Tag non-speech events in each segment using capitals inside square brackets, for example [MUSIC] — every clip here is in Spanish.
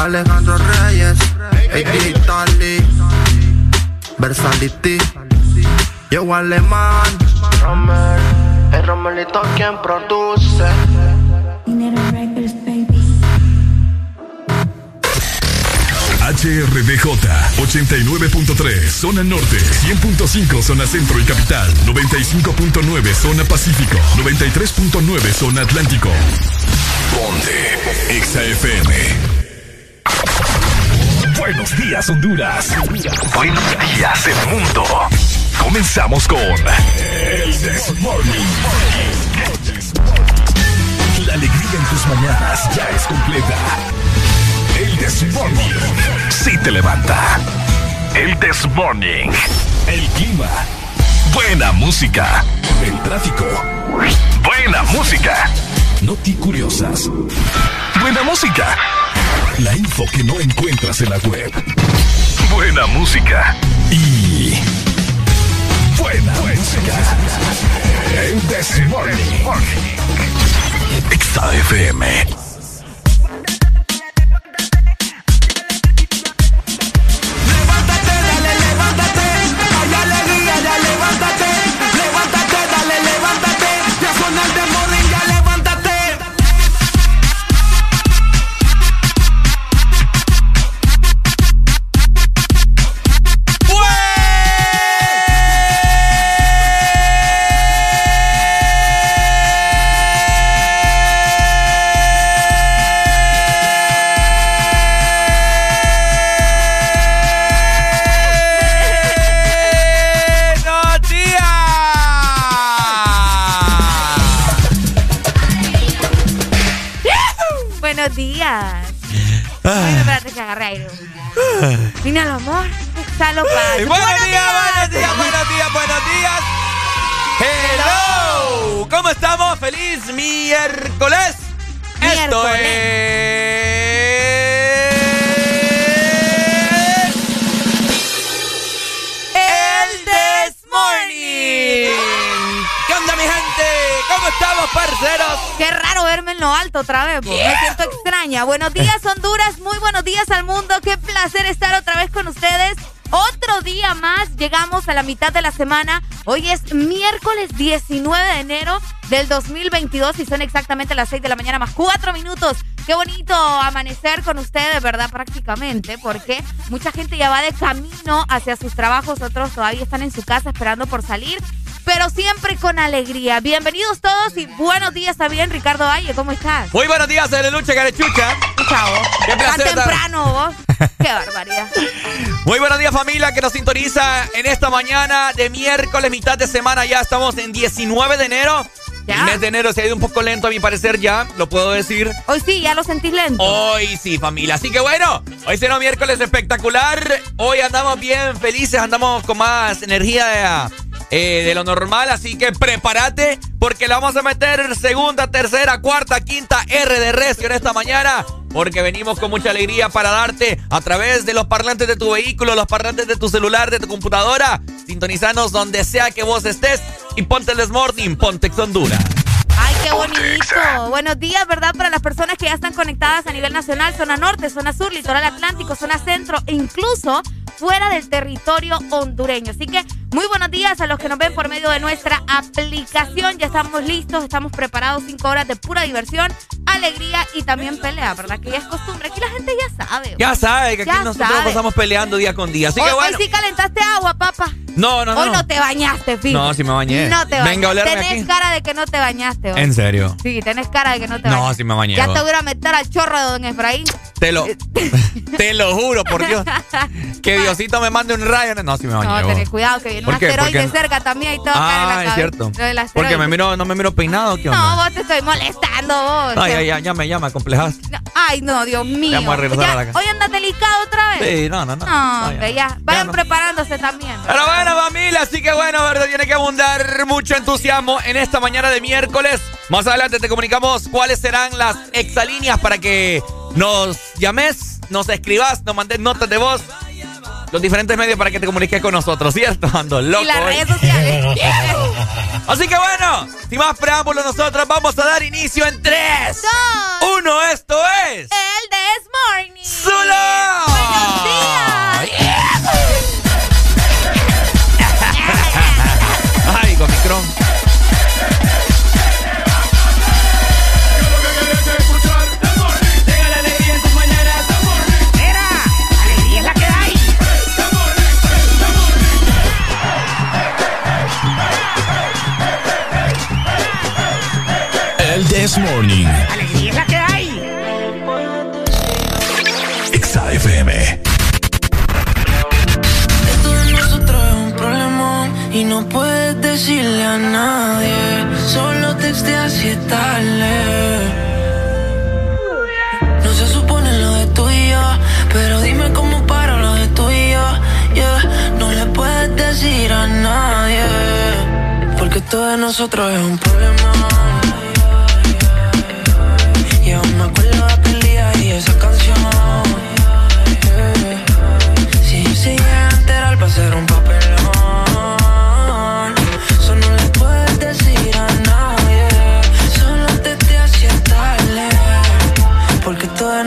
Alejandro Reyes. Ey, Digitali. Versality. Yo alemán. Es Romelito quien produce. HRDJ 89.3 Zona Norte 100.5 Zona Centro y Capital 95.9 Zona Pacífico 93.9 Zona Atlántico Ponte XAFM Buenos días Honduras Buenos días el mundo Comenzamos con El This Morning La alegría en tus mañanas ya es completa el Desmorning. Sí te levanta. El Desmorning. El clima. Buena música. El tráfico. Buena música. Noti curiosas. Buena música. La info que no encuentras en la web. Buena música. Y. Buena, música. El Desmorning. XAFM. Buenos días, Honduras, muy buenos días al mundo. Qué placer estar otra vez con ustedes. Otro día más, llegamos a la mitad de la semana. Hoy es miércoles 19 de enero del 2022 y son exactamente las 6 de la mañana más 4 minutos. Qué bonito amanecer con ustedes, ¿verdad? Prácticamente, porque mucha gente ya va de camino hacia sus trabajos, otros todavía están en su casa esperando por salir pero siempre con alegría. Bienvenidos todos y buenos días también, Ricardo Valle, ¿cómo estás? Muy buenos días, Lucha Carechucha. Chao. Qué placer. Tan temprano vos. Qué barbaridad. [LAUGHS] Muy buenos días, familia que nos sintoniza en esta mañana de miércoles, mitad de semana. Ya estamos en 19 de enero. El mes de enero se ha ido un poco lento a mi parecer ya, lo puedo decir. Hoy sí, ya lo sentís lento. Hoy sí, familia. Así que bueno, hoy será un miércoles espectacular. Hoy andamos bien felices, andamos con más energía de eh, de lo normal. Así que prepárate porque le vamos a meter segunda, tercera, cuarta, quinta R de recio en esta mañana. Porque venimos con mucha alegría para darte a través de los parlantes de tu vehículo, los parlantes de tu celular, de tu computadora. Sintonizanos donde sea que vos estés y ponte el Morning, Pontex Honduras. ¡Ay, qué bonito! Buenos días, ¿verdad? Para las personas que ya están conectadas a nivel nacional, zona norte, zona sur, litoral atlántico, zona centro e incluso fuera del territorio hondureño. Así que muy buenos días a los que nos ven por medio de nuestra aplicación. Ya estamos listos, estamos preparados. Cinco horas de pura diversión, alegría y también pelea, ¿verdad? Que ya es costumbre. Aquí la gente ya sabe. Ya sabe que aquí nosotros pasamos peleando día con día. Así que bueno. Hoy sí calentaste agua, papá. No, no, no. Hoy no te bañaste, Fito. No, sí me bañé. No te bañaste. Venga Tenés cara de que no te bañaste. ¿En serio? Sí, tenés cara de que no te bañaste. No, sí me bañé. Ya te voy a meter al chorro de don Efraín. Te lo, [LAUGHS] te lo juro, por Dios. [LAUGHS] Que Diosito me mande un rayo. No, si me bañé. No, tenés cuidado, que viene un asteroide cerca también y todo ah, es cierto. Porque me miro, no me miro peinado, ¿qué onda? No, vos te estoy molestando, vos. Ay, ya, ya, ya me llama, complejaste. ay, no, Dios mío. Vamos a regresar a la casa. Hoy andas delicado otra vez. Sí, no, no, no. No, ya. Vayan preparándose también. Pero bueno, familia, así que bueno, verdad, tiene que abundar mucho entusiasmo en esta mañana de miércoles. Más adelante te comunicamos cuáles serán las exalíneas para que nos llames, nos escribas, nos mandes notas de voz. Los diferentes medios para que te comuniques con nosotros, ¿cierto? Ando loco. Y las redes sociales. [LAUGHS] Así que bueno, sin más preámbulos, nosotros vamos a dar inicio en 3, 1. Esto es. El This Morning. ¡Solo! ¡Buenos días! Ay, decirle a nadie. Solo tarde. No se supone lo de tu y yo, pero dime cómo para lo de tu y yo. No le puedes decir a nadie, porque esto de nosotros es un problema. esa canción. Si yo llega a enterar, va un papelón.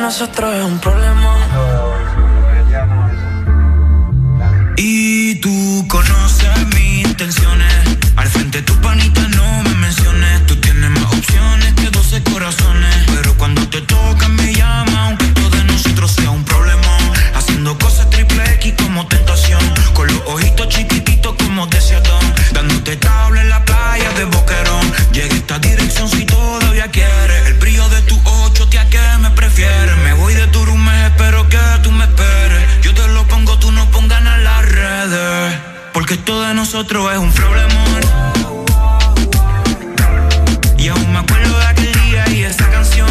Nosotros es un problema. Y tú conoces mis intenciones. Al frente de tu panita no me menciones. Tú tienes más opciones que 12 corazones. Pero cuando te tocan me llaman como tentación. Con los ojitos chiquititos como deseadón. Dándote tabla en la playa de Boquerón. Llegué a esta dirección si todavía quieres. El nosotros es un problemón. Y aún me acuerdo de aquel día y esa canción.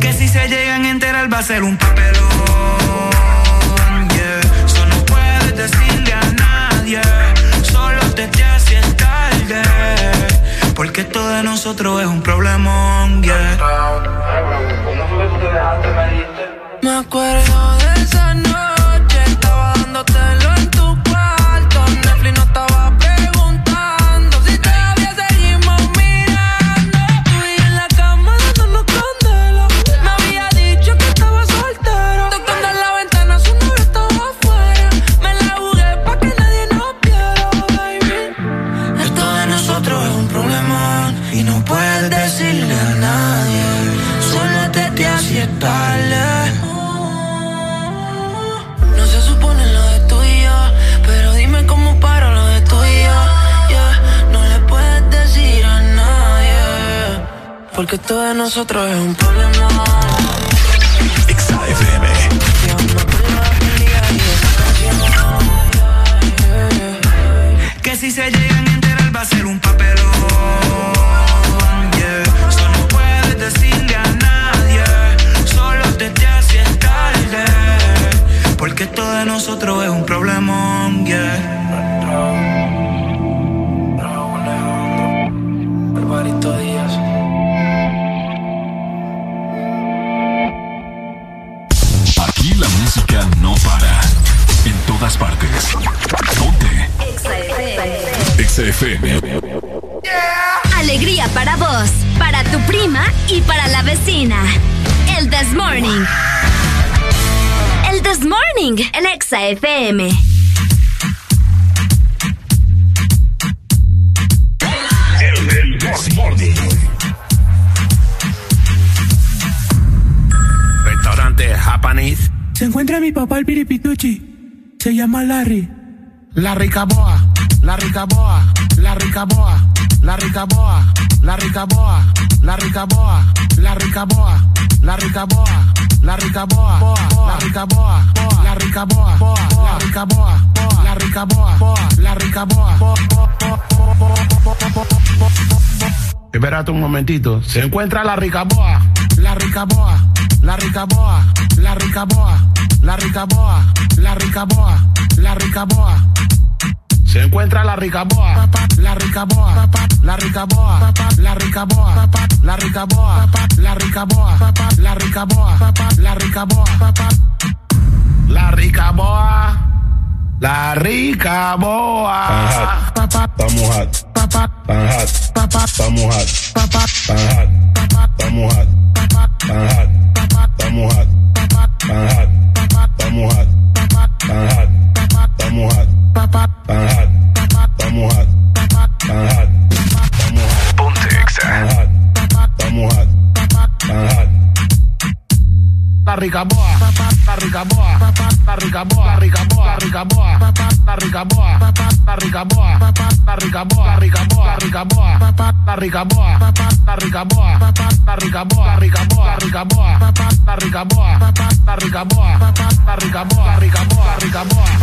Que si se llegan a enterar va a ser un papelón. Yeah. Eso no puedes decirle a nadie. Solo te si es tarde. Porque esto de nosotros es un problemón. Yeah. Me acuerdo de todo de nosotros es un problema. XAFM. Que si se llegan a enterar va a ser un papelón. Yeah. Solo no puedes decirle a nadie. Solo te te hace tarde. Porque todo de nosotros todas partes. Ponte. XAFM. Alegría para vos, para tu prima y para la vecina. El This Morning. El This Morning en Exa FM. El This Morning. Restaurante Japanese. Se encuentra mi papá el piripituchi. Se llama Larry. La ricaboa, la ricaboa, la ricaboa, la ricaboa, la ricaboa, la ricaboa, la ricaboa, la ricaboa, la ricaboa, la ricaboa, la ricaboa, la ricaboa, la ricaboa, la ricaboa. Espérate un momentito. Se encuentra la ricaboa, la ricaboa, la ricaboa, la ricaboa, la ricaboa, la ricaboa, la ricaboa. Se encuentra la ricaboa, la ricaboa, la ricaboa, la ricaboa, la ricaboa, la ricaboa, la ricaboa, la ricaboa, la ricaboa, la ricaboa. Estamos Papá, tan hot. Papá, estamos hot. Papá, tan hot. Papá, estamos hot. Papá, tan hot. Papá, estamos hot. Papá, tan hot. Papá, estamos hot. Papá, tan hot. Papá, estamos hot. Papá, tan hot. Papá, estamos hot. Papá, tan hot. La la ricaboa, la la ricaboa, la la ricaboa, la ricaboa, la ricaboa, la ricaboa, la la ricaboa, la la ricaboa, la ricaboa, la ricaboa, la ricaboa, la ricaboa, la ricaboa, la ricaboa, la ricaboa.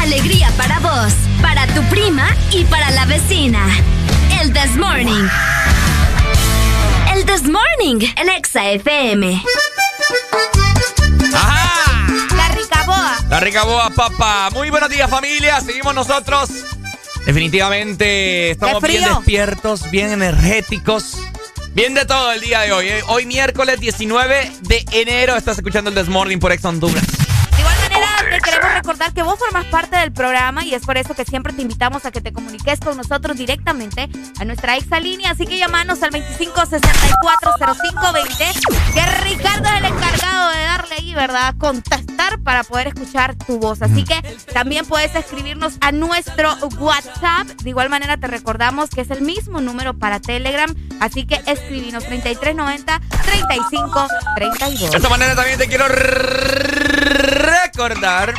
Alegría para vos, para tu prima y para la vecina. El This Morning. El This Morning en Exa FM. ¡Ajá! La ricaboa. La rica boa, papá. Muy buenos días, familia. Seguimos nosotros. Definitivamente estamos ¡Qué bien despiertos, bien energéticos. Bien de todo el día de hoy. ¿eh? Hoy miércoles 19 de enero estás escuchando el Desmorning por Ex Honduras. Te queremos recordar que vos formas parte del programa y es por eso que siempre te invitamos a que te comuniques con nosotros directamente a nuestra exa línea. Así que llamanos al 25640520, que Ricardo es el encargado de darle ahí, ¿verdad? Contestar para poder escuchar tu voz. Así que también puedes escribirnos a nuestro WhatsApp. De igual manera, te recordamos que es el mismo número para Telegram. Así que escribinos 3390-3532. De esta manera también te quiero recordar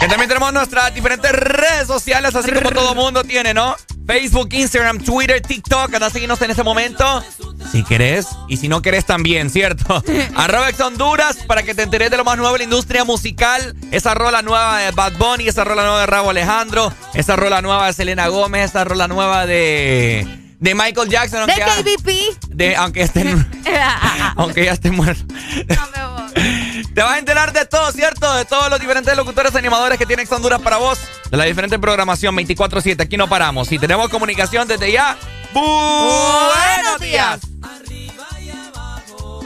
que también tenemos nuestras diferentes redes sociales, así como todo mundo tiene, ¿no? Facebook, Instagram, Twitter, TikTok. Anda a seguirnos en este momento. Si querés, y si no querés también, ¿cierto? [LAUGHS] Arroba Ex Honduras para que te enteres de lo más nuevo de la industria musical. Esa rola nueva de Bad Bunny, esa rola nueva de Rabo Alejandro, esa rola nueva de Selena Gómez, esa rola nueva de, de Michael Jackson. De aunque ya- KBP. de, aunque estén, [LAUGHS] [LAUGHS] aunque ya esté muerto. No me voy. Te vas a enterar de todo, ¿cierto? De todos los diferentes locutores animadores que tiene Ex Honduras para vos. De la diferente programación 24-7. Aquí no paramos. Y tenemos comunicación desde ya. ¡Buenos días!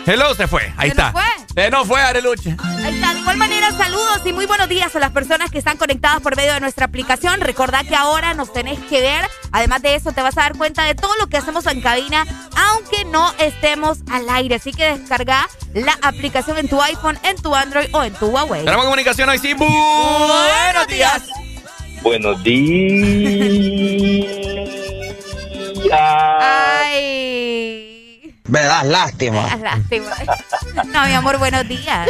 Hello, se fue. Ahí Se está. fue. Se nos fue, Areluche. Ahí está. De igual manera, saludos y muy buenos días a las personas que están conectadas por medio de nuestra aplicación. Recordá que ahora nos tenés que ver. Además de eso, te vas a dar cuenta de todo lo que hacemos en cabina, aunque no estemos al aire. Así que descarga la aplicación en tu iPhone, en tu Android o en tu Huawei. Tenemos comunicación hoy sí. ¡Buenos días! Buenos días. Ay. Me das lástima. Lástima. No, mi amor, buenos días.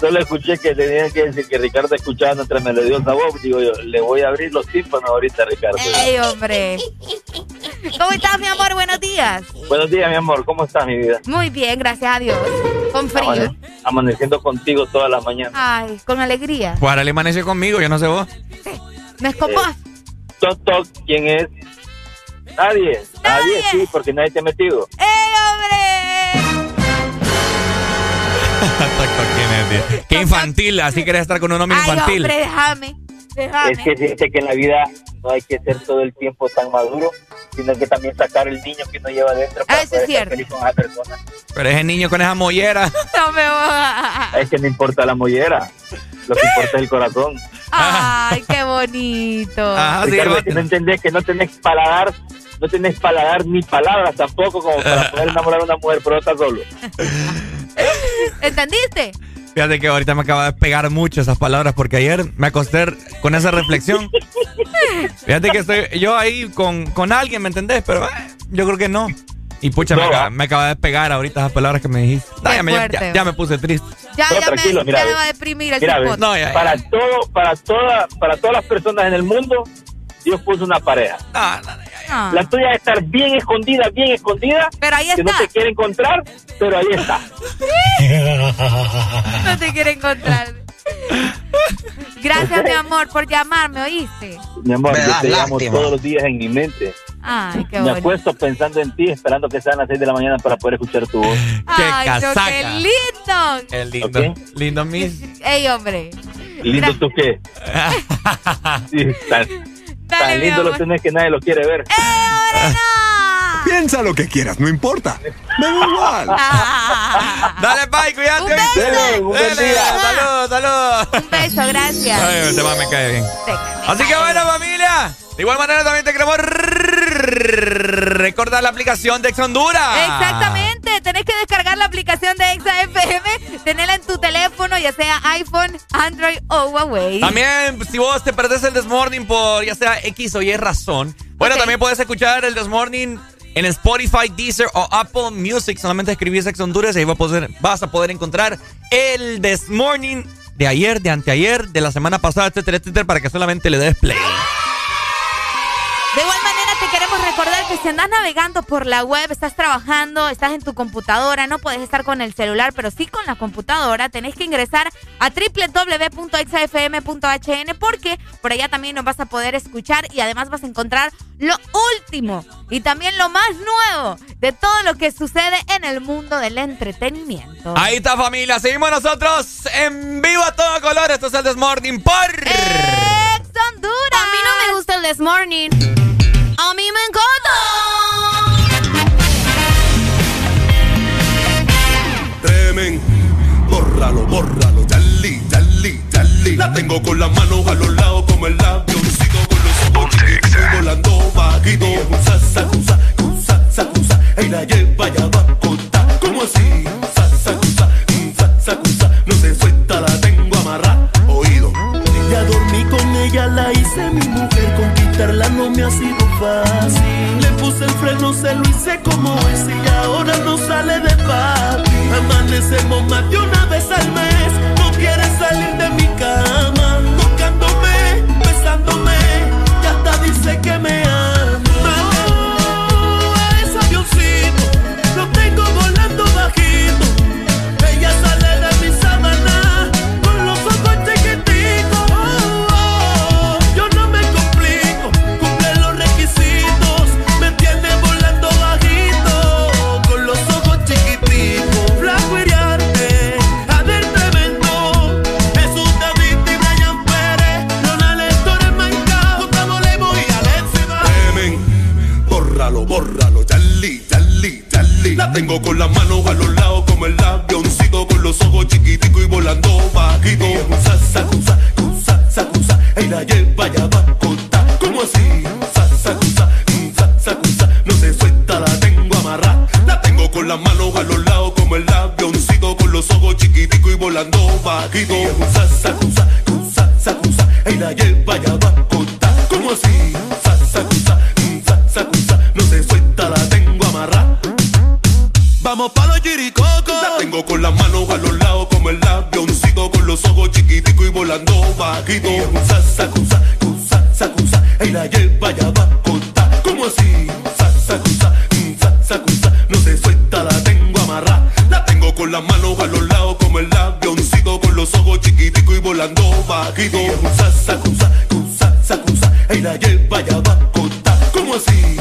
solo escuché que tenía que decir que Ricardo escuchaba nuestra melodiosa voz. Digo yo, le voy a abrir los tímpanos ahorita a Ricardo. ¡Ey, hombre! ¿Cómo estás, mi amor? Buenos días. Buenos días, mi amor. ¿Cómo estás, mi vida? Muy bien, gracias a Dios. Con frío. Amane- amaneciendo contigo todas las mañanas. Ay, con alegría. Le amanece conmigo, yo no sé vos. ¿No es con vos? Toc, toc, ¿quién es? Nadie. Nadie, sí, porque nadie te ha metido. ¡Ey, hombre! ¿Quién es, tío? Qué infantil, así querés estar con un hombre Ay, infantil. hombre, déjame. Déjame. Es que fíjate que en la vida no hay que ser todo el tiempo tan maduro, sino que también sacar el niño que uno lleva dentro para Ah, eso poder es estar cierto. feliz con esa persona. Pero ese niño con esa mollera. [LAUGHS] No me voy. Es que no importa la mollera, lo que importa es el corazón. Ay, qué bonito. Ajá, sí, Ricardo, levante. que no entendés que no tenés paladar, no tenés paladar ni palabras tampoco como para poder enamorar a una mujer, pero está solo. ¿Entendiste? Fíjate que ahorita me acaba de pegar mucho esas palabras porque ayer me acosté con esa reflexión. Fíjate que estoy yo ahí con, con alguien, ¿me entendés? Pero eh, yo creo que no. Y pucha, me, acaba, me acaba de pegar ahorita esas palabras que me dijiste. No, ya, me, ya- ya me puse triste. Ya, No, ya, tranquilo, me, mira, ya me va a deprimir el Mira, ya. para todo, para toda, para todas las personas en el mundo, Dios puso una pareja. Ah. La tuya es estar bien escondida, bien escondida, Pero ahí que no está. te quiere encontrar, pero ahí está. [LAUGHS] No te quiere encontrar. Gracias, mi amor, por llamarme, ¿oíste? Mi amor, yo te llamo lástima. todos los días en mi mente. Ay, qué Me bonito. acuesto pensando en ti, esperando que sean las 6 de la mañana para poder escuchar tu voz. [LAUGHS] ¡Qué casaca! qué lindo. El lindo, lindo Miss. Ey, hombre. ¿Lindo tú qué? [LAUGHS] Sí, tan, Dale, tan lindo lo tenés que nadie lo quiere ver. ¡Eh! [LAUGHS] Piensa lo que quieras, no importa. Me da igual. Ah. [LAUGHS] Dale, bye, cuídate. Un beso. Dele, un buen día. Un beso, gracias. Ay, este man me cae bien. Te- Así que bueno, familia. De igual manera también te queremos recordar la aplicación de Ex Honduras. Exactamente, tenés que descargar la aplicación de Exa FM, tenerla en tu teléfono, ya sea iPhone, Android o Huawei. También, si vos te perdés el Desmorning por ya sea X o Y razón, bueno, también puedes escuchar el Desmorning en Spotify, Deezer o Apple Music. Solamente escribís Ex Honduras y ahí vas a poder, vas a poder encontrar el Desmorning de ayer, de anteayer, de la semana pasada, etcétera, etcétera, para que solamente le des play. Recordar que si andas navegando por la web, estás trabajando, estás en tu computadora, no puedes estar con el celular, pero sí con la computadora, tenés que ingresar a www.exafm.hn porque por allá también nos vas a poder escuchar y además vas a encontrar lo último y también lo más nuevo de todo lo que sucede en el mundo del entretenimiento. Ahí está, familia. Seguimos nosotros en vivo a todo color. Esto es el Desmorning por. Ex Honduras. A mí no me gusta el This Morning. A mí me encanta. Tremen, bórralo, bórralo, chali, chali, chali. La tengo con las manos a los lados como el avioncito con los ojos chiquitos volando bajito. Sa, sa, sa, sa, sa, sa, y la lleva ya va a contar. ¿Cómo así? Sa, sa, sa, sa, sa, sa, no se suelta, la tengo amarrada. Oído. Ya dormí con ella, la hice mi mujer, conquistarla no me ha sido fácil. Le puse el freno, se lo hice como es y ahora no sale de papi. Amanecemos más de una vez al mes, no quiere salir de mi cama. Tocándome, besándome, y hasta dice que me La tengo con las manos a los lados como el avioncito con los ojos chiquiticos y volando bajito. Sa, sa, sa, sa, sa, sa, y la lleva ya va a contar. ¿Cómo así? Sa, sa, sa, sa, sa, sa, no se suelta, la tengo amarrada. La tengo con las manos a los lados como el avioncito con los ojos chiquiticos y volando bajito. Sa, sa, sa, sa, sa, sa, y la lleva ya va a contar. ¿Cómo así? Vamos pa' los yiricocos. La tengo con las manos a los lados como el avioncito con volando bajito. Cusa, sacusa, cusa, sacusa, y la lleva ya va a cortar. ¿Cómo así? Sa, sacusa, sa, sacusa, no se suelta, la tengo amarrada. La tengo con las manos a los lados como el avioncito, con los ojos chiquiticos y volando bajito. Cusa, sacusa, cusa, sacusa, y la lleva ya va a cortar. ¿Cómo así?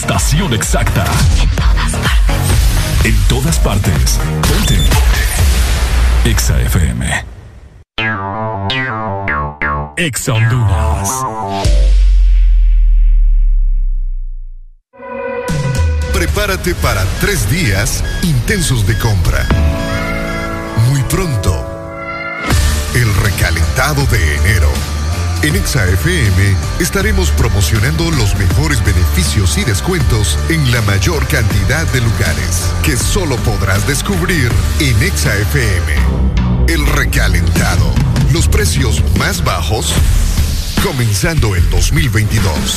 Estación exacta. En todas partes. En todas partes. Ponte. Exa FM. Exa Honduras. Prepárate para tres días intensos de compra. Muy pronto, el recalentado de enero. En Exa FM estaremos promocionando los mejores beneficios y descuentos en la mayor cantidad de lugares que solo podrás descubrir en Exa FM. El recalentado. Los precios más bajos comenzando el 2022.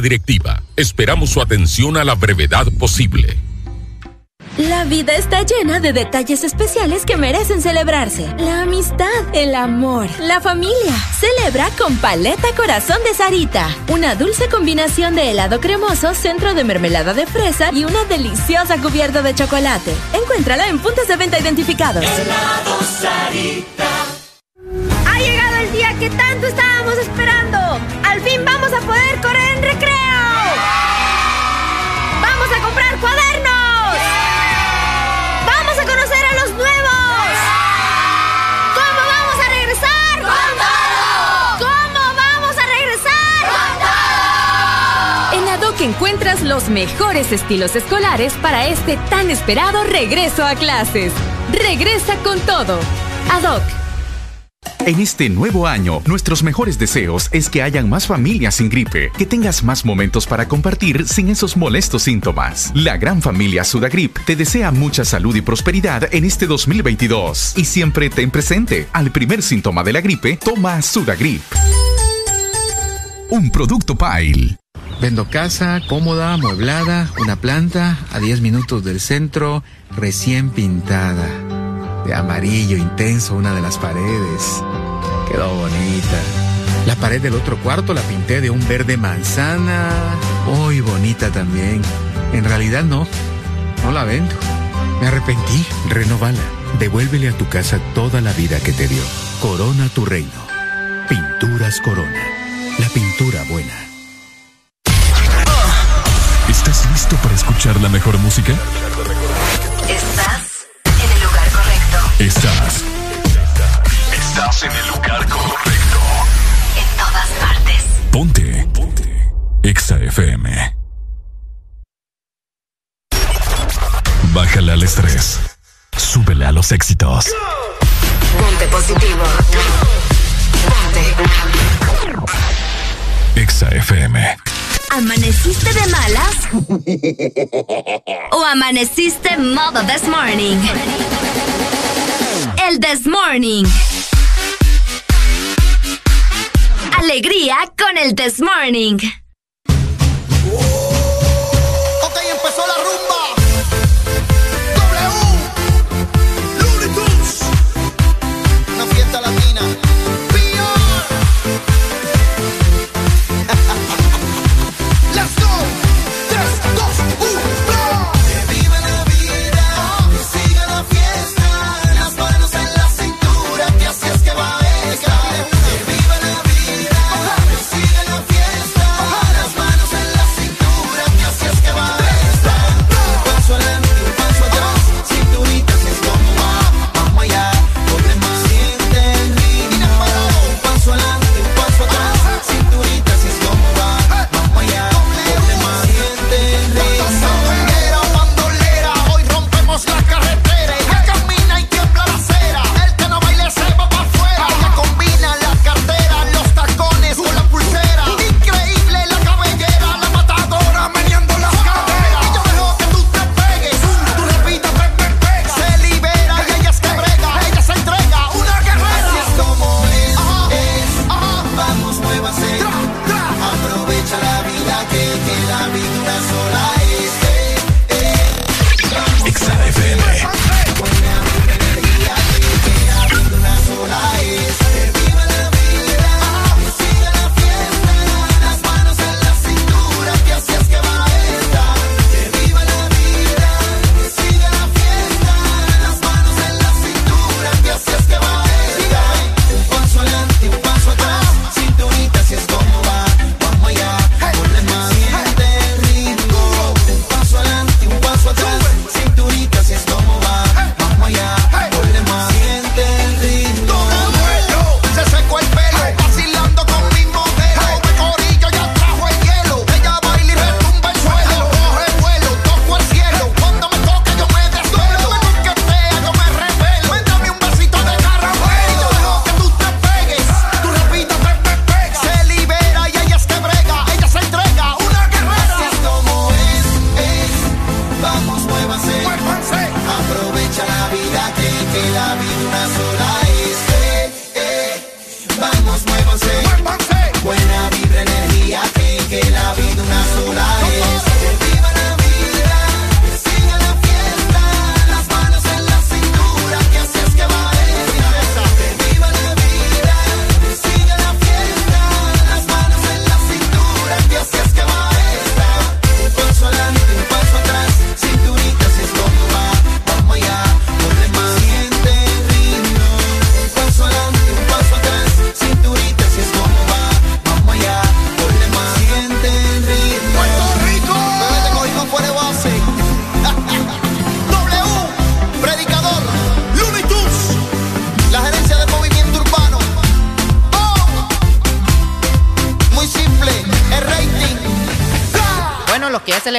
Directiva, esperamos su atención a la brevedad posible. La vida está llena de detalles especiales que merecen celebrarse. La amistad, el amor, la familia. Celebra con Paleta Corazón de Sarita. Una dulce combinación de helado cremoso, centro de mermelada de fresa y una deliciosa cubierta de chocolate. Encuéntrala en puntos de venta identificados. Helado Sarita. Día que tanto estábamos esperando. Al fin vamos a poder correr en recreo. Vamos a comprar cuadernos. Vamos a conocer a los nuevos. ¿Cómo vamos a regresar? ¡Con todo! ¿Cómo vamos a regresar? En ADOC encuentras los mejores estilos escolares para este tan esperado regreso a clases. Regresa con todo. ADOC. En este nuevo año, nuestros mejores deseos es que hayan más familias sin gripe, que tengas más momentos para compartir sin esos molestos síntomas. La gran familia Sudagrip te desea mucha salud y prosperidad en este 2022 y siempre ten presente, al primer síntoma de la gripe, toma Sudagrip. Un producto Pile. Vendo casa, cómoda, amueblada, una planta a 10 minutos del centro, recién pintada. De amarillo intenso una de las paredes. Quedó bonita. La pared del otro cuarto la pinté de un verde manzana. Muy bonita también. En realidad no. No la vendo. Me arrepentí. Renovala. Devuélvele a tu casa toda la vida que te dio. Corona tu reino. Pinturas Corona. La pintura buena. ¿Estás listo para escuchar la mejor música? Estás. Estás en el lugar correcto. En todas partes. Ponte. Ponte. Exa FM. Bájale al estrés. Súbele a los éxitos. Ponte positivo. Ponte. Exa FM. ¿Amaneciste de malas? [LAUGHS] ¿O amaneciste modo this morning? El this morning. Alegría con el this morning.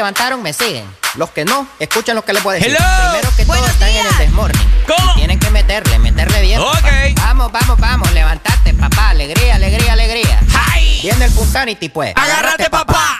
Levantaron me siguen. Los que no, escuchen lo que les a decir. Hello. Primero que todo están en el desmorning. ¿Cómo? Tienen que meterle, meterle bien. Ok. papá. Vamos, vamos, vamos, levantate, papá. Alegría, alegría, alegría. Viene el Punsanity, pues. ¡Agárrate, papá!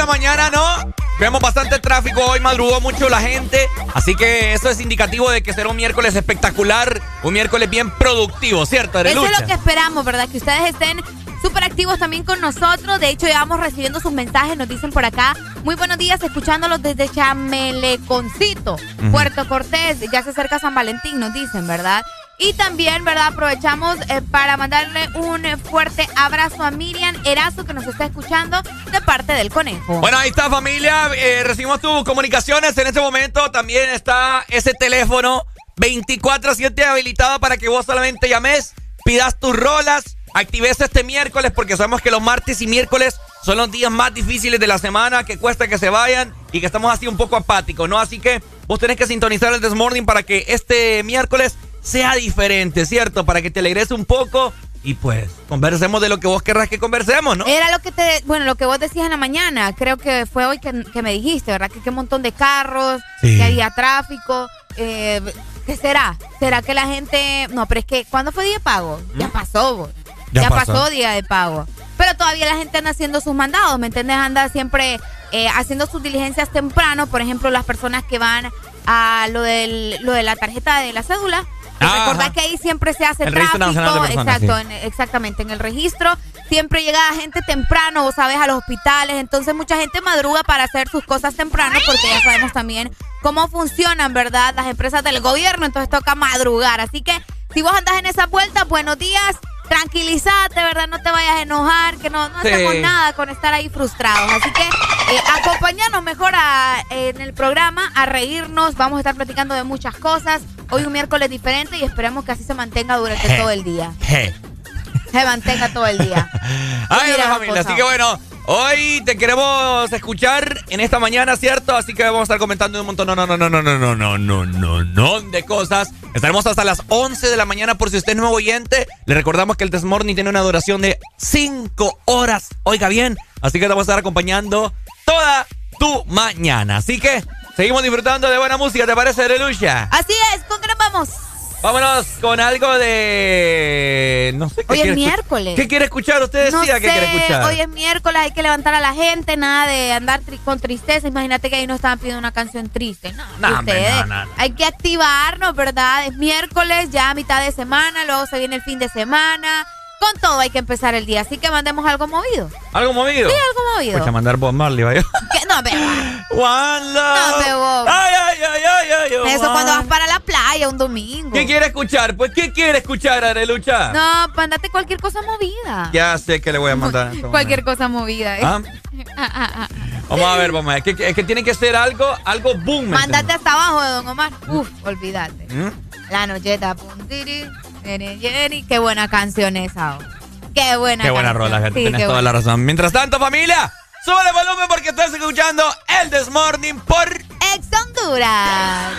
La mañana, ¿no? Vemos bastante tráfico hoy, madrugó mucho la gente, así que eso es indicativo de que será un miércoles espectacular, un miércoles bien productivo, ¿cierto, Eso Arelucha? es lo que esperamos, ¿verdad? Que ustedes estén súper activos también con nosotros. De hecho, ya vamos recibiendo sus mensajes, nos dicen por acá. Muy buenos días, escuchándolos desde Chameleconcito, Ujú. Puerto Cortés. Ya se acerca San Valentín, nos dicen, ¿verdad? Y también, ¿verdad? Aprovechamos eh, para mandarle un fuerte abrazo a Miriam Erazo, que nos está escuchando parte del conejo. Bueno, ahí está familia, eh, recibimos tus comunicaciones en este momento, también está ese teléfono 24/7 habilitado para que vos solamente llames, pidas tus rolas, actives este miércoles porque sabemos que los martes y miércoles son los días más difíciles de la semana, que cuesta que se vayan y que estamos así un poco apáticos, ¿no? Así que vos tenés que sintonizar el Desmorning para que este miércoles sea diferente, ¿cierto? Para que te alegres un poco y pues conversemos de lo que vos querrás que conversemos, ¿no? Era lo que te, bueno, lo que vos decías en la mañana, creo que fue hoy que, que me dijiste, ¿verdad? Que qué montón de carros, Sí. que había tráfico, eh, ¿qué será? ¿Será que la gente, no, pero es que, ¿cuándo fue día de pago? Ya pasó, vos. Ya Ya, pasó. pasó. día de pago. Pero todavía la gente anda haciendo sus mandados, ¿me entiendes? Anda siempre eh, haciendo sus diligencias temprano, por ejemplo, las personas que van a lo, del, lo de la tarjeta de la cédula. Ah, recordad ajá. que ahí siempre se hace El tráfico, Personas, exacto, sí. en- exactamente, en el registro siempre llega gente temprano, vos sabes, a los hospitales, entonces mucha gente madruga para hacer sus cosas temprano porque ya sabemos también cómo funcionan, ¿verdad? Las empresas del gobierno, entonces toca madrugar, así que si vos andás en esa vuelta, buenos días, tranquilízate, ¿verdad? No te vayas a enojar, que no, no Sí. hacemos nada con estar ahí frustrados, así que eh, acompáñanos mejor a- en el programa a reírnos, vamos a estar platicando de muchas cosas, hoy un miércoles diferente y esperemos que así se mantenga durante Je. todo el día Je. se mantenga todo el día. Ay, Mira, la familia. Así que bueno, hoy te queremos escuchar en esta mañana, ¿cierto? Así que vamos a estar comentando un montón, no, no, no, no, no, no, no, no, no, no, no, de cosas. Estaremos hasta las 11 de la mañana por si usted es nuevo oyente. Le recordamos que el Desmorning tiene una duración de 5 horas. Oiga bien. Así que te vamos a estar acompañando toda tu mañana. Así que seguimos disfrutando de buena música, ¿te parece, Relucha? Así es, ¿con qué nos vamos? Vámonos con algo de. No sé qué Hoy es miércoles. ¿Qué quiere escuchar? Usted decía que quiere escuchar. hoy es miércoles, hay que levantar a la gente, nada de andar tri- con tristeza. Imagínate que ahí no estaban pidiendo una canción triste. No, hombre, ustedes, no, no, no. Hay que activarnos, ¿verdad? Es miércoles, ya a mitad de semana, luego se viene el fin de semana. Con todo hay que empezar el día, así que mandemos algo movido. ¿Algo movido? Sí, algo movido. Escucha, mandar Bob Marley, vaya. ¿Qué? No, pero. One love. No, pero. Ay, ay, ay, ay, ay, ay, Eso cuando vas para la playa un domingo. ¿Qué quiere escuchar? Pues, ¿qué quiere escuchar, Arelucha? No, mandate cualquier cosa movida. Ya sé que le voy a mandar. Cualquier cosa movida. ¿eh? Ah. Ah, ah, ah. Vamos a ver, vamos a ver. Es que, es que tiene que ser algo, algo boom. ¿me Mándate hasta abajo Don Omar. Uf, olvídate. entiendes? La nocheta puntiri, yeri, yeri. Qué buena canción esa. oh. Qué buena Qué buena canción. rola, gente. Sí, Tienes toda buena. la razón. Mientras tanto, familia, súbale volumen porque estás escuchando el Desmorning por Ex Honduras.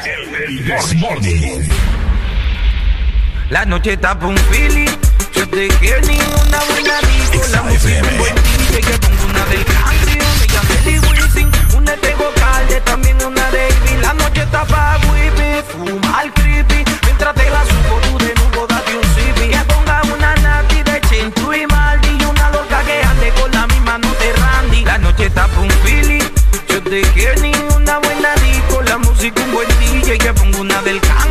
La noche está un feeling. Yo te quiero ni una buena disco. La música un buen DJ que pongo una del country. Una y Wisin. Una de Calde, también una de Ivy. La noche está pa' whippy. Fumar creepy. Mientras te la randy. La noche está pa' un. Yo te quiero ni una buena disco. La música un buen DJ que pongo una del Cangri,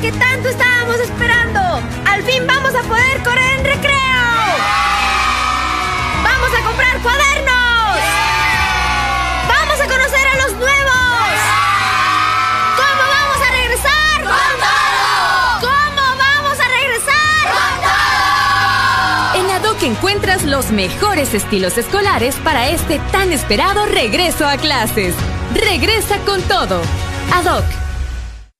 Que tanto estábamos esperando. Al fin vamos a poder correr en recreo. Vamos a comprar cuadernos. Vamos a conocer a los nuevos. ¿Cómo vamos a regresar? ¡Con todo! ¿Cómo vamos a regresar? En ADOC encuentras los mejores estilos escolares para este tan esperado regreso a clases. Regresa con todo. ADOC.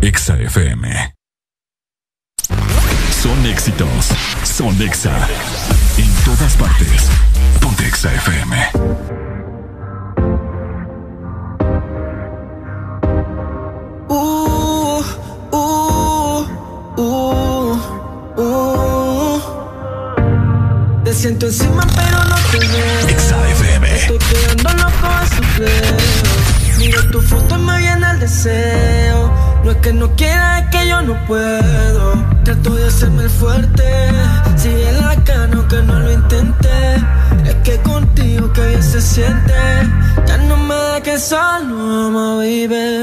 Exa FM. Son éxitos. Son Exa. En todas partes. Ponte Exa FM. Uh, uh, uh, uh. Te siento encima pero no te veo. Estoy quedando loco a su. Miro tu foto y me viene el deseo. No es que no quiera, es que yo no puedo. Trato de hacerme el fuerte. Sigue la cano que no lo intenté. Es que contigo que bien se siente. Ya no me da que solo amo, baby.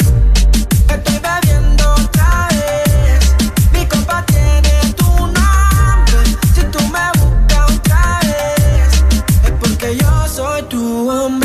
Estoy bebiendo otra vez. Mi copa tiene tu nombre. Si tú me buscas otra vez, es porque yo soy tu hombre.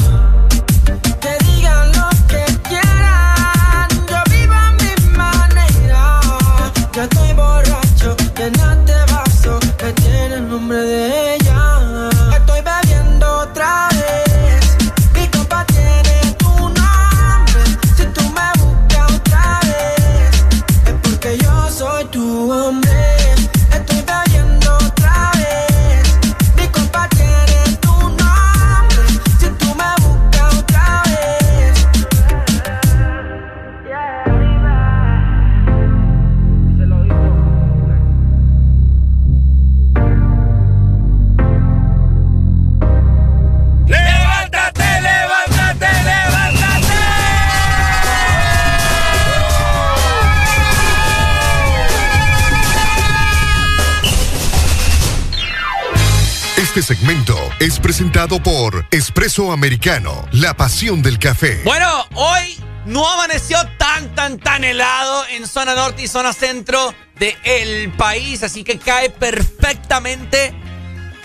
Este segmento es presentado por Espresso Americano, la pasión del café. Bueno, hoy no amaneció tan, tan, tan helado en zona norte y zona centro del país, así que cae perfectamente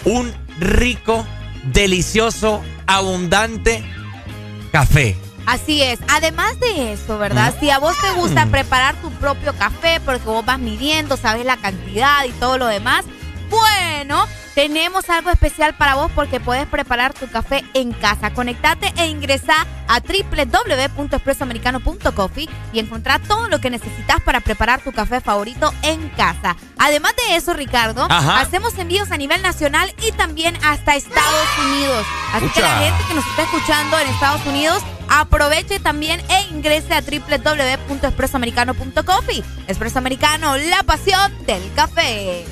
un rico, delicioso, abundante café. Así es. Además de eso, ¿verdad? Si a vos te gusta preparar tu propio café, porque vos vas midiendo, sabes la cantidad y todo lo demás, bueno, tenemos algo especial para vos porque puedes preparar tu café en casa. Conectate e ingresá a www.expresoamericano.coffee y encontrá todo lo que necesitas para preparar tu café favorito en casa. Además de eso, Ricardo, Ajá. hacemos envíos a nivel nacional y también hasta Estados Unidos. Así que la gente que nos está escuchando en Estados Unidos, aproveche también e ingrese a www.expresoamericano.coffee. Expreso Americano, la pasión del café.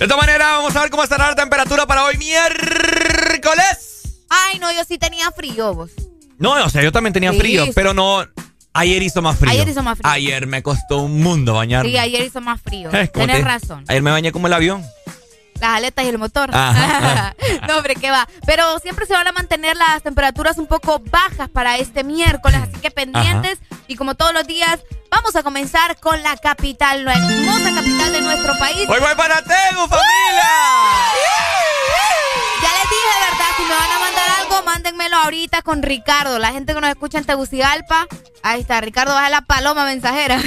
De esta manera, vamos a ver cómo estará la temperatura para hoy miércoles. Ay, no, yo sí tenía frío, vos. No, o sea, yo también tenía Sí, frío, sí. pero no. Ayer hizo más frío. Ayer hizo más frío. Ayer me costó un mundo bañarme. Sí, ayer hizo más frío. Eh, ¿cómo Tienes razón. Ayer me bañé como el avión. Las aletas y el motor. Ajá. [LAUGHS] no, hombre, qué va. Pero siempre se van a mantener las temperaturas un poco bajas para este miércoles, así que pendientes. Y como todos los días, vamos a comenzar con la capital, la hermosa capital de nuestro país. Hoy voy para Tegu, familia. Ya les dije, ¿verdad? Si me van a mandar algo, mándenmelo ahorita con Ricardo. La gente que nos escucha en Tegucigalpa. Ahí está, Ricardo baja la paloma mensajera.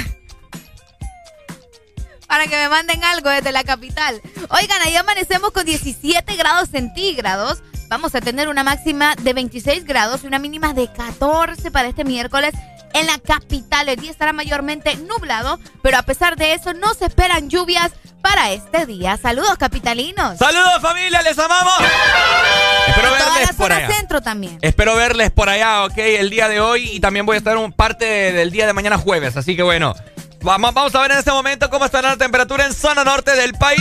Para que me manden algo desde la capital. Oigan, ahí amanecemos con 17 grados centígrados. Vamos a tener una máxima de 26 grados y una mínima de 14 para este miércoles en la capital. El día estará mayormente nublado, pero a pesar de eso no se esperan lluvias para este día. Saludos, capitalinos. Saludos, familia, les amamos. Espero verles por allá. centro también. Espero verles por allá, ok, el día de hoy y también voy a estar un parte del día de mañana jueves, así que bueno, vamos, vamos a ver en este momento cómo estará la temperatura en zona norte del país.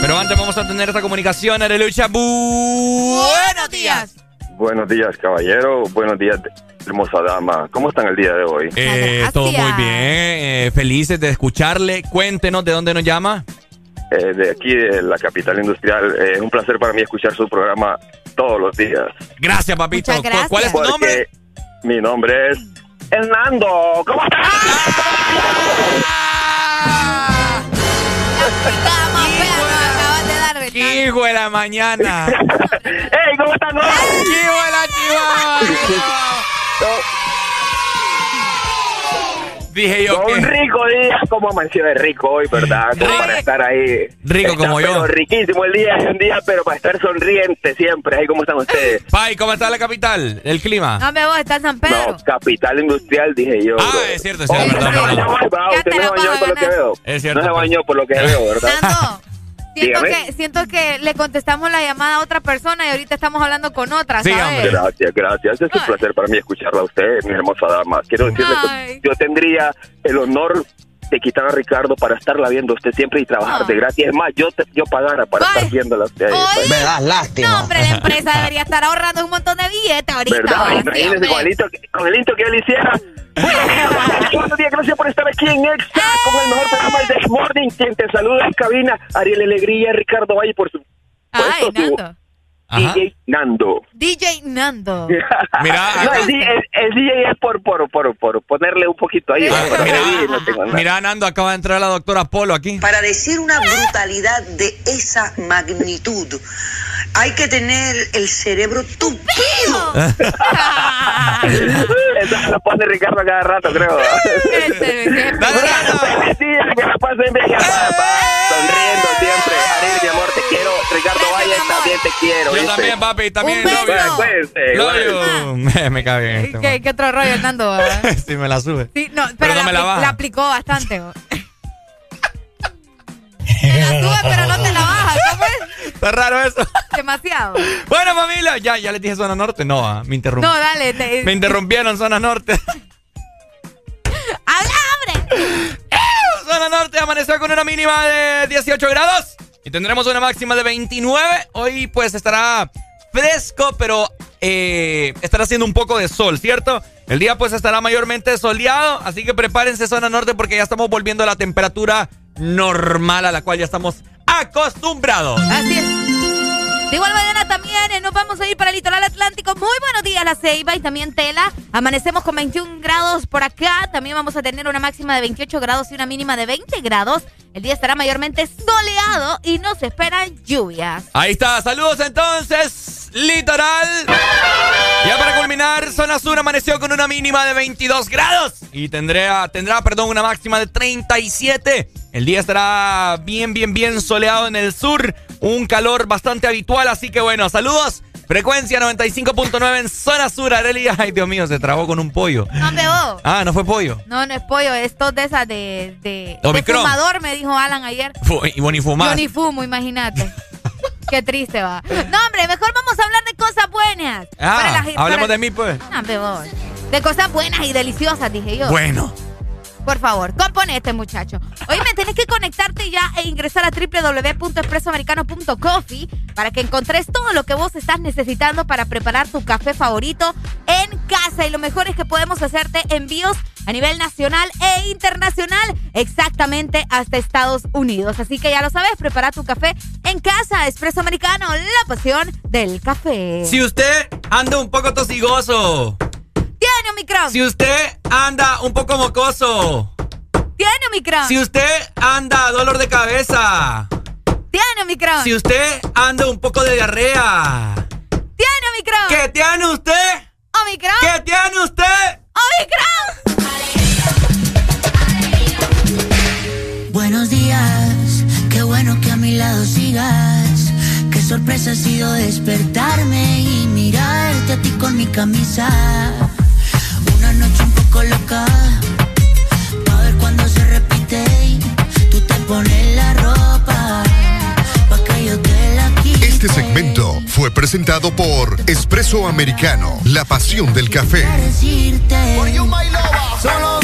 Pero antes vamos a tener esta comunicación, Arelucha. Buenos días. Buenos días, caballero. Buenos días, hermosa dama. ¿Cómo están el día de hoy? Eh, todo muy bien, eh, felices de escucharle. Cuéntenos de dónde nos llama. Eh, de aquí, de la capital industrial. Eh, es un placer para mí escuchar su programa todos los días. Gracias, papito. Gracias. ¿Cuál es tu Porque nombre? Mi nombre es Hernando. ¿Cómo estás? Hijo de la mañana. [LAUGHS] ¡Ey, cómo están hoy! ¡Hijo de la chiva! Dije yo que... Un rico día, como amaneció de rico hoy, ¿verdad? Como para estar ahí. Rico Está, como yo. pero riquísimo el día, es un día, pero para estar sonriente siempre. Ahí, ¿cómo están ustedes? [LAUGHS] Pai, ¿cómo está la capital? ¿El clima? No me voy, está en San Pedro. No, capital industrial, dije yo. Ah, bro. es cierto, es cierto, Oh, Usted no se bañó por lo que veo. Es cierto, No se pues. bañó por lo que veo, ¿verdad? [LAUGHS] Siento Dígame. que, siento que le contestamos la llamada a otra persona y ahorita estamos hablando con otra, ¿sabes? Gracias, gracias. Es un placer para mí escucharla a usted, mi hermosa dama. Quiero decirle Ay. que yo tendría el honor de quitar a Ricardo para estarla viendo usted siempre y trabajar de gratis. Es más, yo te, yo pagara para estar viéndola usted ahí. Oye. Me das lástima. No, hombre, la empresa [LAUGHS] debería estar ahorrando un montón de billetes ahorita. ¿Verdad? Imagínese con el, intro, que- con el intro que él hiciera. Buenos [LAUGHS] días, gracias por estar aquí en Extra con el mejor programa del This Morning. Quien te saluda en cabina, Ariel Alegría, Ricardo Valle, por supuesto. Ay, su Nando. DJ Nando. DJ [LAUGHS] Nando. Mira, no, el, DJ el- el DJ es por, por, por, por ponerle un poquito ahí. Ah, pero mira, ahí no tengo nada. Mira, Nando, acaba de entrar la doctora Polo aquí. Para decir una brutalidad de esa magnitud, hay que tener el cerebro tupido. [LAUGHS] Esa la [LAUGHS] pone Ricardo cada rato, creo. Que la pasen bien, sonriendo siempre. Ariel, mi amor, quiero. Ricardo Valle, también te quiero. Yo ¿viste? también, papi, también. Un beso. love you. Eh, Love igual. you. Me, me cae bien este. ¿Qué, qué otro rollo, Nando? ¿verdad? [LAUGHS] Sí, me la sube. Sí, no, Pero pero, no me la baja. la aplicó bastante. Te la sube, pero no te la baja. ¿Cómo es? Está raro eso. Demasiado. Bueno, familia, ya, ya les dije zona norte. No, ah, me interrumpí. No, dale. Te... Me interrumpieron zona norte. [LAUGHS] ¡Habla, hombre! [LAUGHS] Zona norte amaneció con una mínima de 18 grados y tendremos una máxima de 29. Hoy pues estará fresco, pero eh, estará haciendo un poco de sol, ¿cierto? El día pues estará mayormente soleado, así que prepárense zona norte porque ya estamos volviendo a la temperatura normal a la cual ya estamos acostumbrados. Así es. De igual manera también eh, nos vamos a ir para el litoral atlántico. Muy buenos días, La Ceiba y también Tela. Amanecemos con 21 grados por acá. También vamos a tener una máxima de 28 grados y una mínima de 20 grados. El día estará mayormente soleado y nos esperan lluvias. Ahí está, saludos entonces, litoral. Ya para culminar, zona sur amaneció con una mínima de 22 grados y tendrá, tendrá perdón, una máxima de 37. El día estará bien, bien, bien soleado en el sur, un calor bastante habitual, así que bueno, saludos. Frecuencia 95.9 en zona sur, Arelia. [LAUGHS] Ay, Dios mío, se trabó con un pollo. No me vos. Ah, no fue pollo. No, no es pollo, es todo de esas de, de, de fumador, me dijo Alan ayer. Y bueno, y fumar. Yo ni fumo, imagínate. Qué triste va. No, hombre, mejor vamos a hablar de cosas buenas. Para Ah, la- hablemos para- de mí, pues. No, hombre, vos. De cosas buenas y deliciosas, dije yo. Bueno. Por favor, componete, muchacho. Oye, me tenés que conectarte ya e ingresar a www.expresoamericano.coffee para que encontres todo lo que vos estás necesitando para preparar tu café favorito en casa. Y lo mejor es que podemos hacerte envíos a nivel nacional e internacional, exactamente hasta Estados Unidos. Así que ya lo sabes, prepara tu café en casa. Expreso Americano, la pasión del café. Si usted anda un poco tosigoso. Tiene un micrófono. Si usted anda un poco mocoso. Tiene un micrófono. Si usted anda dolor de cabeza. Tiene un micrófono. Si usted anda un poco de diarrea. Tiene un micrófono. ¿Qué tiene usted? Omicron. ¿Qué tiene usted? Omicron. Buenos días, qué bueno que a mi lado sigas. Qué sorpresa ha sido despertarme y mirarte a ti con mi camisa. Una noche un poco loca, pa' ver cuando se repite. y Tú te pones la ropa, pa' que yo te la quite. Este segmento fue presentado por Espresso Americano, la pasión del café. Solo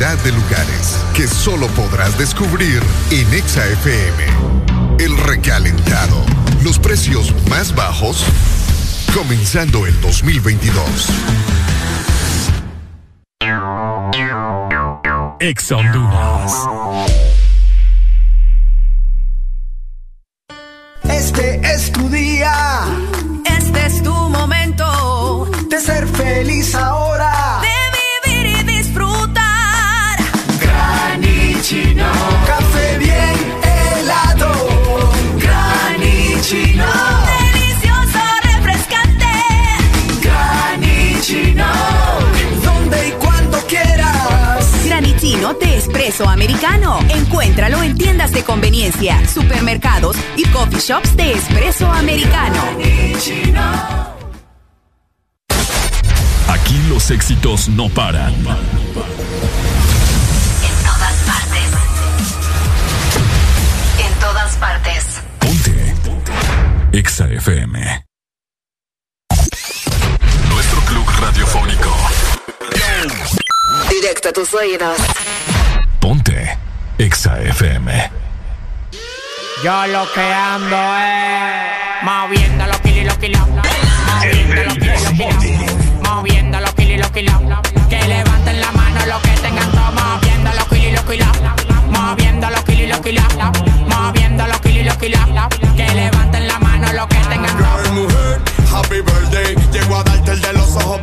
de lugares que solo podrás descubrir en Exa FM. El recalentado. Los precios más bajos comenzando el 2022. Exa Honduras. No paran. En todas partes. En todas partes. EXA FM. Nuestro club radiofónico. Directo a tus oídos. Ponte EXA FM. Yo lo que ando es moviendo kilos. Moviendo los kilos los kilos. Moviendo los kilos los kilos. Que levanten la mano los que tengan. Girl, mujer, happy birthday. Llego a darte el de los ojos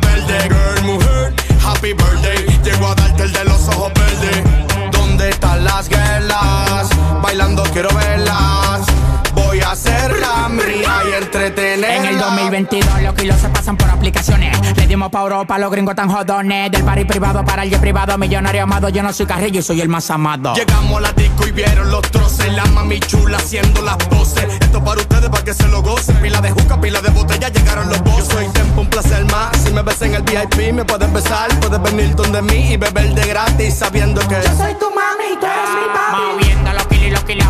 2022 los kilos se pasan por aplicaciones. Le dimos pa' Europa, los gringos tan jodones. Del party privado para el jet privado, millonario amado. Yo no soy carrillo y soy el más amado. Llegamos a la disco y vieron los troces. La mami chula haciendo las poses. Esto para ustedes, para que se lo gocen. Pila de juca, pila de botella, llegaron los bosses. Yo soy tempo, un placer más. Si me ves en el VIP, me puedes besar. Puedes venir donde mí y beber de gratis, sabiendo que yo soy tu mami y tú eres mi papi. Moviendo los kilos y los kilos.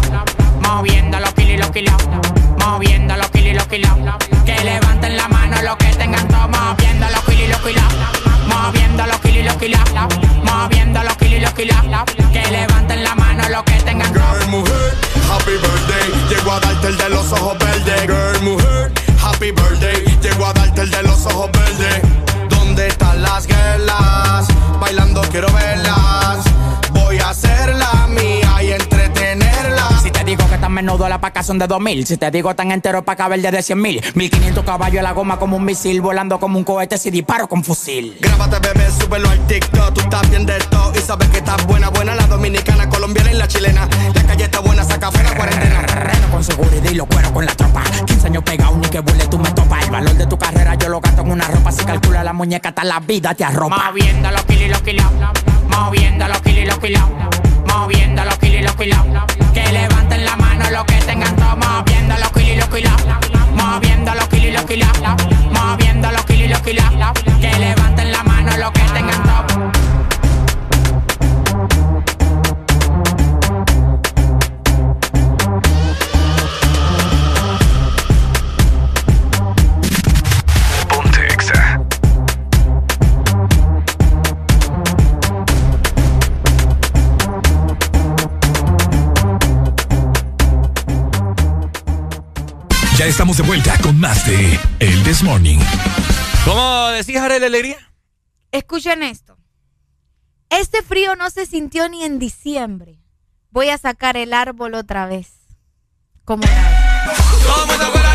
Moviendo los kilos y los kilos. Moviendo los kilos Que levanten la mano los que tengan. Moviendo los y los kilos. Moviendo los y los kilos. Moviendo los y los kilos. Que levanten la mano los que tengan. Girl, mujer, happy birthday. Llego a darte el de los ojos verdes. Girl, mujer, happy birthday. Llego a darte el de los ojos verdes. ¿Dónde están las guerras? Bailando quiero verlas. Voy a hacerla menudo la paca son de 2000 Si te digo tan entero pa' caber de 100 mil 1500 caballos a la goma como un misil Volando como un cohete si disparo con fusil Grábate, bebé, súbelo al TikTok. Tú estás bien de todo y sabes que estás buena, buena. La dominicana, colombiana y la chilena. La calle está buena, saca fuera cuarentena. Reno con seguridad y lo cuero con la tropa 15 años pegado ni que burle tú me topas El valor de tu carrera yo lo gasto en una ropa Si calcula la muñeca hasta la vida te arropa Moviendo los kilos y kilos. Moviendo los kilos y los kilos. Moviendo los kilos y los kilos. Que levanten la mano los que tengan todo. Moviendo los kilos y los kilos. Moviendo los kilos y los kilos. Moviendo los kilos y los kilos. Que levanten la mano los que tengan todo. Ya estamos de vuelta con más de El This Morning. ¿Cómo decís, Arely Alegría? Escuchen esto. Este frío no se sintió ni en diciembre. Voy a sacar el árbol otra vez. Como Todo el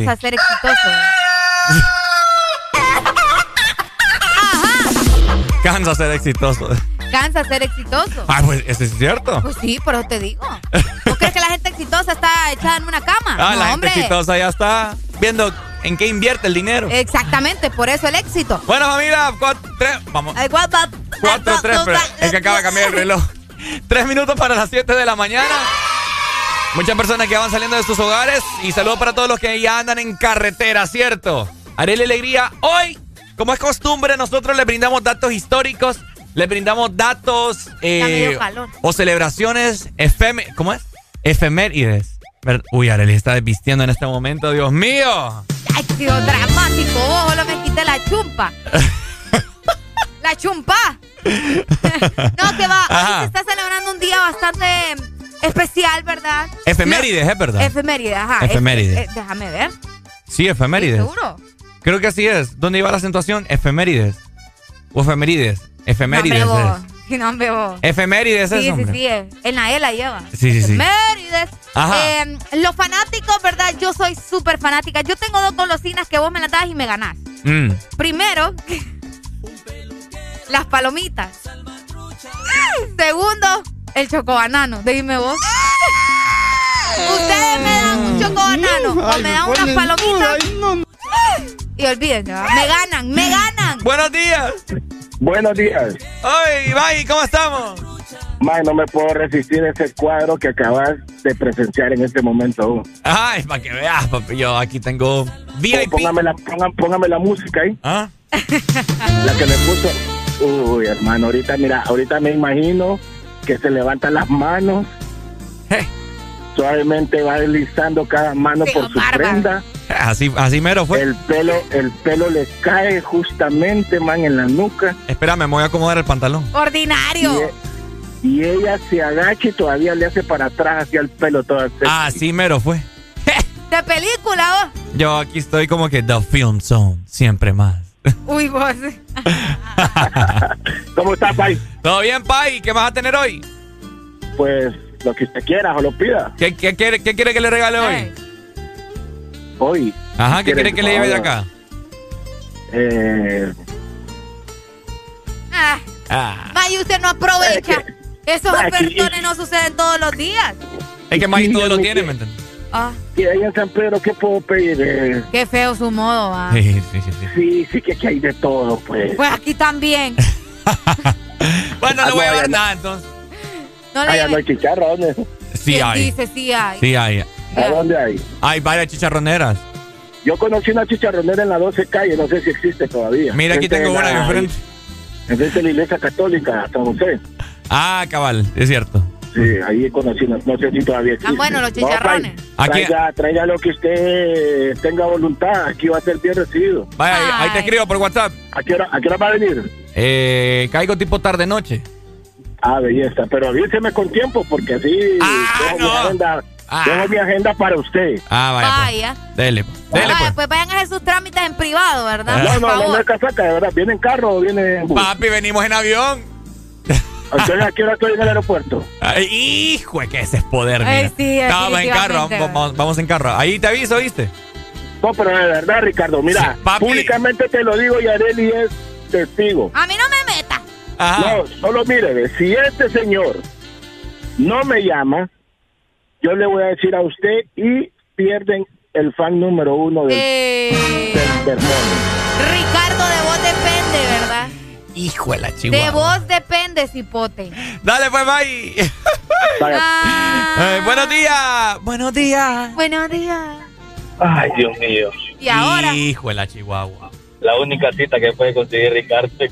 sí. [LAUGHS] Cansa ser exitoso. Cansa ser exitoso. Cansa ser exitoso. Ah, pues eso es cierto. Pues sí, pero te digo. ¿Tú crees que la gente exitosa está echada en una cama? Ah, no, la gente exitosa ya está viendo en qué invierte el dinero. Exactamente, por eso el éxito. Bueno, familia, cuatro, tres, vamos. Cuatro, tres, pero es que acaba de cambiar el reloj. Tres minutos para las siete de la mañana. Muchas personas que van saliendo de sus hogares y saludos para todos los que ya andan en carretera, ¿cierto? Arely Alegría, hoy, como es costumbre, nosotros le brindamos datos históricos, le brindamos datos eh, o celebraciones efem ¿cómo es? efemérides. Uy, Arely está desvistiendo en este momento, Dios mío. Ay, tío, dramático. Ojo, lo me quité la chumpa. [LAUGHS] la chumpa. [LAUGHS] no, que va. Hoy se está celebrando un día bastante especial, ¿verdad? Efemérides, ¿es verdad? Efemérides, ajá. Efemérides. Eh, eh, déjame ver. Sí, efemérides. ¿Seguro? Creo que así es. ¿Dónde iba la acentuación? Efemérides. O efemérides. Efemérides. No, [LAUGHS] no, hombre, vos. Efemérides es, Sí, sí, hombre. sí, en la E la lleva. Sí, sí, sí. Efemérides. Ajá. Eh, los fanáticos, ¿verdad? Yo soy súper fanática. Yo tengo dos golosinas que vos me las das y me ganás. Mm. Primero, [LAUGHS] las palomitas. Segundo, el chocobanano. Dime vos. Ustedes me dan un chocobanano o me dan unas palomitas. Y olvídense, ¿va? me ganan, me ganan. Buenos días. Buenos días. Hoy, May, ¿cómo estamos? May, no me puedo resistir a ese cuadro que acabas de presenciar en este momento. Ay, para que veas, papi. Yo aquí tengo VIP. Póngame la, ponga- póngame la música ahí. ¿Ah? La que me puso. Uy, hermano, ahorita, mira, ahorita me imagino que se levantan las manos. Suavemente va deslizando cada mano por su prenda. Así, así mero fue. El pelo, el pelo le cae justamente, man, en la nuca. Espérame, me voy a acomodar el pantalón. Ordinario. Y ella se agacha y todavía le hace para atrás hacia el pelo todo. sexy. Así mero fue. De película, Yo aquí estoy como que The Film Zone, siempre más. Uy, vos. [LAUGHS] [LAUGHS] ¿Cómo estás, Pai? ¿Todo bien, Pai? ¿Qué vas a tener hoy? Pues lo que usted quiera o lo pida. ¿Qué, qué quiere, qué quiere que le regale hoy? Hoy. Ajá, ¿qué ¿Quiere quiere que le lleve de acá? Eh, Ah, Ah, usted no aprovecha. [LAUGHS] Esos ofertones no suceden todos los días. es que May todo lo tiene, ¿me entiendes? Ah. Y ahí en San Pedro, ¿qué puedo pedir? Eh, Qué feo su modo, va. Sí, sí, sí. sí. sí, que aquí hay de todo, pues. Pues aquí también. [LAUGHS] Bueno, Ah, no voy a no, llevar nada entonces. No le Allá no hay chicharrones. Sí ¿Quién hay. dice sí hay? Sí hay. ¿A dónde hay? Hay varias chicharroneras. Yo conocí una chicharronera en la 12 calle, no sé si existe todavía. Mira, aquí Frente tengo de una la- enfrente. Enfrente de la iglesia católica, San José. Ah, cabal, es cierto. Sí, ahí conocí, no, no sé si todavía existe. Ah, bueno, los No, chicharrones. Aquí- traiga, traiga lo que usted tenga voluntad, aquí va a ser bien recibido. Vaya, ahí- ahí te escribo por WhatsApp. ¿A qué hora, a qué hora va a venir? Eh, caigo tipo tarde noche. Ah, belleza, pero avíseme con tiempo porque así Ah, no. mi agenda, Ah. dejo mi agenda para usted. Ah, vaya. Vaya. Pues. Dele, pues. Dele, Vaya, pues. pues vayan a hacer sus trámites en privado, ¿verdad? No, Por no, no, no es casaca, de verdad. ¿Viene en carro o viene en bus? Papi, venimos en avión. ¿A qué hora estoy en el aeropuerto? Ay, hijo, que ese es poder, Ay, mira. sí, en carro, vamos, vamos- en carro. Ahí te aviso, ¿viste? No, pero de verdad, Ricardo, mira, Sí, papi. públicamente te lo digo y Areli es testigo. A mí no me meta. Ajá. No, solo mire, si este señor no me llama, yo le voy a decir a usted y pierden el fan número uno del, Eh, del, del mono. Ricardo, Hijo de la De chihuahua. vos depende, cipote. Dale, pues, bye. Ah, Eh, buenos días. Buenos días. buenos días. Ay, Dios mío. Y ahora. Hijo de la chihuahua. La única cita que puede conseguir Ricardo. [LAUGHS]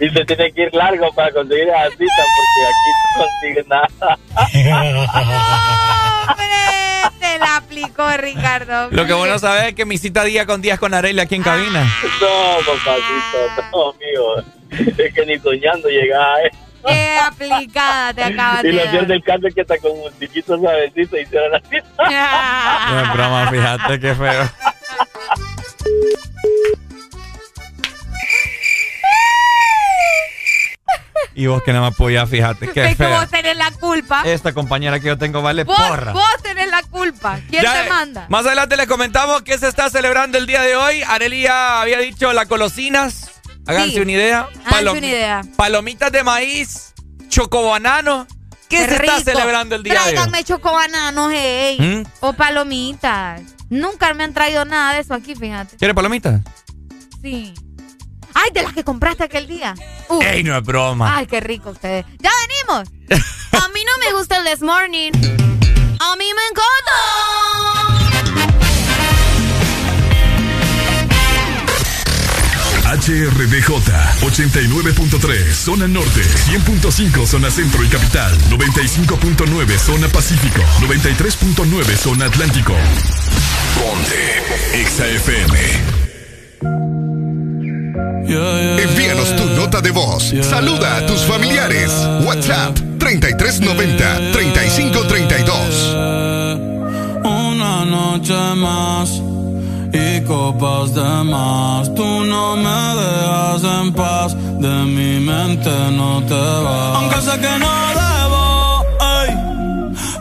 y se tiene que ir largo para conseguir esa cita porque aquí no consigue nada. [LAUGHS] ¡Hombre! Aplicó, Ricardo. Lo que bueno saber es que mi cita día con días con Arely aquí en cabina. No, papacito, no, mío. Es que ni soñando llegaba, ¿eh? Qué aplicada te acabas Y de lo cierto dar. del caso es que hasta con un chiquito suavecito hicieron la cita. No es broma, fíjate qué feo. [LAUGHS] [LAUGHS] Y vos que no me apoyás, fíjate, qué que vos tenés la culpa. Esta compañera que yo tengo vale Vos, porra. vos tenés la culpa. ¿Quién Ya, te manda? Más adelante les comentamos que se está celebrando el día de hoy. Arely ya había dicho las golosinas. Háganse Sí. una idea. Háganse Palom- una idea. Palomitas de maíz, chocobanano. ¿Qué, Qué se está celebrando el día de hoy? Tráiganme chocobananos, hey. ¿Mm? O palomitas. Nunca me han traído nada de eso aquí, fíjate. ¿Quiere palomitas? Sí. Ay, de las que compraste aquel día. Uf. ¡Ey, no es broma! Ay, qué rico ustedes. ¡Ya venimos! [LAUGHS] A mí no me gusta el This Morning. A mí me encanta. HRDJ 89.3 Zona Norte 100.5 Zona Centro y Capital 95.9 Zona Pacífico 93.9 Zona Atlántico Ponte XAFM Envíanos tu nota de voz. Saluda a tus familiares. WhatsApp 3390 3532. Una noche más y copas de más. Tú no me dejas en paz, de mi mente no te vas. Aunque sé que no debo ey,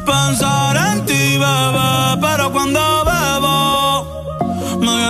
pensar en ti, bebé, pero cuando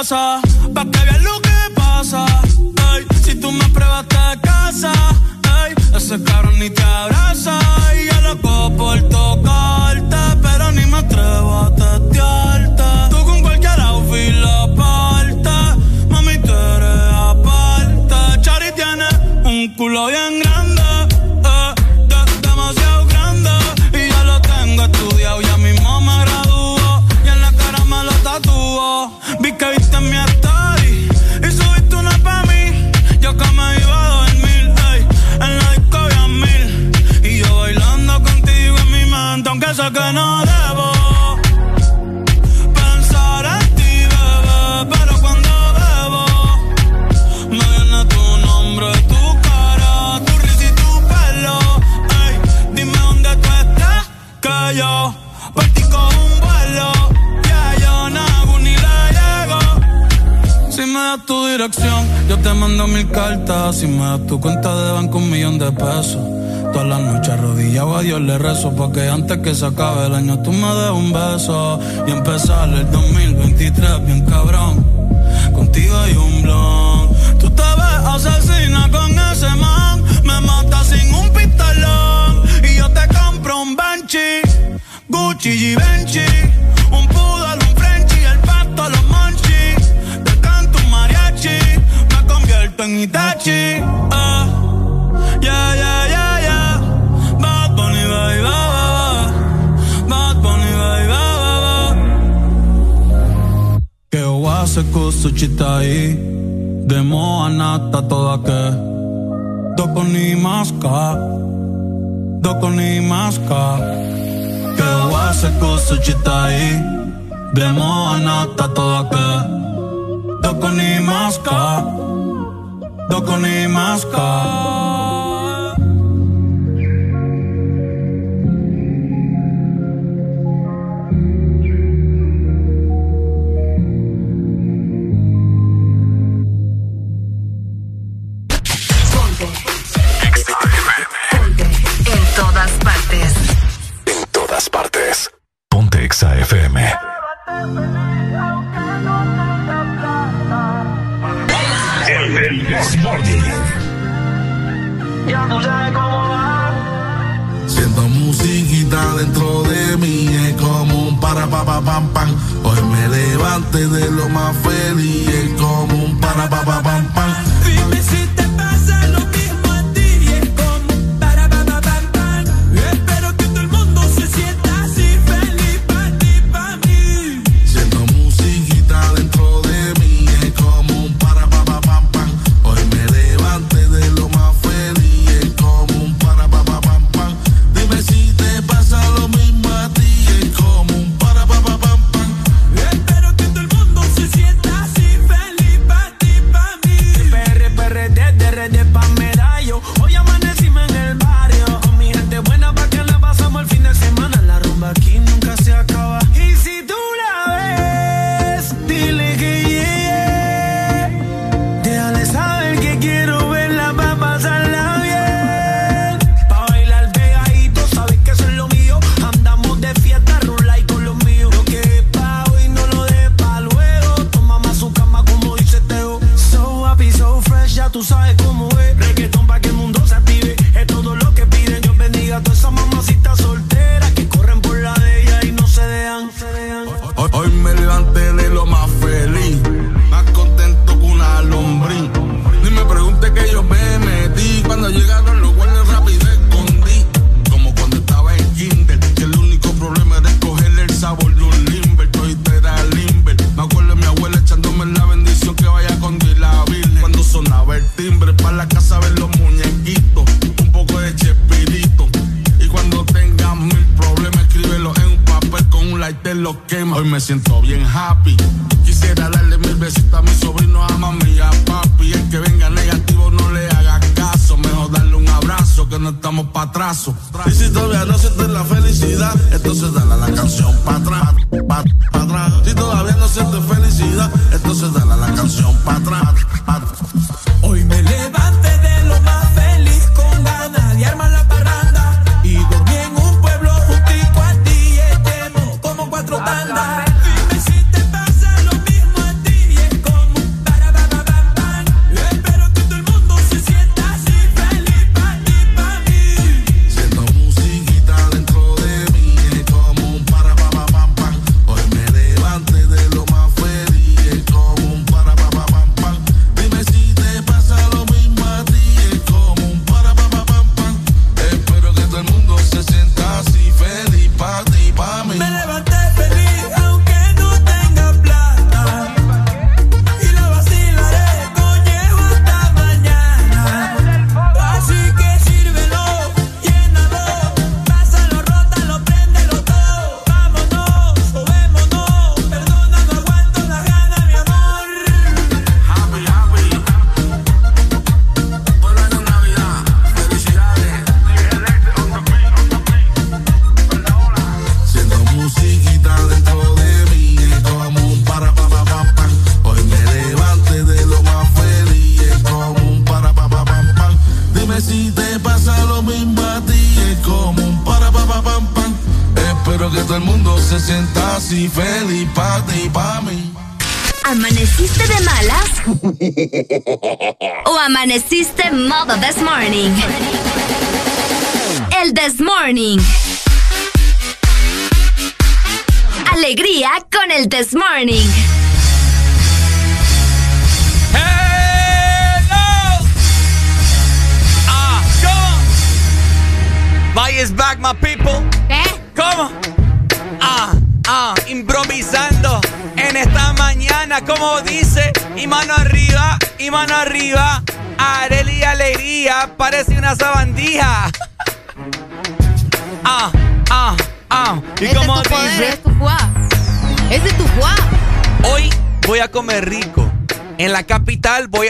casa, pa' que veas lo que pasa. Si tú me pruebas te casa, ey, ese cabrón ni te abraza. Y yo loco por tocarte, pero ni me atrevo a testearte. Tú con cualquier outfit la parte, mami, tú eres aparte. Chari tiene un culo bien aunque sé que no debo. Pensar en ti, bebé, pero cuando bebo, me viene tu nombre, tu cara, tu risa y tu pelo. Ey, dime dónde tú estás, que yo partí con un vuelo. Ya yo no hago ni la llego. Si me das tu dirección, yo te mando mil cartas. Si me das tu cuenta de banco, un millón de pesos. Toda la noche arrodillado. A Dios le rezo Porque antes que se acabe el año tú me des un beso. Y empezar el 2023 bien cabrón. Contigo hay un blon. Tú te ves asesina con ese man. Me mata sin un pistolón. Y yo te compro un Banshee Gucci y Benchi secco su città e demo anata toda che Doko ni maska Doko ni maska Che wa secco su città e demo anata toda che Doko ni maska Doko ni maska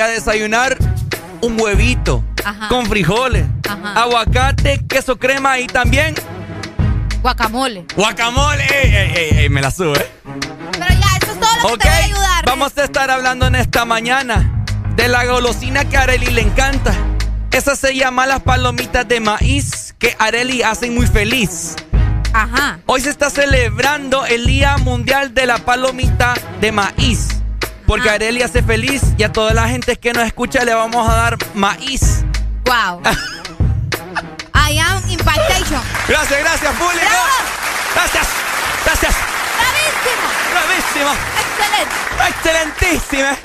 a desayunar un huevito Ajá. con frijoles, Ajá. aguacate, queso crema y también Guacamole. guacamole. Ey, ey, ey, ey, me la sube. Pero ya, eso es todo lo que Ok, te va a ayudar. vamos a estar hablando en esta mañana de la golosina que a Areli le encanta. Esa se llama las palomitas de maíz que Areli hacen muy feliz. Ajá. Hoy se está celebrando el Día Mundial de la Palomita de Maíz. Porque Ajá. Areli hace feliz y a toda la gente que nos escucha le vamos a dar maíz. Wow. [LAUGHS] I am impactation. Gracias, gracias, público. ¡Bravo! Gracias, gracias. ¡Bravísimo! Bravísimo. ¡Excelente! Excelentísima.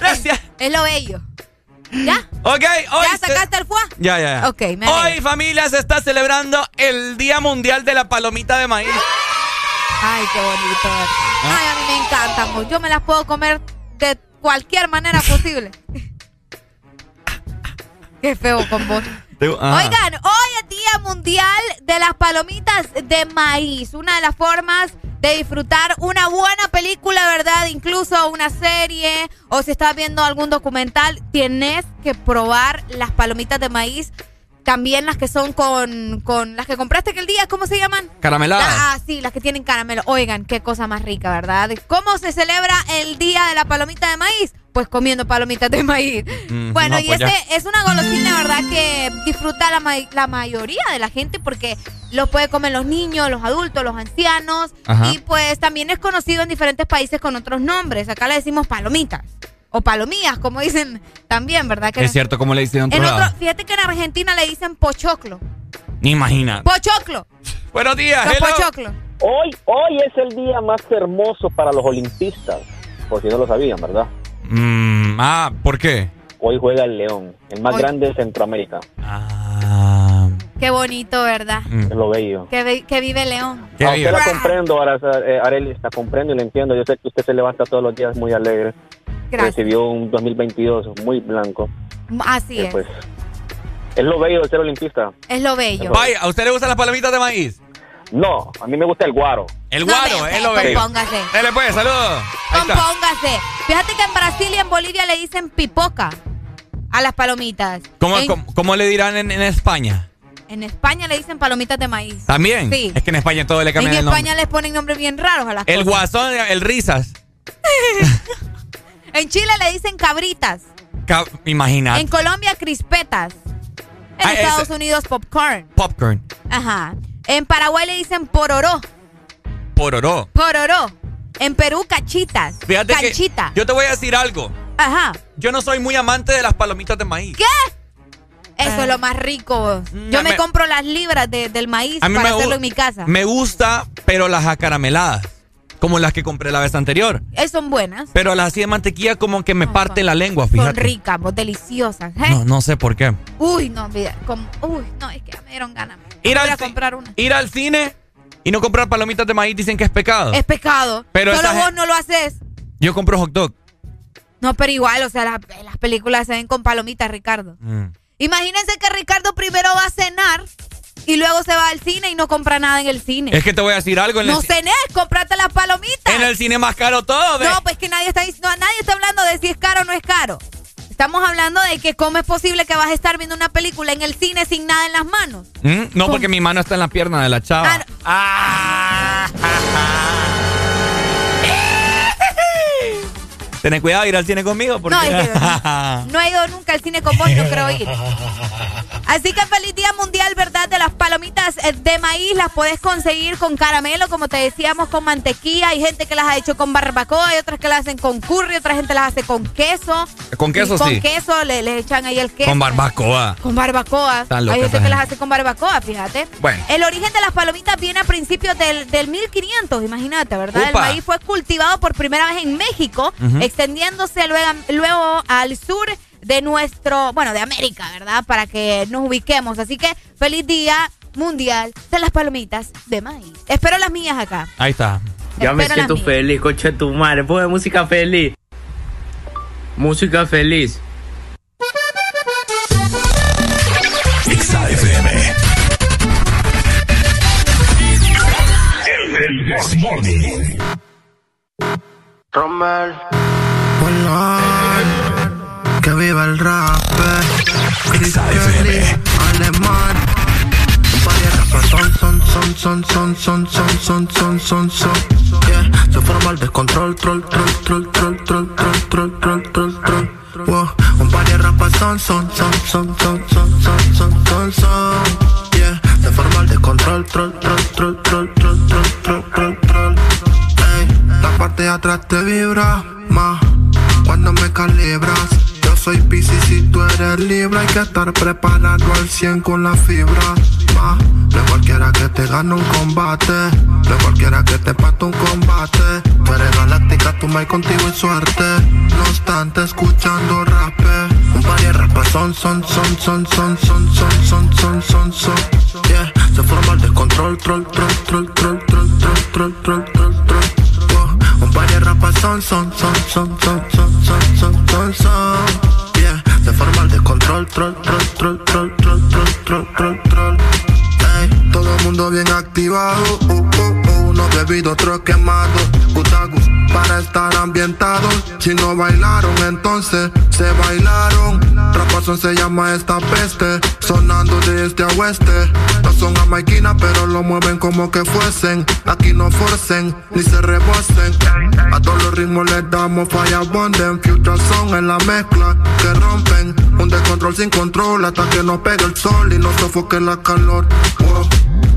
Gracias. Es lo bello. ¿Ya? Ok, hoy. ¿Ya se- sacaste el fuá? Ya, ya, ya. Ok, me Hoy, familia, se está celebrando el Día Mundial de la Palomita de Maíz. Ay, qué bonito. Ah. Ay, a mí me encantan. mo. Yo me las puedo comer de cualquier manera posible. qué feo con vos. Ah. Oigan, hoy es Día Mundial de las Palomitas de Maíz. Una de las formas de disfrutar una buena película, ¿verdad? Incluso una serie o si estás viendo algún documental, tienes que probar las palomitas de maíz. También las que son con, con las que compraste aquel día, ¿cómo se llaman? Carameladas. Ah, sí, las que tienen caramelo. Oigan, qué cosa más rica, ¿verdad? ¿Cómo se celebra el Día de la Palomita de Maíz? Pues comiendo palomitas de maíz. Mm, Bueno, no, y pues este es una golosina, ¿verdad? Que disfruta la, ma- la mayoría de la gente porque los puede comer los niños, los adultos, los ancianos. Ajá. Y pues también es conocido en diferentes países con otros nombres. Acá le decimos palomitas. O palomías, como dicen también, ¿verdad? Que Es cierto, como le dicen en en otro fíjate que en Argentina le dicen pochoclo. Imagina. ¡Pochoclo! Buenos días, Los pochoclos. Hoy, hoy es el día más hermoso para los olimpistas, por si no lo sabían, ¿verdad? Mm, ah, ¿por qué? Hoy juega el León, el más Hoy. grande de Centroamérica. Ah, Qué bonito, ¿verdad? mm. Es lo bello. Que, que vive León. Qué A usted bien. la comprendo, ahora, eh, Areli, la comprendo y la entiendo. Yo sé que usted se levanta todos los días muy alegre. Gracias. Recibió un 2022 muy blanco. Así que, es. Pues, es lo bello de ser olimpista. Es lo bello. Vaya, ¿a usted le gustan las palomitas de maíz? No, a mí me gusta el guaro. El guaro, es lo bello. compóngase. Dele pues, saludos. Compóngase. Fíjate que en Brasil y en Bolivia le dicen pipoca a las palomitas. ¿Cómo, en, cómo- cómo le dirán en, en España? en España le dicen palomitas de maíz. ¿También? Sí. Es que en España todo le En cambian el España nombre. les ponen nombres bien raros a las El cosas. guasón, el risas. [LAUGHS] En Chile le dicen cabritas. Ca- Imagínate. En Colombia crispetas. En Ah, Estados ese- Unidos popcorn. Popcorn. Ajá. En Paraguay le dicen pororó. Pororó. Pororó. En Perú cachitas. Fíjate Canchita. que yo te voy a decir algo. Ajá. Yo no soy muy amante de las palomitas de maíz. ¿Qué? Eso es lo más rico. Yo me, me- compro las libras de- del maíz para hacerlo en mi casa. Me gusta, pero las acarameladas. Como las que compré la vez anterior. Eh, son buenas. Pero las así de mantequilla como que me parte la lengua, Son fíjate. ricas, vos, deliciosas. ¿eh? No, no sé por qué. Uy, no, mira, como- uy, no, es que ya me dieron ganas. Ir al, a comprar una. ir al cine y no comprar palomitas de maíz dicen que es pecado. Es pecado. Pero Solo vos no lo haces. Yo compro hot dog. No, pero igual, o sea, las, las películas se ven con palomitas, Ricardo. Mm. Imagínense que Ricardo primero va a cenar y luego se va al cine y no compra nada en el cine. Es que te voy a decir algo. En, no cenés, comprate las palomitas. en el cine más caro todo. No, pues que nadie está diciendo, nadie está hablando de si es caro o no es caro. Estamos hablando de que cómo es posible que vas a estar viendo una película en el cine sin nada en las manos. Mm, No, porque mi mano está en la pierna de la chava. Ah, no. Ah. Ten cuidado de ir al cine conmigo porque... No, es que no he ido nunca al cine con vos, no creo ir. Así que feliz día mundial, ¿verdad? De las palomitas eh, de maíz las puedes conseguir con caramelo, como te decíamos, con mantequilla. Hay gente que las ha hecho con barbacoa, hay otras que las hacen con curry, otra gente las hace con queso. Con queso, sí. Con queso, le, echan ahí el queso. Con barbacoa. Con barbacoa. hay gente que las hace con barbacoa, fíjate. Bueno. El origen de las palomitas viene a principios del, del 1500, imagínate, ¿verdad? El maíz fue cultivado por primera vez en México, extendiéndose luego, luego al sur de nuestro, bueno, de América, ¿verdad? Para que nos ubiquemos. Así que feliz día mundial de las palomitas de maíz. Espero las mías acá. Ahí está. Ya me siento feliz, coche tu madre. Pone música feliz. Música feliz. XAFM. Rommel. Que viva el rap. Alemán. Son, son, son, son, son, son, son, son, son, son, son, yeah. Se forma el descontrol, troll, troll, troll, troll, troll, troll, troll, troll, troll, troll. Wow. Un par de rapas son, son, son, son, son, son, son, son, son, son, yeah. Se forma el descontrol, troll, troll, troll, troll, troll, troll, troll, troll, atrás te vibra más cuando me calibras soy Pisces si tú eres libre Hay que estar preparado al 100 con la fibra Ma, de cualquiera que te gane un combate De cualquiera que te pate un combate Tú eres galáctica, tú me contigo y suerte No obstante escuchando rap Un par de rapas son, son, son, son, son, son, son, son, son, son, son Yeah, se forma el descontrol, troll, troll, troll, troll, troll, troll, troll, troll, troll, troll De rapas son, son, son, son, son, son, son, son, son, son se forma el descontrol, troll, troll, troll, troll, troll, troll, troll, troll, troll. Todo el mundo bien activado, uh, uh, uh, uno bebido, otro quemado, putagus para estar ambientados. Si no bailaron, entonces se bailaron. Rapazón se llama esta peste, sonando de este a oeste. No son jamaiquinas, pero lo mueven como que fuesen. Aquí no forcen, ni se rebosen. A todos los ritmos les damos falla bonden. Future en la mezcla que rompen. Un descontrol sin control hasta que nos pegue el sol y nos sofoque la calor.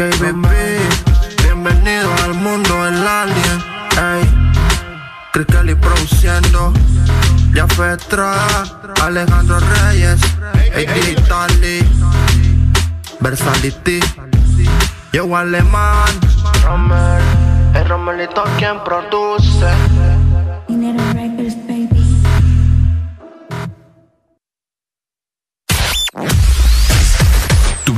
KBB. Bienvenido al mundo el alien. Ey, Kelly produciendo. Ya Alejandro Reyes, AD Italy, Versality. Yo alemán, Romer, el Romelito quien produce.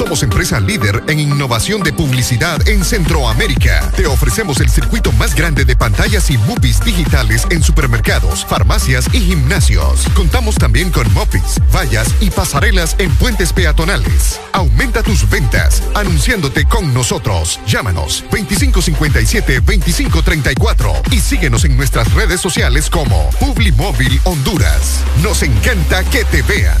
Somos empresa líder en innovación de publicidad en Centroamérica. Te ofrecemos el circuito más grande de pantallas y movies digitales en supermercados, farmacias y gimnasios. Contamos también con mopis, vallas y pasarelas en puentes peatonales. Aumenta tus ventas anunciándote con nosotros. Llámanos 2557-2534 y síguenos en nuestras redes sociales como Publimóvil Honduras. Nos encanta que te vean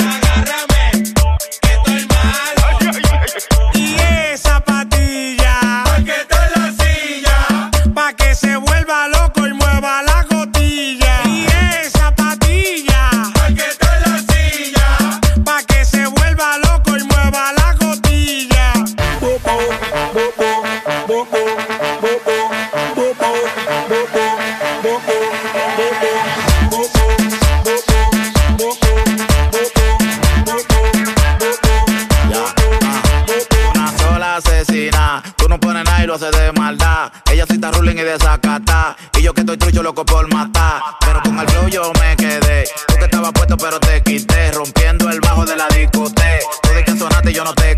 ruling y desacatá. Y yo que estoy trucho loco por matar. Pero con el flow yo me quedé. Tú que estabas puesto pero te quité. Rompiendo el bajo de la discoteca. Tú de que sonaste y yo no te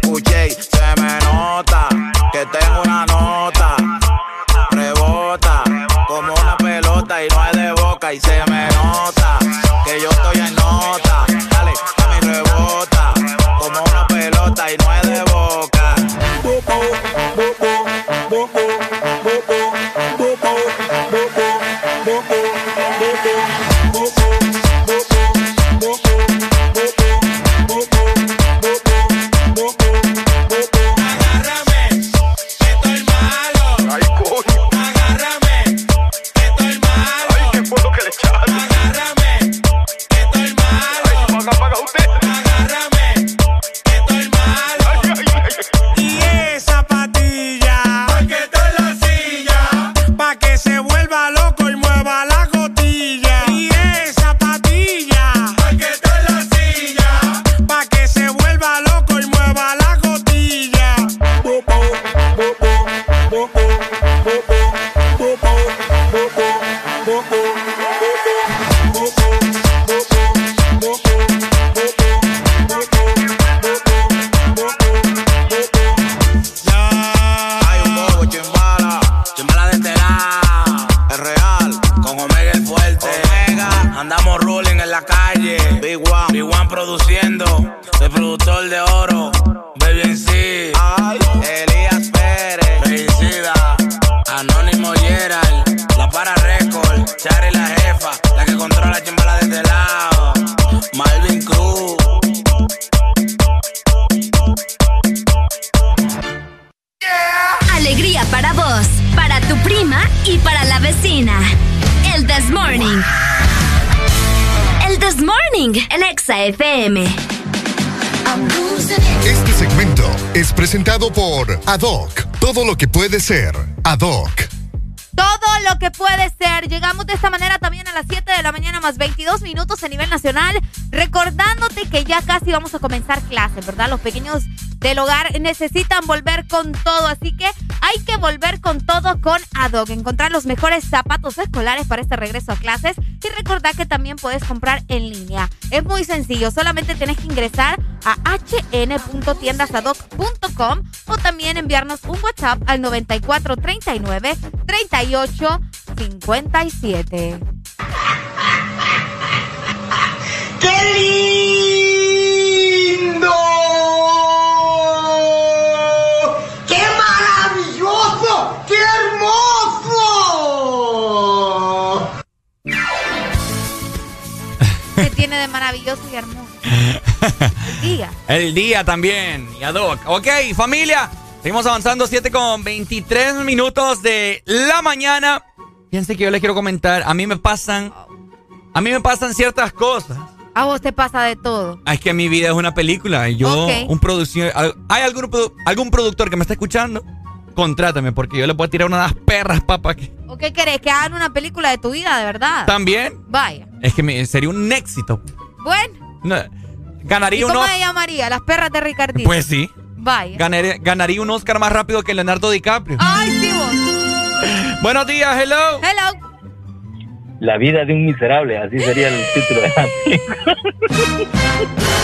Adoc. Todo lo que puede ser Adoc. Todo lo que puede ser. Llegamos de esta manera también a las 7 de la mañana más 22 minutos a nivel nacional. Recordándote que ya casi vamos a comenzar clases, ¿verdad? Los pequeños del hogar necesitan volver con todo. Así que hay que volver con todo con Adoc. Encontrar los mejores zapatos escolares para este regreso a clases. Y recordar que también puedes comprar en línea. Es muy sencillo. Solamente tienes que ingresar a hn.tiendasadoc.com o también enviarnos un WhatsApp al 9439 38 57. ¡Qué maravilloso y hermoso? [LAUGHS] Diga. El día también. Y ad hoc. Ok, familia. Seguimos avanzando 7 con 23 minutos de la mañana. Fíjense que yo les quiero comentar. A mí me pasan. A mí me pasan ciertas cosas. A vos te pasa de todo. Ah, Es que mi vida es una película. Yo, un producción. ¿Hay algún, algún productor que me está escuchando? Contrátame, porque yo le puedo tirar unas perras, papá. que- ¿O qué querés? ¿Que hagan una película de tu vida, de verdad? También. Vaya. Es que me- sería un éxito. Bueno. No, ¿Y ganaría cómo uno. se llamaría? Las perras de Ricardito. Pues sí. Vaya. Ganaría, ganaría un Oscar más rápido que Leonardo DiCaprio. Ay, sí, vos. [LAUGHS] Buenos días, hello. Hello. La vida de un miserable, así sería el título de la película. [LAUGHS] [LAUGHS]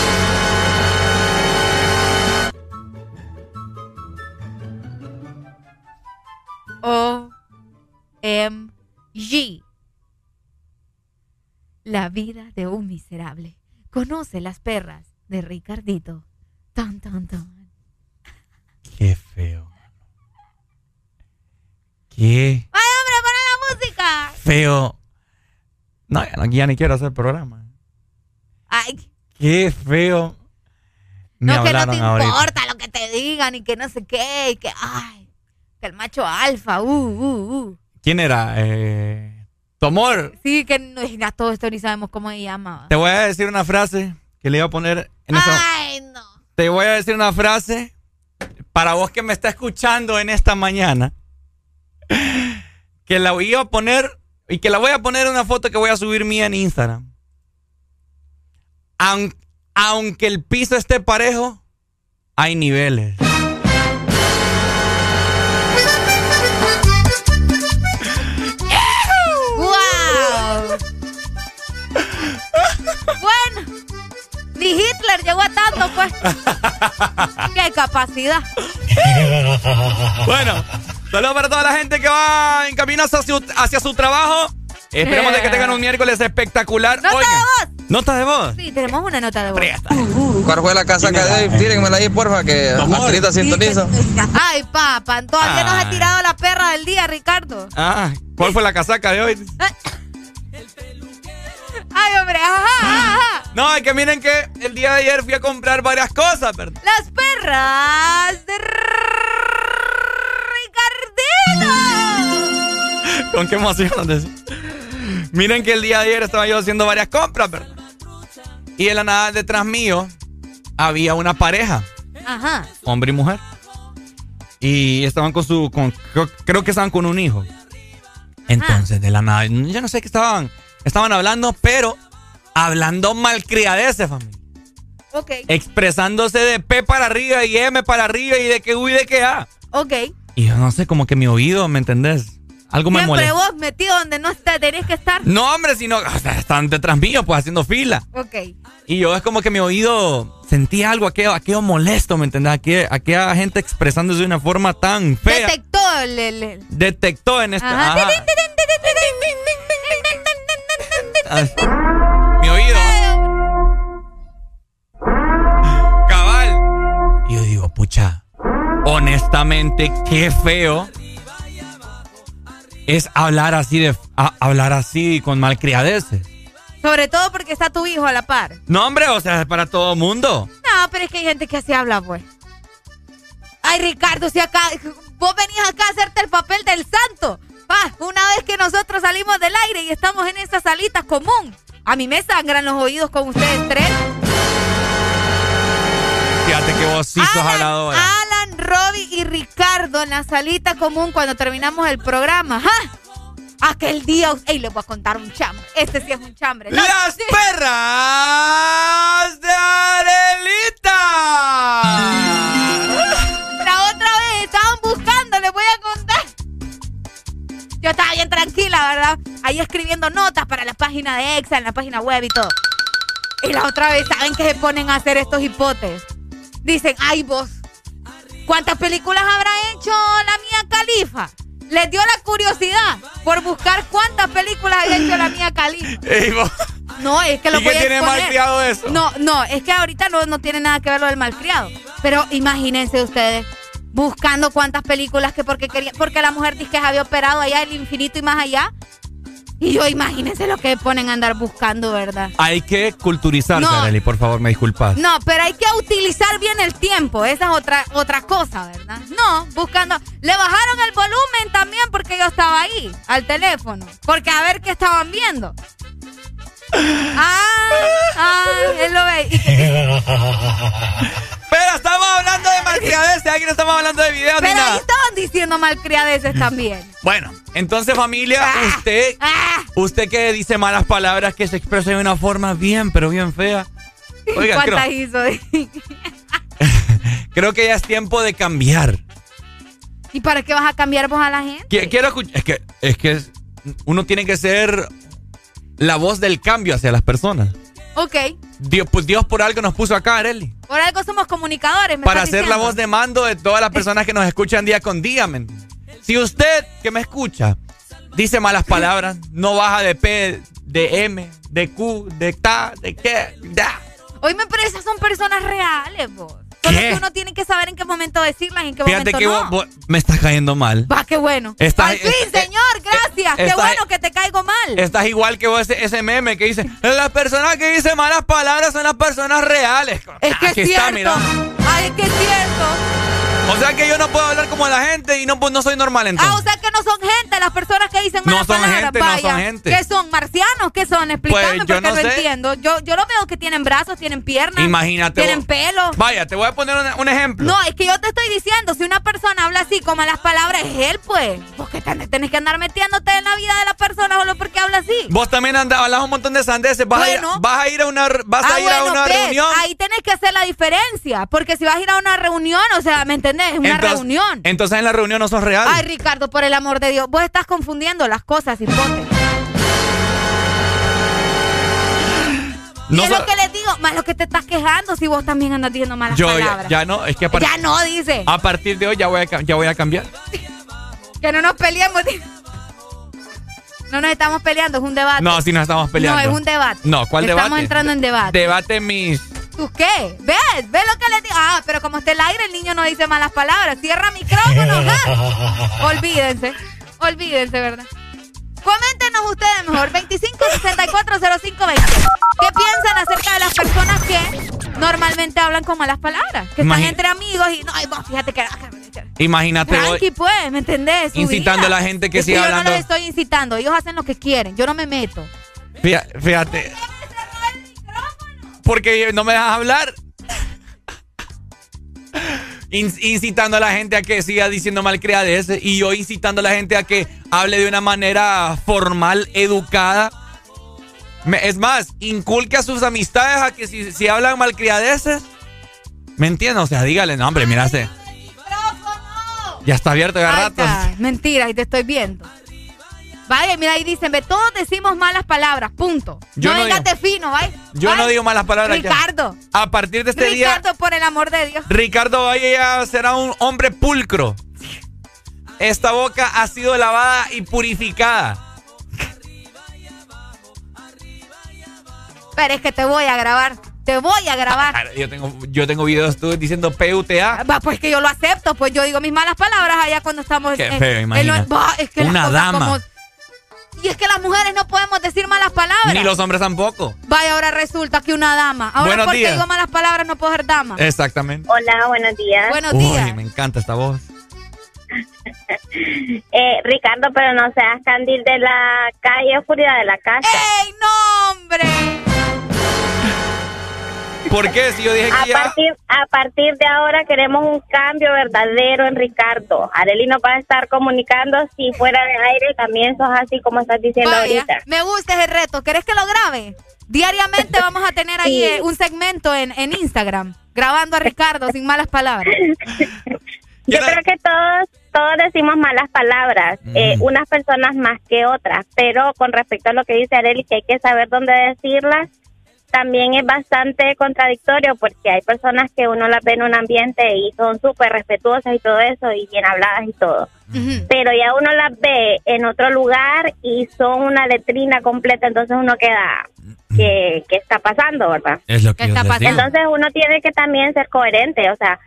O M G. La vida de un miserable. Conoce las perras de Ricardito. Tan, tan, tan. Qué feo. Qué ¡Ay, hombre, pon la música! feo. No, ya, no- ya ni quiero hacer programa. Ay, Qué feo. Me no, que no te ahorita. importa lo que te digan y que no sé qué, y que, ay, que el macho alfa, uh, uh, uh. ¿Quién era? Eh, tu amor. Sí, que no, ya todo esto ni sabemos cómo se llama. Te voy a decir una frase que le iba a poner en. Ay, no. Te voy a decir una frase para vos que me está escuchando en esta mañana. Que la voy a poner y que la voy a poner en una foto que voy a subir mía en Instagram. Aun- aunque el piso esté parejo, hay niveles. Ni Hitler llegó a tanto, pues. [LAUGHS] ¡Qué capacidad! Bueno, saludos para toda la gente que va en camino hacia su, hacia su trabajo. Esperemos de que tengan un miércoles espectacular. ¡Nota Oigan, de voz! ¿Nota de voz? Sí, tenemos una nota de voz. ¿Cuál fue la casaca de hoy? Tírenmela ahí, porfa, que ahorita sintonizo. Ay, papá, todavía nos ha Ay. tirado la perra del día, Ricardo. Ah, ¿cuál fue la casaca de hoy? Ay, hombre, ajá, ajá, ajá. No, es que miren que el día de ayer fui a comprar varias cosas, ¿verdad? Las perras de Ricardito. Con qué emoción. decía. Miren que el día de ayer estaba yo haciendo varias compras, ¿verdad? Y en la nada detrás mío había una pareja, Ajá. hombre y mujer. Y estaban con su, con, creo, creo que estaban con un hijo. Entonces, de la nada, yo no sé qué estaban, estaban hablando, pero hablando malcriadeces, familia. Ok, Expresándose de P para arriba y M para arriba y de que U y de que A. ok. Y yo no sé, como que mi oído, ¿me entendés? Algo me molesta. vos metido donde no te tenés que estar. No, hombre, sino o sea, están detrás mío, pues haciendo fila. Ok. Y yo es como que mi oído sentía algo, aquello, aquello molesto, ¿me entendés? Aquella, aquella gente expresándose de una forma tan fea. Detectó el... Detectó en esta. Ajá. ajá. Mi oído. Cabal. Y yo digo, pucha, honestamente, qué feo es hablar así de a- hablar así con malcriadeces. Sobre todo porque está tu hijo a la par. No, hombre, o sea, es para todo mundo. No, pero es que hay gente que así habla, pues. Ay, Ricardo, si acá... Vos venías acá a hacerte el papel del santo. Ah, una vez que nosotros salimos del aire y estamos en esa salita común. A mí me sangran los oídos con ustedes tres. Fíjate que vos sí sos habladora. Alan, Robbie y Ricardo en la salita común cuando terminamos el programa. ¡Ja! Aquel día, ey, les voy a contar un chambre. Este sí es un chambre. No, ¡Las sí. perras de Arelita! Yo estaba bien tranquila, ¿verdad? Ahí escribiendo notas para la página de Exa, en la página web y todo. Y la otra vez, ¿saben qué se ponen a hacer estos hipotes? Dicen, ay vos, ¿cuántas películas habrá hecho la mía Califa? Les dio la curiosidad por buscar cuántas películas había hecho la mía Califa. [LAUGHS] Ey, vos- No, es que lo ¿Y voy qué a tiene exponer. malcriado eso? No, no, es que ahorita no, no tiene nada que ver lo del malcriado. Pero imagínense ustedes buscando cuántas películas que porque quería, porque la mujer dice que se había operado allá el infinito y más allá. Y yo imagínense lo que ponen a andar buscando, ¿verdad? Hay que culturizarse, No. Arely, por favor, me disculpas. No, pero hay que utilizar bien el tiempo. Esa es otra, otra cosa, ¿verdad? No, buscando. Le bajaron el volumen también porque yo estaba ahí, al teléfono. Porque a ver qué estaban viendo. Ah, ah, él lo ve. Pero estamos hablando de malcriadeces, aquí no estamos hablando de videos ni Pero ahí nada. estaban diciendo malcriadeces también. Bueno, entonces familia, usted, usted que dice malas palabras, que se expresa de una forma bien, pero bien fea. [LAUGHS] Oiga, ¿Cuántas creo, hizo? [LAUGHS] creo que ya es tiempo de cambiar. ¿Y para qué vas a cambiar vos a la gente? Qui- Quiero escuchar, es que, es que uno tiene que ser la voz del cambio hacia las personas. Ok. Dios, pues Dios por algo nos puso acá, Arely. Por algo somos comunicadores. ¿me Para ser la voz de mando de todas las personas que nos escuchan día con día, men. Si usted que me escucha dice malas palabras, no baja de P, de M, de Q, de ta, de qué, da. Hoy me parece son personas reales, vos. Solo ¿Qué? que uno tiene que saber en qué momento decirlas y en qué Fíjate momento que no. vos- vos- me estás cayendo mal. Va, qué bueno. Estás- Al fin, eh, señor, gracias. qué bueno que te caigo mal. Estás igual que vos ese, ese meme que dice, las personas que dicen malas palabras son las personas reales. es que Aquí es está, cierto. mira. Ay, es que es cierto. O sea que yo no puedo hablar como la gente y no, no soy normal entonces. Ah, o sea que no son gente las personas que dicen No malas son palabras. gente, no Vaya. son gente. ¿Qué son? ¿Marcianos? ¿Qué son? Explícame Pues, porque no no, entiendo. Yo, yo lo veo que tienen brazos, tienen piernas. Imagínate Tienen vos. pelo. Vaya, te voy a poner un, un ejemplo. No, es que yo te estoy diciendo, si una persona habla así con malas palabras, es él, pues. Porque ten- tenés que andar metiéndote en la vida de la persona solo porque habla así. Vos también hablas un montón de sandeces. Vas, a, ir, Bueno. vas a ir a una, vas Ah, a ir a bueno, una ¿ves? reunión. Ahí tenés que hacer la diferencia. Porque si vas a ir a una reunión, o sea, ¿me entendés? Es una entonces, reunión. Entonces en la reunión no sos real. Ay, Ricardo, por el amor de Dios, vos estás confundiendo las cosas, hipote. No y es so- lo que les digo, más lo que te estás quejando si vos también andas diciendo malas yo ya, palabras. ya no, es que a, par- Ya no, dice. a partir de hoy ya voy a, ca- ya voy a cambiar. [LAUGHS] Que no nos peleemos. No nos estamos peleando, es un debate. No, si nos estamos peleando. No, es un debate. No, ¿cuál Estamos debate? entrando en debate. Debate mis. ¿Tú qué? ¿Ves? ¿Ves lo que le digo? Ah, pero como está el aire, el niño no dice malas palabras. Cierra micrófono, [LAUGHS] ¿ah? Olvídense. Olvídense, ¿verdad? Coméntenos ustedes mejor. 25640520. ¿Qué piensan acerca de las personas que normalmente hablan con malas palabras? Que están entre amigos y no, ay, vos, fíjate que. Imagínate Tranqui, pues, ¿me entendés? Su incitando vida. a la gente que Es siga yo hablando. no los estoy incitando. Ellos hacen lo que quieren. Yo no me meto. Fíjate. Porque no me dejas hablar. In- incitando a la gente a que siga diciendo malcriadeces y yo incitando a la gente a que hable de una manera formal, educada. Me- es más, inculque a sus amistades a que si, si hablan malcriadeces, ¿me entiendes? O sea, dígale, no, hombre, mira, se- ya está abierto de rato. Mentira, y te estoy viendo. Vaya, mira, ahí dicen, ve, todos decimos malas palabras, punto. Yo no no digo- fino, ¿vale? Yo no digo malas palabras ya. Ricardo. A partir de este día, Ricardo, por el amor de Dios. Ricardo Valle ya será un hombre pulcro. Esta boca ha sido lavada y purificada. Pero es que te voy a grabar. Te voy a grabar. Ah, Yo tengo, yo tengo videos tú diciendo PUTA. Va, pues que yo lo acepto, pues yo digo mis malas palabras allá cuando estamos Qué en- feo, en es que Una dama. como- Y es que las mujeres no podemos decir malas palabras. Ni los hombres tampoco. Vaya, ahora resulta que una dama. Ahora Buenos porque días. digo malas palabras no puedo ser dama. Exactamente. Hola, buenos días. Buenos Uy, me encanta esta voz. [LAUGHS] Eh, Ricardo, pero no seas candil de la calle, oscuridad de la casa. ¡Ey, no, hombre! ¿Por qué? Si yo dije A que ya. partir, a partir de ahora queremos un cambio verdadero en Ricardo. Areli nos va a estar comunicando si fuera de aire también sos así como estás diciendo Vaya, ahorita. me gusta ese reto. ¿Querés que lo grabe? Diariamente vamos a tener ahí Sí. eh, un segmento en, en Instagram, grabando a Ricardo sin malas palabras. [LAUGHS] Yo creo que todos todos decimos malas palabras, eh, Mm. unas personas más que otras, pero con respecto a lo que dice Areli, que hay que saber dónde decirlas, también es bastante contradictorio porque hay personas que uno las ve en un ambiente y son súper respetuosas y todo eso y bien habladas y todo. Pero ya uno las ve en otro lugar y son una letrina completa, entonces uno queda, ¿qué, qué está pasando, verdad? Es lo que les digo. Entonces uno tiene que también ser coherente, o sea,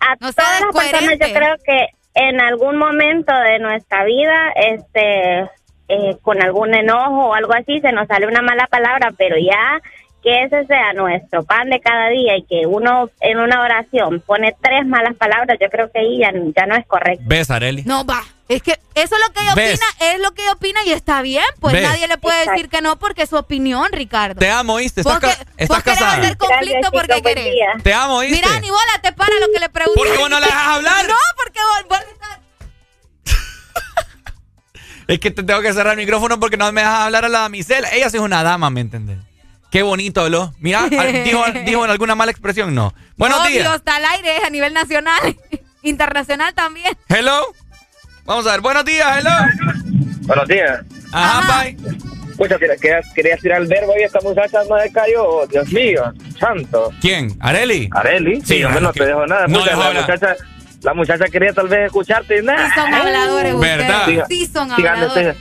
a todas las personas yo creo que en algún momento de nuestra vida, este, eh, con algún enojo o algo así, se nos sale una mala palabra, pero ya que ese sea nuestro pan de cada día y que uno en una oración pone tres malas palabras, yo creo que ahí ya, ya no es correcto. ¿Ves, Areli? No, va. Es que eso es lo que ella ¿Ves? opina, es lo que ella opina y está bien. Pues ¿Ves? nadie le puede decir que no porque es su opinión, Ricardo. Te amo, ¿oíste? Estás, Vos ca- estás vos querés casada. hacer conflicto porque querés. Te amo, ¿oíste? Mira, ni bola te para lo que le pregunto. ¿Por qué vos no la dejas hablar? No, porque vos, vos estás- [LAUGHS] Es que te tengo que cerrar el micrófono porque no me dejas hablar a la damisela. Ella sí es una dama, ¿me entendés? Qué bonito habló. Mira, al- dijo, [LAUGHS] dijo en alguna mala expresión, no. Buenos Obvio, días. está al aire a nivel nacional, [LAUGHS] internacional también. Hello. Vamos a ver, buenos días, hello. Buenos días. Ajá, bye. Escucha, quería, quería- tirar el verbo y esta muchacha no se cayó. Dios mío, santo. ¿Quién? ¿Areli? Areli. Sí, Sí, hombre, no que- te dejo nada. no la, muchacha, la muchacha quería tal vez escucharte y nada. Sí son habladores. ¿Verdad? Sí son Sigan, habladores.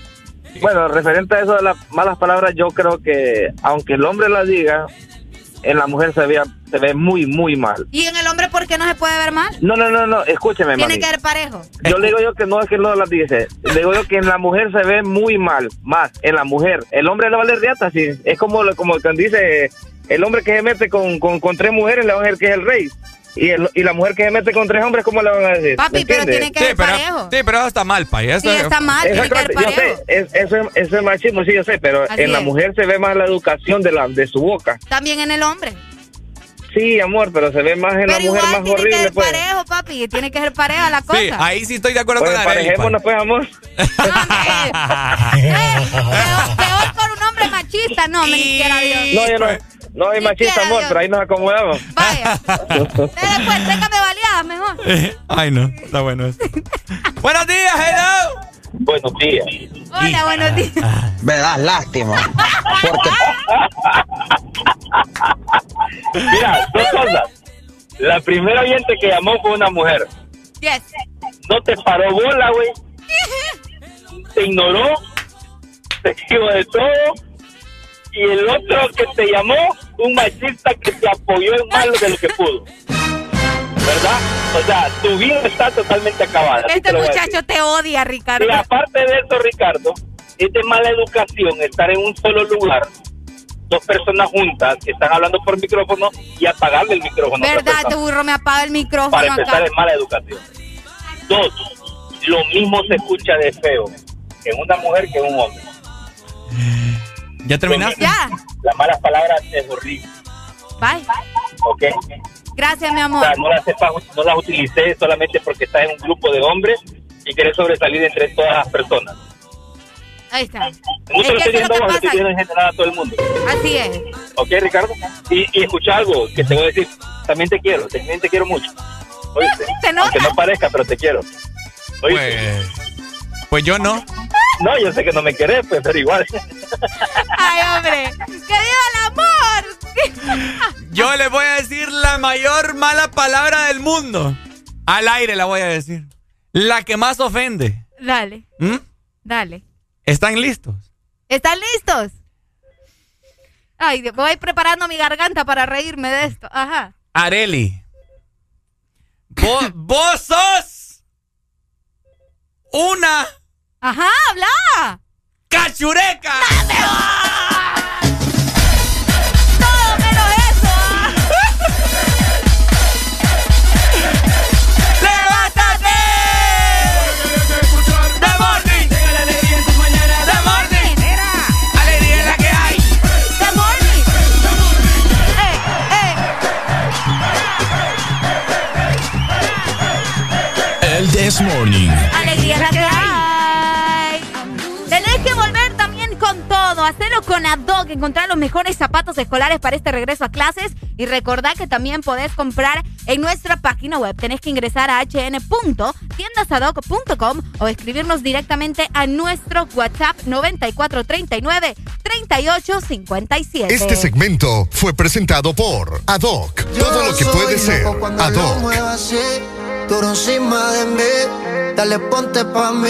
Bueno, referente a eso de las malas palabras, yo creo que aunque el hombre las diga, en la mujer se ve, se ve muy, muy mal. ¿Y en el hombre por qué no se puede ver mal? No, no, no, no, escúcheme, Tiene mami. que ver parejo. Yo le digo yo que no es que no las dice. Le digo yo que en la mujer se ve muy mal, más en la mujer. El hombre le vale riata, sí. Es como, como quien dice, el hombre que se mete con, con, con tres mujeres le van a decir que es el rey. Y, el- y la mujer que se mete con tres hombres, ¿cómo le van a decir? Papi, ¿Me pero tiene que ver parejo. Sí, pero eso está mal, pa. Eso Sí, está mal, tiene que ver Exactamente, yo parejo. sé, es- eso, es- eso es machismo, sí, yo sé, pero Así en la mujer se ve más la educación de, la, de su boca. También en el hombre. Sí, amor, pero se ve más en Pero la mujer más tiene que horrible, ser pues. parejo, papi. Tiene que ser pareja la cosa. Sí, ahí sí estoy de acuerdo Pues con Arely. pa. emparejémonos, pues, amor. [LAUGHS] Peor, peor por un hombre machista. No, me ni quiera Dios. No, yo no, no hay machista, quiera, amor, Dios. pero ahí nos acomodamos. Vaya. Pues, téngame baleadas mejor. [LAUGHS] Ay, no, está bueno eso. Buenos días, hello. Buenos días. Hola, buenos días. [LAUGHS] Me das lástima. [LAUGHS] Mira, dos cosas. La primera oyente que llamó fue una mujer. Yes. No te paró bola, güey. Te ignoró. Te dijo de todo. Y el otro que te llamó, un machista que te apoyó en malo de lo que pudo. ¿Verdad? O sea, tu vida está totalmente acabada. Este te muchacho te odia, Ricardo. Y aparte de eso, Ricardo, es de mala educación estar en un solo lugar, dos personas juntas que están hablando por micrófono y apagarle el micrófono. ¿Verdad? Este burro me apaga el micrófono Para empezar, es mala educación. Dos, lo mismo se escucha de feo en una mujer que en un hombre. ¿Ya terminaste? Ya. Las malas palabras es horrible, Bye. ¿ok? Gracias, mi O amor. sea, no las, no las utilicé solamente porque estás en un grupo de hombres y querés sobresalir entre todas las personas. Ahí está. No Es te lo que estoy que vos, estoy en general a todo el mundo. Así es. ¿Ok, Ricardo? Y, y escucha algo que te voy a decir. También te quiero, también te quiero mucho. ¿Oíste? [LAUGHS] Nota. Aunque no parezca, pero te quiero. ¿Oíste? Pues, pues yo no. No, yo sé que no me querés, pues, pero igual. Ay, hombre. ¡Que viva el amor! [LAUGHS] Yo le voy a decir la mayor mala palabra del mundo. Al aire la voy a decir. La que más ofende. Dale, ¿Mm? dale. ¿Están listos? ¿Están listos? Ay, Dios, voy preparando mi garganta para reírme de esto. Ajá. Areli. Vos, [LAUGHS] vos sos una Ajá, habla. cachureca. Todo menos eso. [LAUGHS] ¡Levántate! ¡The morning! la alegría en mañanas. ¡The morning! ¡Alegría es la que hay! The morning. Eh, eh. El This Morning. Hacerlo con Adoc. Encontrar los mejores zapatos escolares para este regreso a clases. Y recordá que también podés comprar en nuestra página web. Tenés que ingresar a hn.tiendasadoc.com o escribirnos directamente a nuestro WhatsApp 9439 3857. Este segmento fue presentado por Adoc. Todo lo que puede ser Adoc. muevas así, duro encima de mí, dale ponte pa' mí,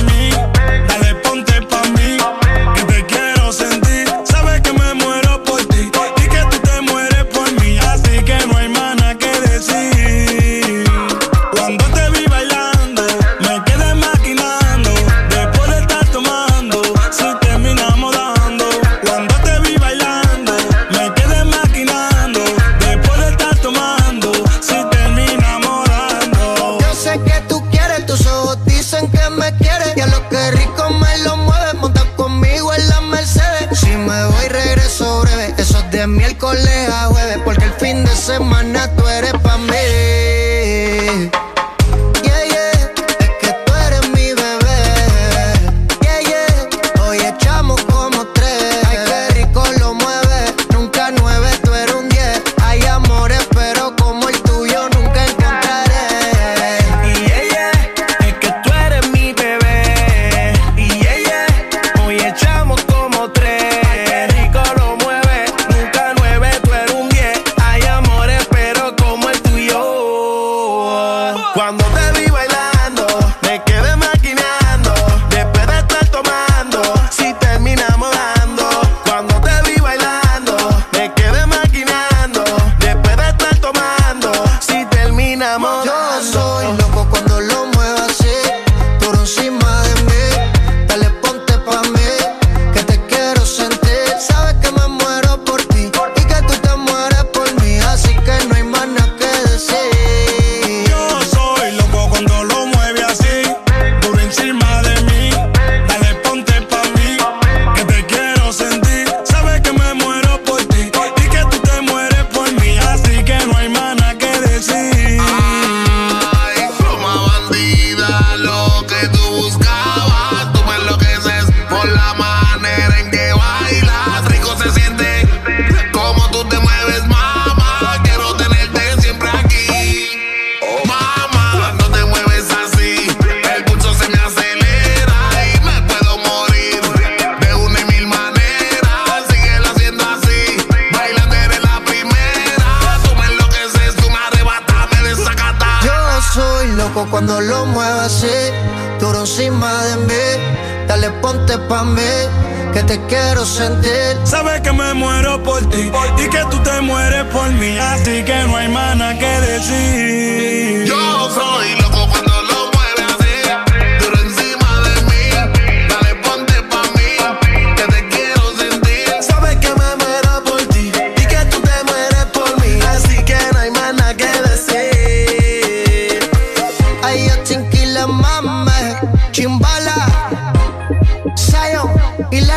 semana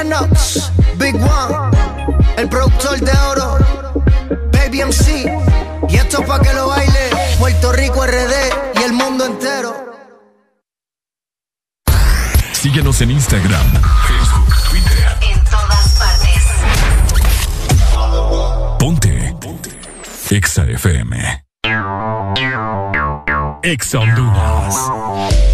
Lennox, Big One, el productor de oro, Baby MC. Y esto pa' que lo baile Puerto Rico RD y el mundo entero. Síguenos en Instagram, Facebook, Twitter. En todas partes. Ponte. Ponte. Exa FM. Exa Honduras.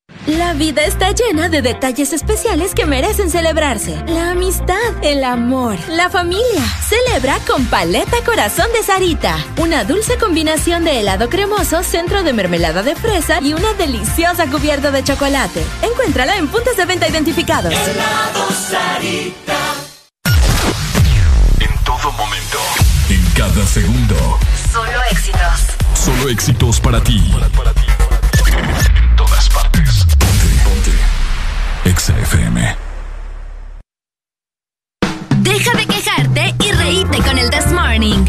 La vida está llena de detalles especiales que merecen celebrarse. La amistad, el amor, la familia. Celebra con Paleta Corazón de Sarita. Una dulce combinación de helado cremoso, centro de mermelada de fresa y una deliciosa cubierta de chocolate. Encuéntrala en puntos de venta identificados. En todo momento. En cada segundo. Solo éxitos. Solo éxitos para ti. En todas Exa FM. Deja de quejarte y reíte con el This Morning.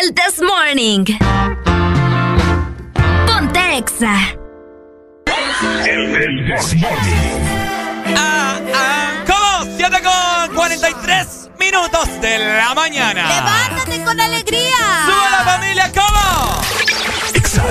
El This Morning. Ponte Exa. El This Morning. Ah, ah, ¿Cómo? 7 con 43 minutos de la mañana. ¡Levántate con alegría! ¡Sube la familia! ¿Cómo? Exa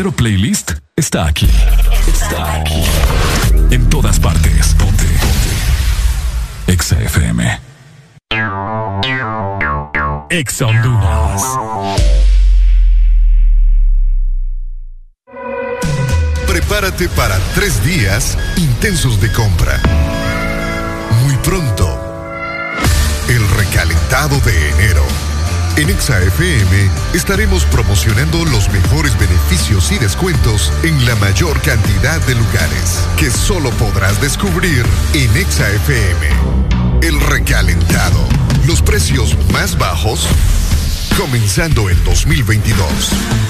verdadero playlist está aquí. Está aquí. En todas partes. Ponte. Ponte. Exa FM. Exa Honduras. Prepárate para tres días intensos de compra. Muy pronto, el recalentado de enero. En ExaFM estaremos promocionando los mejores beneficios y descuentos en la mayor cantidad de lugares que solo podrás descubrir en ExaFM. El recalentado. Los precios más bajos comenzando el 2022.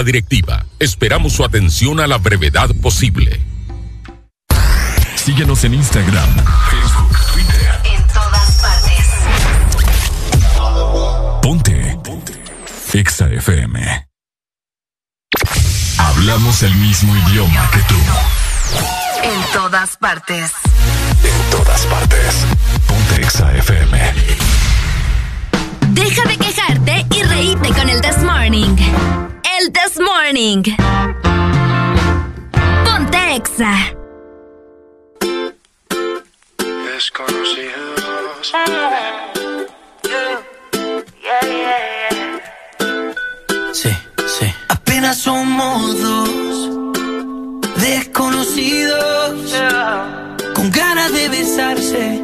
Directiva, esperamos su atención a la brevedad posible. Síguenos en Instagram, Facebook, Twitter. En todas partes. Ponte. Ponte. Exa FM. Hablamos el mismo idioma que tú. En todas partes. En todas partes. Ponte Exa FM. Deja de quejarte y reíte con el This Morning. El This Morning. Ponte Exa. Sí, sí. Apenas somos dos desconocidos con ganas de besarse,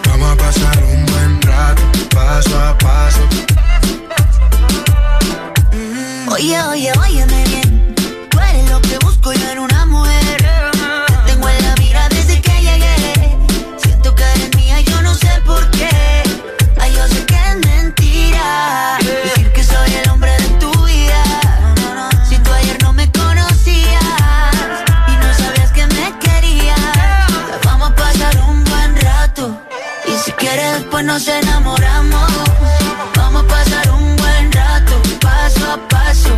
Vamos a pasar un buen rato, paso a paso. Oye, oye, óyeme bien. Tú eres lo que busco yo en una quieres, después nos enamoramos. Vamos a pasar un buen rato, paso a paso.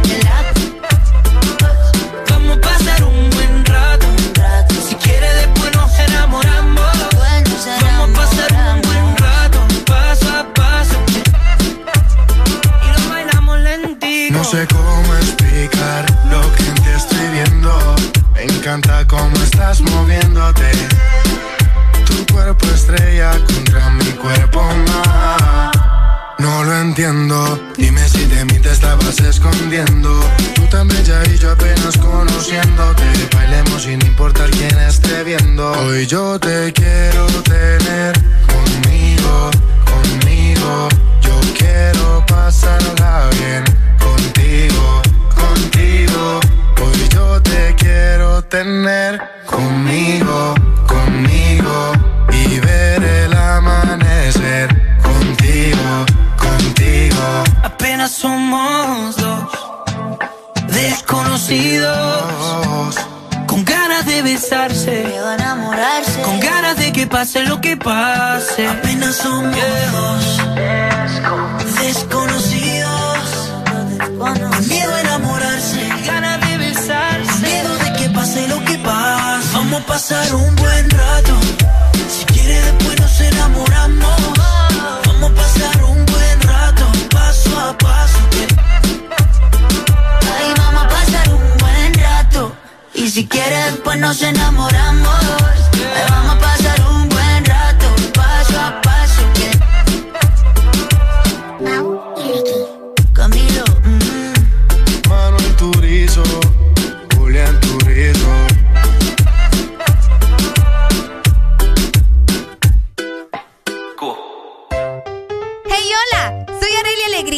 Vamos a pasar un buen rato. Si quieres, después nos enamoramos. Vamos a pasar un buen rato, paso a paso. Y lo bailamos lentito. No sé cómo explicar lo que ti estoy viendo. Me encanta cómo estás moviéndote. Cuerpo estrella contra mi cuerpo más. No lo entiendo. Dime si de mí te estabas escondiendo. Tú tan bella y yo apenas conociéndote. Bailemos sin importar quién esté viendo. Hoy yo te quiero tener conmigo, conmigo. Yo quiero pasarla bien contigo, contigo. Hoy yo te quiero tener conmigo, conmigo. Amanecer contigo, contigo. Apenas somos dos desconocidos con ganas de besarse, con ganas de que pase lo que pase. Apenas somos dos desconocidos con miedo a enamorarse, ganas de besarse, miedo de que pase lo que pase. Vamos a pasar un buen rato. Vamos a pasar un buen rato, paso a paso. Ay, vamos a pasar un buen rato. Y si quieres, después nos enamoramos. Vamos a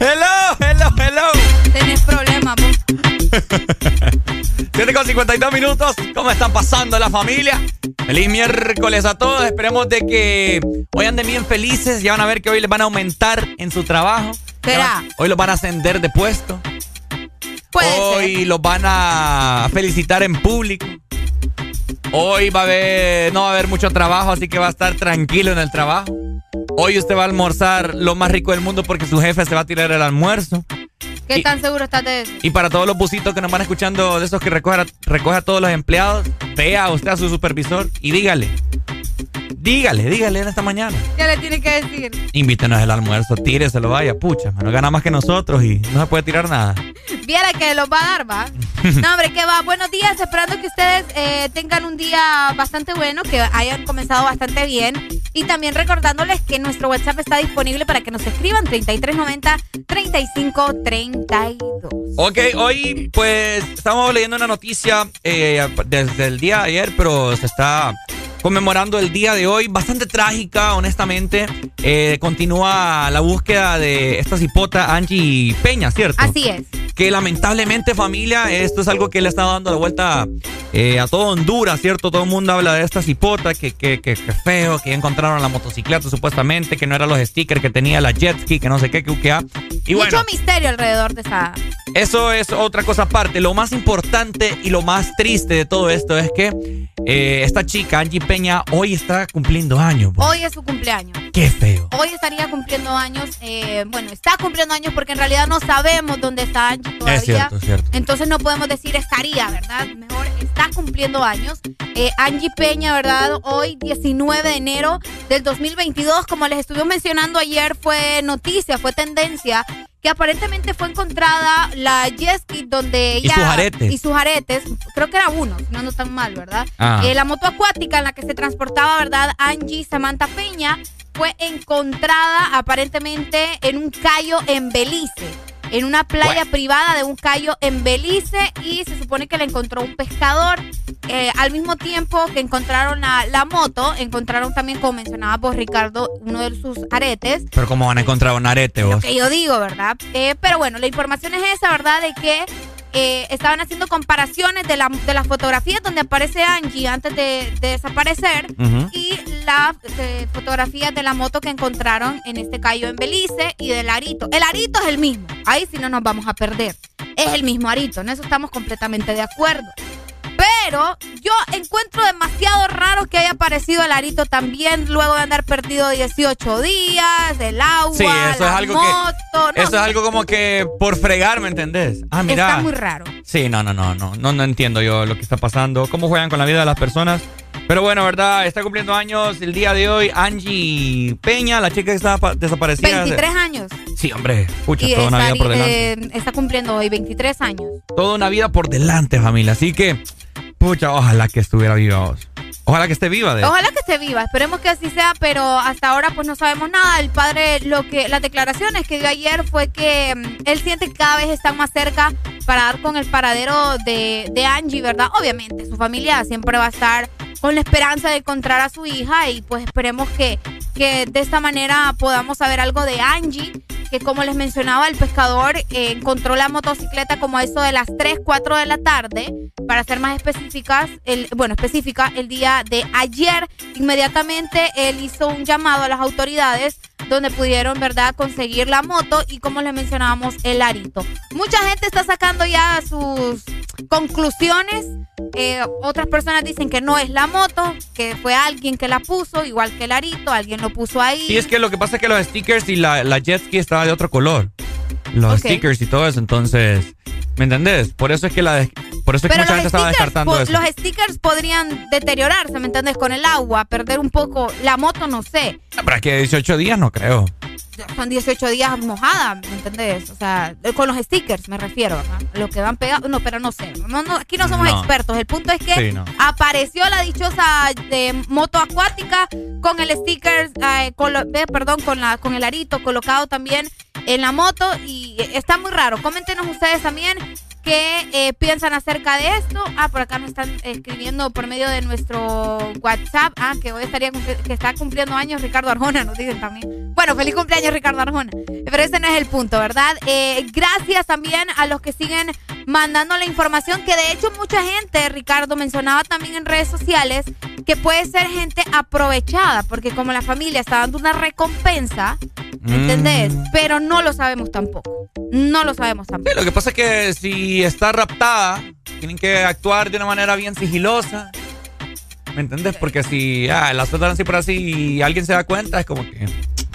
Hello, hello, hello. Tenés problemas, vos. 7 con 52 minutos. ¿Cómo están pasando la familia? Feliz miércoles a todos. Esperemos de que hoy anden bien felices. Ya van a ver que hoy les van a aumentar en su trabajo. ¿Será? Hoy los van a ascender de puesto. Puede Hoy los van a felicitar en público. Hoy va a haber, no va a haber mucho trabajo, así que va a estar tranquilo en el trabajo. Hoy usted va a almorzar lo más rico del mundo porque su jefe se va a tirar el almuerzo. ¿Qué Y- tan seguro estás de eso? Y para todos los busitos que nos van escuchando, de esos que recoge, a- recoge a todos los empleados, vea usted a su supervisor y dígale. Dígale, dígale en esta mañana. ¿Qué le tiene que decir? Invítenos el almuerzo, tíreselo, vaya, pucha, no gana más que nosotros y no se puede tirar nada. Viera que los va a dar, va. [LAUGHS] No, hombre, que va. Buenos días, esperando que ustedes eh, tengan un día bastante bueno, que hayan comenzado bastante bien. Y también recordándoles que nuestro WhatsApp está disponible para que nos escriban 3390-3532. Ok, hoy pues estamos leyendo una noticia eh, desde el día de ayer, pero se está conmemorando el día de hoy, bastante trágica, honestamente. Eh, continúa la búsqueda de esta cipota Angie Peña, ¿cierto? Así es. Que lamentablemente familia, esto es algo que le está dando la vuelta eh, a todo Honduras, ¿cierto? Todo el mundo habla de esta cipota, que, que, que, que feo, que ya encontraron la motocicleta supuestamente, que no eran los stickers que tenía la jet ski, que no sé qué, que, que Y bueno, Mucho misterio alrededor de esa. eso es otra cosa aparte. Lo más importante y lo más triste de todo esto es que eh, esta chica, Angie Peña, hoy está cumpliendo años. bo. Hoy es su cumpleaños. Qué feo. Hoy estaría cumpliendo años. eh, bueno, está cumpliendo años porque en realidad no sabemos dónde está Angie todavía. Es cierto, es cierto. Entonces no podemos decir estaría, ¿verdad? Mejor está cumpliendo años. Eh, Angie Peña, ¿verdad? Hoy, 19 de enero del 2022, como les estuve mencionando ayer, fue noticia, fue tendencia. Que aparentemente fue encontrada la jet ski donde Y ella. sus aretes. Y sus aretes. Creo que era uno, no, no tan mal, ¿verdad? Ah. Eh, la moto acuática en la que se transportaba, ¿verdad? Angie Samantha Peña fue encontrada aparentemente en un callo en Belice. En una playa privada de un callo en Belice y se supone que la encontró un pescador. Eh, al mismo tiempo que encontraron la, la moto, encontraron también, como mencionaba vos, Ricardo, uno de sus aretes. Pero como van a encontrar un arete vos. Que yo digo, ¿verdad? Eh, pero bueno, la información es esa, ¿verdad? De que eh, estaban haciendo comparaciones de, la, de las fotografías donde aparece Angie antes de, de desaparecer y las eh, fotografías de la moto que encontraron en este callo en Belice y del arito. El arito es el mismo. Ahí sí no nos vamos a perder. Es el mismo arito. En eso estamos completamente de acuerdo. Pero yo encuentro demasiado raro que haya aparecido el arito también luego de andar perdido 18 días, el agua, Sí, eso la es algo moto. que. no eso es algo como que por fregar, ¿me entendés? Ah, mira. Está muy raro. Sí, no, no, no, no, no, no entiendo yo lo que está pasando, cómo juegan con la vida de las personas. Pero bueno, ¿verdad? Está cumpliendo años el día de hoy Angie Peña, la chica que estaba pa- desaparecida. 23 años. Sí, hombre, escucha, toda una vida por delante. eh, está cumpliendo hoy 23 años. Toda una vida por delante, familia. Así que, pucha, ojalá que estuviera viva. Ojalá que esté viva, de Ojalá que esté viva, esperemos que así sea, pero hasta ahora pues no sabemos nada. El padre, lo que, las declaraciones que dio ayer fue que mm, él siente que cada vez están más cerca para dar con el paradero de, de Angie, ¿verdad? Obviamente, su familia siempre va a estar con la esperanza de encontrar a su hija y pues esperemos que, que de esta manera podamos saber algo de Angie, que como les mencionaba, el pescador eh, encontró la motocicleta como a eso de las 3, 4 de la tarde, para ser más específicas, el, bueno, específica, el día de ayer, inmediatamente él hizo un llamado a las autoridades donde pudieron, ¿verdad?, conseguir la moto y como les mencionábamos, el arito. Mucha gente está sacando ya sus conclusiones. Eh, otras personas dicen que no es la moto, que fue alguien que la puso, igual que el arito, alguien lo puso ahí. Sí, es que lo que pasa es que los stickers y la, la jet ski estaba de otro color. Los stickers y todo eso, entonces, ¿me entendés? Por eso es que la por eso es que mucha gente estaba descartando eso. los stickers podrían deteriorarse, ¿me entiendes? Con el agua, perder un poco. La moto, no sé. Pero es que 18 días no creo. son 18 días mojada, ¿me entendés? O sea, eh, con los stickers me refiero, ¿verdad? Los que van pegados, no, pero no sé. No, no, aquí no somos No. expertos. El punto es que Sí, apareció la dichosa de moto acuática con el sticker, eh, colo- eh, perdón, con, la, con el arito colocado también en la moto y está muy raro. Coméntenos ustedes también qué eh, piensan acerca de esto. Ah, por acá nos están escribiendo por medio de nuestro WhatsApp. Ah, que hoy estaría que está cumpliendo años Ricardo Arjona, nos dicen también. Bueno, feliz cumpleaños Ricardo Arjona. Pero ese no es el punto, ¿verdad? Eh, gracias también a los que siguen mandando la información, que de hecho mucha gente, Ricardo mencionaba también en redes sociales, que puede ser gente aprovechada, porque como la familia está dando una recompensa, ¿me ¿entendés? Pero no lo sabemos tampoco. No lo sabemos tampoco. Sí, lo que pasa es que si está raptada, tienen que actuar de una manera bien sigilosa. ¿Me entiendes? Porque si ah, la sueltan así por así y alguien se da cuenta, es como que.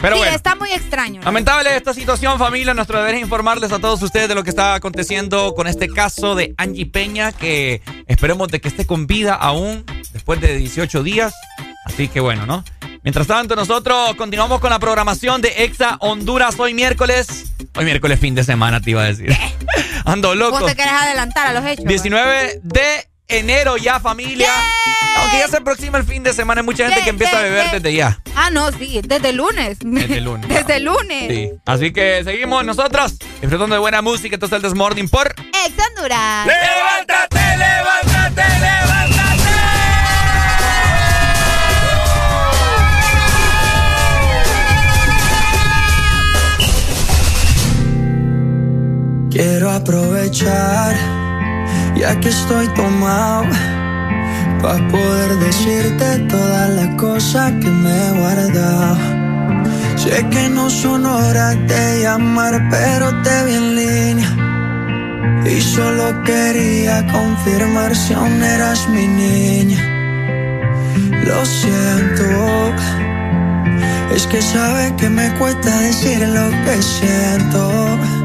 Pero sí, bueno. está muy extraño. ¿no? Lamentable esta situación, familia. Nuestro deber es informarles a todos ustedes de lo que está aconteciendo con este caso de Angie Peña, que esperemos de que esté con vida aún después de 18 días. Así que bueno, ¿no? Mientras tanto, nosotros continuamos con la programación de Exa Honduras hoy miércoles. Hoy miércoles fin de semana, te iba a decir. [LAUGHS] Ando loco. Vos te querés adelantar a los hechos. 19 de enero ya, familia. Aunque ya se aproxima el fin de semana, hay mucha gente que empieza a beber desde ya. Ah, no, sí, desde el lunes. Desde el [LAUGHS] lunes. Desde el lunes. Sí. Así que seguimos nosotros disfrutando de buena música. Entonces el Desmorning por Ex Honduras. ¡Levántate, levántate, levántate! Quiero aprovechar, ya que estoy tomado, para poder decirte todas las cosas que me he guardado. Sé que no son horas de llamar, pero te vi en línea. Y solo quería confirmar si aún eras mi niña. Lo siento, es que sabe que me cuesta decir lo que siento.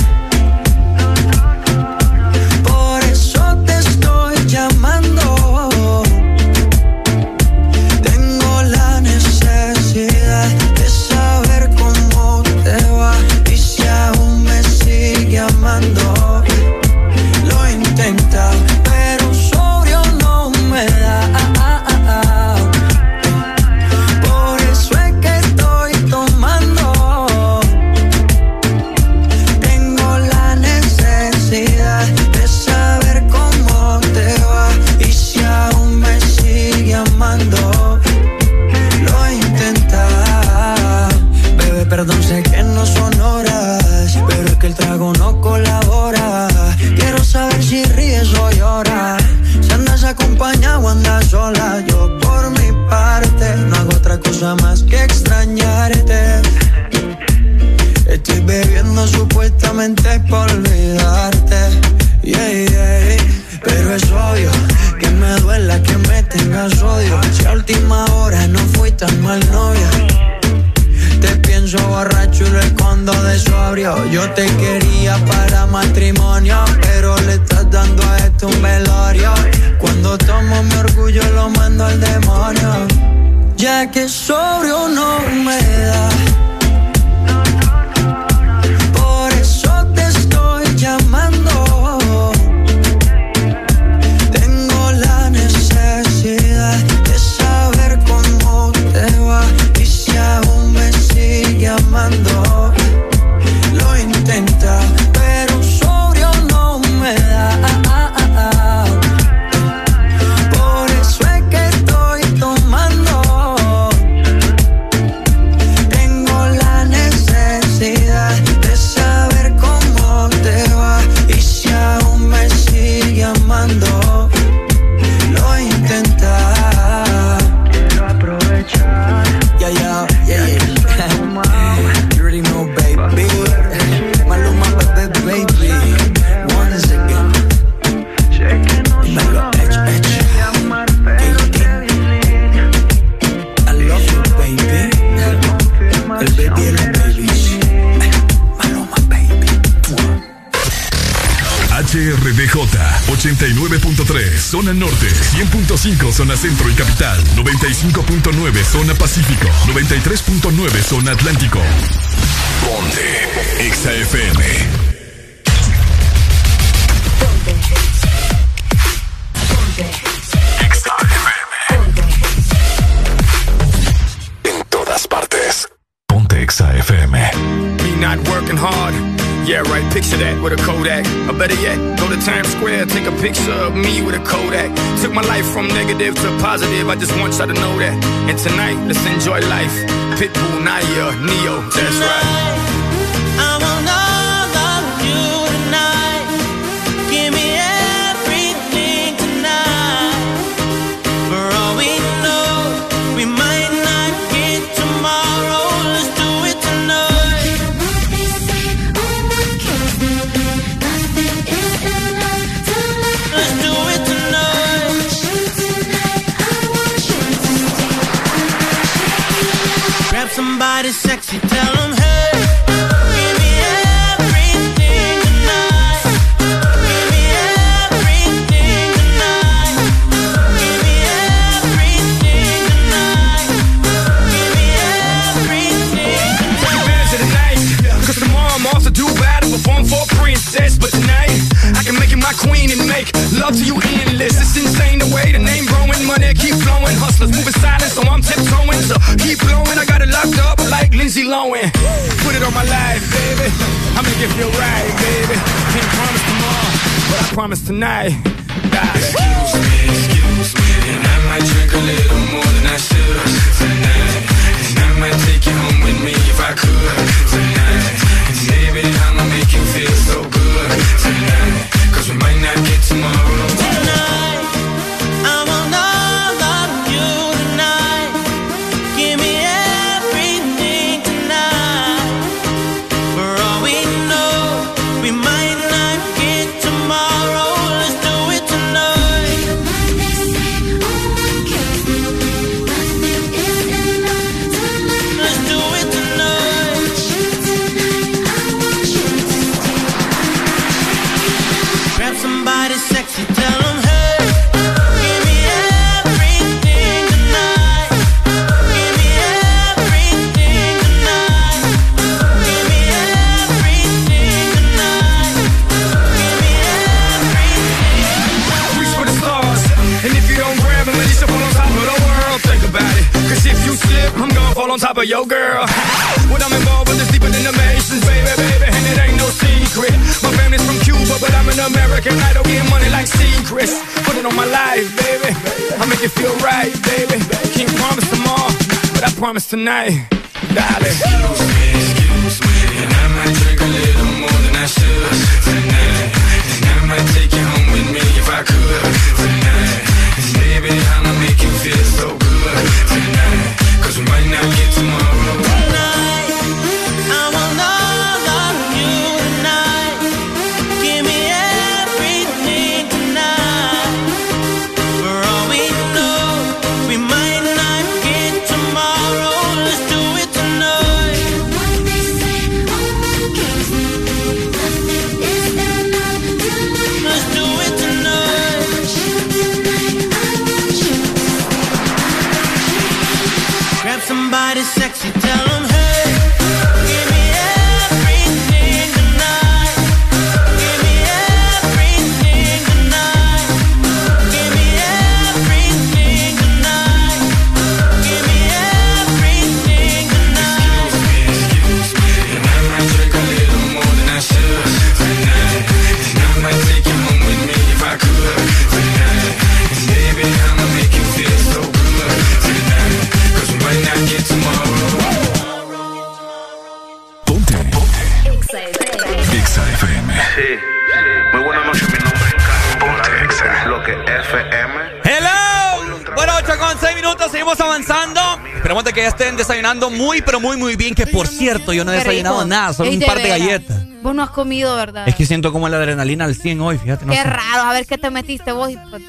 muy, pero muy, muy bien. Que por cierto, yo no he desayunado nada, solo un par de galletas. Vos no has comido, ¿verdad? Es que siento como la adrenalina al 100 hoy, fíjate. Qué raro, a ver qué te metiste vos. Y... Pues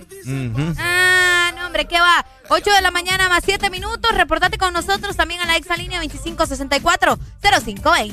ah, no, hombre, ¿qué va? 8 de la mañana más 7 minutos. Reportate con nosotros también a la exalínea 2564-0520.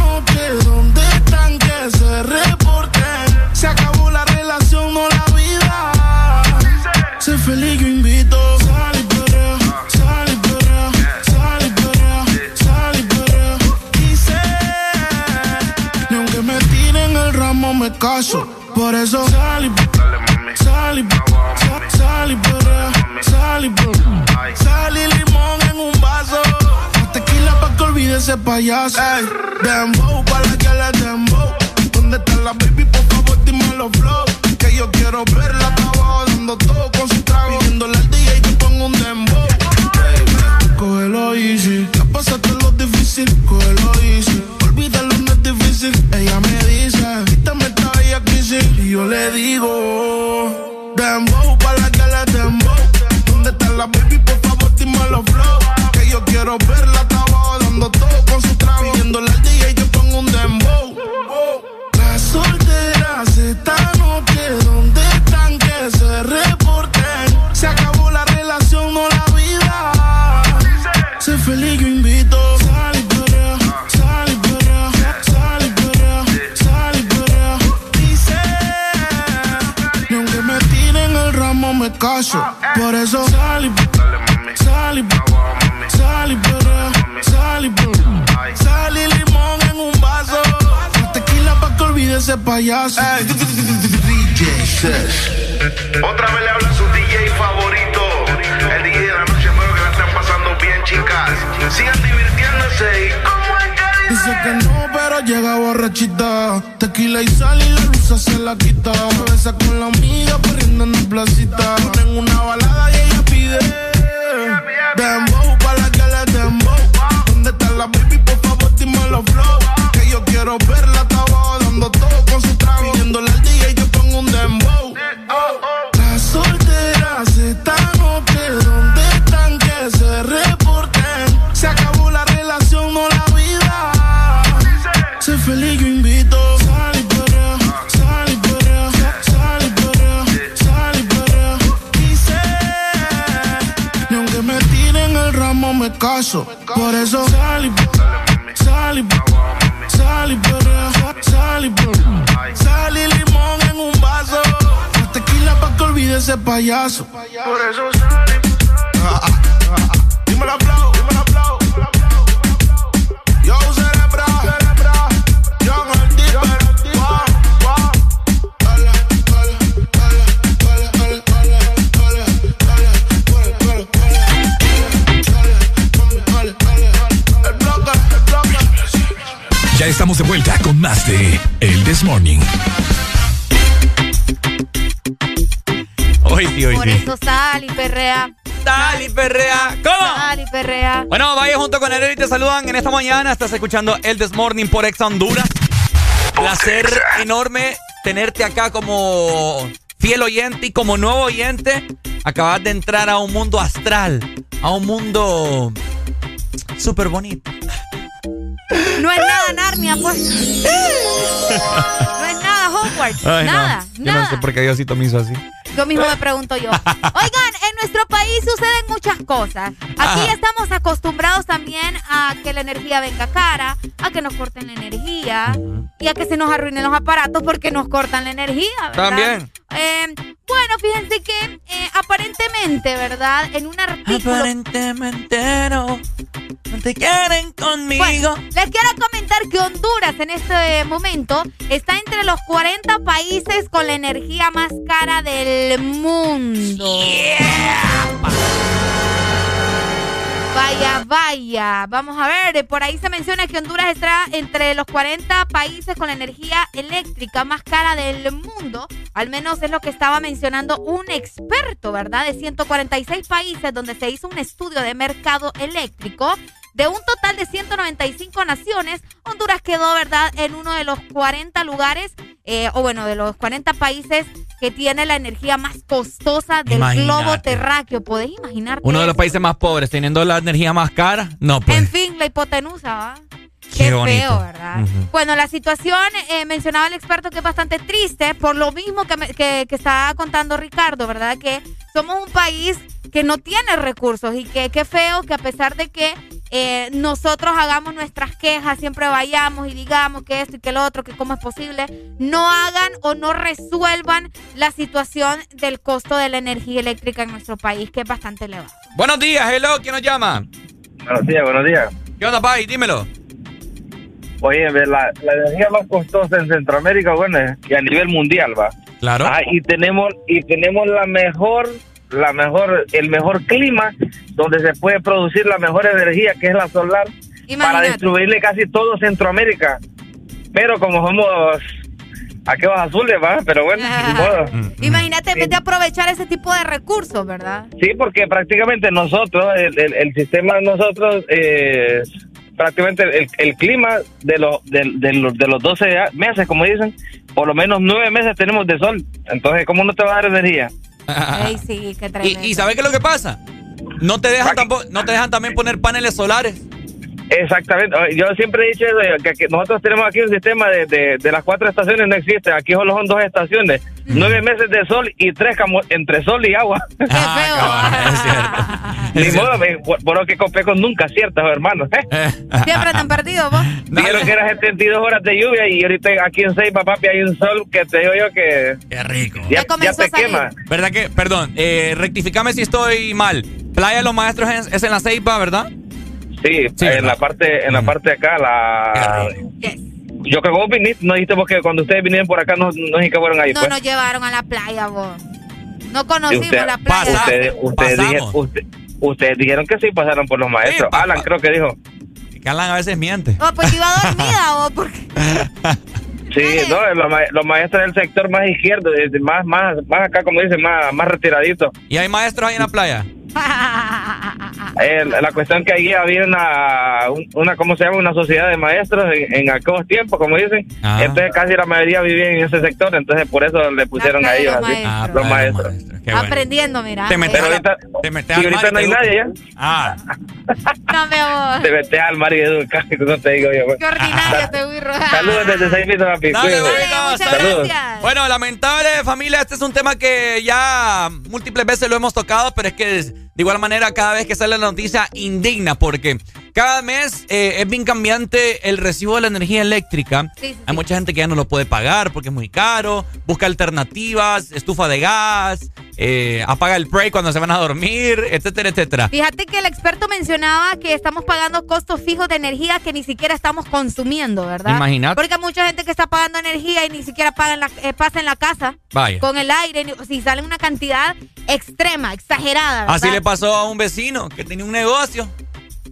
ok, ¿dónde están que se reporten? Donde estanque se reporten. se acabó la relación con la vida. Se feliz que invito. Sale, bro. Sale, bro. Sale, bro. Sale, bro. Dice: No, que me tire en el ramo, me caso. Por eso, sale, bro. Sale, bro. Sale, bro. Sale, bro. Sale, bro. Sale, bro ese payaso. Ey, dembow, pa' la que le dembow. ¿Dónde está la baby? Por favor, dime los flow. Que yo quiero verla abajo dando todo con su trago. Pidiéndole al DJ que ponga un dembow. Baby, cógelo easy. Ya pasaste lo difícil, cógelo easy. Olvídalo, no es difícil. Ella me dice, quítame esta bella crisis. Y yo le digo, dembow, pa' la que le dembow. ¿Dónde está la baby? Por favor, dime los flow. Que yo quiero verla abajo dando todo con su trago. Pidiéndole al DJ que ponga un dembow. Las solteras están ok, ¿dónde están que se reporten? Se acabó la relación, no la vida. Sé feliz, yo invito. Sal y perrea, sal y perrea, sal y perrea, sal y perrea. Dice, ni aunque me tiren el ramo me caso. Por eso sal y sal y sal y olvide ese payaso. [LAUGHS] DJ Sesh. Otra vez le habla su DJ favorito. El DJ de la noche, espero que la estén pasando bien, chicas. Sigan divirtiéndose y Dice que no, pero llega borrachita. Tequila y sal y la luz se la quita. Se besa con la amiga corriendo en la placita. Ponen una balada y ella pide. Dembow, pa' la que le dembow. ¿Dónde está la baby? Por favor, dime los flow. Que yo quiero verla hasta todo con su que ponga un dembow. Las solteras están ok, ¿dónde están que se reporten? Se acabó la relación, no la vida. Sé feliz, yo invito. Ni aunque me tiren el ramo me caso. Por eso sal y sal y sal y Malibu. Sal y limón en un vaso. La tequila pa' que olvide ese payaso. Por eso sale. Ah, ah, aplauso, dímelo. Yo Ya estamos de vuelta con más de El This Morning. Hoy sí, hoy Por sí. eso sal y perrea. Sal y perrea. ¿Cómo? Sal y perrea. Bueno, vaya junto con Arely te saludan en esta mañana. Estás escuchando El This Morning por Ex Honduras. Placer enorme tenerte acá como fiel oyente y como nuevo oyente. Acabas de entrar a un mundo astral, a un mundo súper bonito. No es nada Narnia, pues. No es nada Hogwarts. Ay, no. nada, Yo nada. no sé por qué Diosito me hizo así. Yo mismo me pregunto yo. Oigan, en nuestro país suceden muchas cosas. Aquí Ajá. estamos acostumbrados también a que la energía venga cara, a que nos corten la energía y a que se nos arruinen los aparatos porque nos cortan la energía. ¿verdad? También. Eh, bueno, fíjense que eh, aparentemente, ¿verdad? En un artículo. Aparentemente no. No te quieren conmigo. Bueno, les quiero comentar que Honduras en este momento está entre los 40 países con la energía más cara del mundo. Vaya, vaya. Vamos a ver, por ahí se menciona que Honduras está entre los 40 países con la energía eléctrica más cara del mundo. Al menos es lo que estaba mencionando un experto, ¿verdad? De 146 países donde se hizo un estudio de mercado eléctrico. De un total de 195 naciones, Honduras quedó, ¿verdad?, en uno de los 40 lugares, eh, o bueno, de los 40 países que tiene la energía más costosa del Imagínate. globo terráqueo. ¿Podés imaginarte? Uno de los eso? países más pobres, teniendo la energía más cara. No, pues. En fin, la hipotenusa, ¿va? Qué feo, ¿verdad? Bueno, la situación, eh, mencionaba el experto que es bastante triste, por lo mismo que, me- que, que está contando Ricardo, ¿verdad? Que somos un país que no tiene recursos y que qué feo que a pesar de que eh, nosotros hagamos nuestras quejas, siempre vayamos y digamos que esto y que lo otro, que cómo es posible, no hagan o no resuelvan la situación del costo de la energía eléctrica en nuestro país, que es bastante elevado. Buenos días, hello, ¿quién nos llama? Buenos días, buenos días. ¿Qué onda, Pai? Dímelo. Oye, ve, la, la energía más costosa en Centroamérica, bueno, es que a nivel mundial va. Claro. Ah, y tenemos y tenemos la mejor, la mejor, el mejor clima donde se puede producir la mejor energía, que es la solar, para distribuirle casi todo Centroamérica. Pero como somos aquellos azules, va, pero bueno, ni modo. Imagínate, en vez de aprovechar ese tipo de recursos, ¿verdad? Sí, porque prácticamente nosotros, el, el- el sistema de nosotros, eh, prácticamente el, el clima de los, de, de los, de los 12 meses, como dicen, por lo menos 9 meses tenemos de sol. Entonces, ¿cómo no te va a dar energía? [LAUGHS] Ey, sí, qué ¿Y, tremendo. y sabes qué es lo que pasa? No te dejan tampoco, no te dejan también poner paneles solares. Exactamente. Yo siempre he dicho eso, que, que nosotros tenemos aquí un sistema de, de, de las cuatro estaciones, no existe. Aquí solo son dos estaciones. Nueve meses de sol y tres camo- entre sol y agua. Ni modo, me- por, por lo que con pecos nunca aciertas, hermano. [LAUGHS] Siempre te han perdido vos. Dijeron que era 72 horas de lluvia y ahorita aquí en Ceiba, papi, hay un sol que te digo yo que... Qué rico. Ya, ya te quema. ¿Verdad que, perdón, eh, rectificame si estoy mal. Playa de los Maestros es, es en la Ceiba, ¿verdad? Sí, en la parte en la parte de acá, la... Yo que vos viniste, no dijiste vos que cuando ustedes vinieron por acá no, no dijiste que fueron ahí, No pues. nos llevaron a la playa, vos. No conocimos usted- la playa. ustedes, ustedes, dije- usted- ustedes dijeron que sí pasaron por los maestros. Alan creo que dijo. Que Alan a veces miente. Oh, pues iba dormida, [LAUGHS] vos, porque... Sí, no, los, ma- los maestros del sector más izquierdo, más, más, más acá, como dicen, más, más retiradito. ¿Y hay maestros ahí en la playa? [LAUGHS] Eh, la cuestión que ahí había una, un- una, ¿cómo se llama? Una sociedad de maestros en, en aquellos tiempos, como dicen. Ah. Entonces casi la mayoría vivía en ese sector, entonces por eso le pusieron a ellos así, Ah, los maestros. Aprendiendo, mira. Te metes Pero a la- ahorita, te metes y al ahorita mar y no hay nadie ya. Ah. No me vos. Te metes al mar y educas, [LAUGHS] no te digo yo. pues. Qué ordinario te birro. Saludos desde seis pisos, papi. Dale, bueno, Saludos. Bueno, lamentable familia, este es un tema que ya múltiples veces lo hemos tocado, pero es que es- de igual manera cada vez que sale la noticia indigna porque cada mes eh, es bien cambiante el recibo de la energía eléctrica. Hay mucha gente que ya no lo puede pagar porque es muy caro, busca alternativas, estufa de gas, eh, apaga el break cuando se van a dormir, etcétera, etcétera. Fíjate que el experto mencionaba que estamos pagando costos fijos de energía que ni siquiera estamos consumiendo, ¿verdad? Imagínate. Porque hay mucha gente que está pagando energía y ni siquiera paga en la, eh, pasa en la casa. Vaya. Con el aire, si sale una cantidad extrema, exagerada. ¿verdad? Así le pasó a un vecino que tenía un negocio.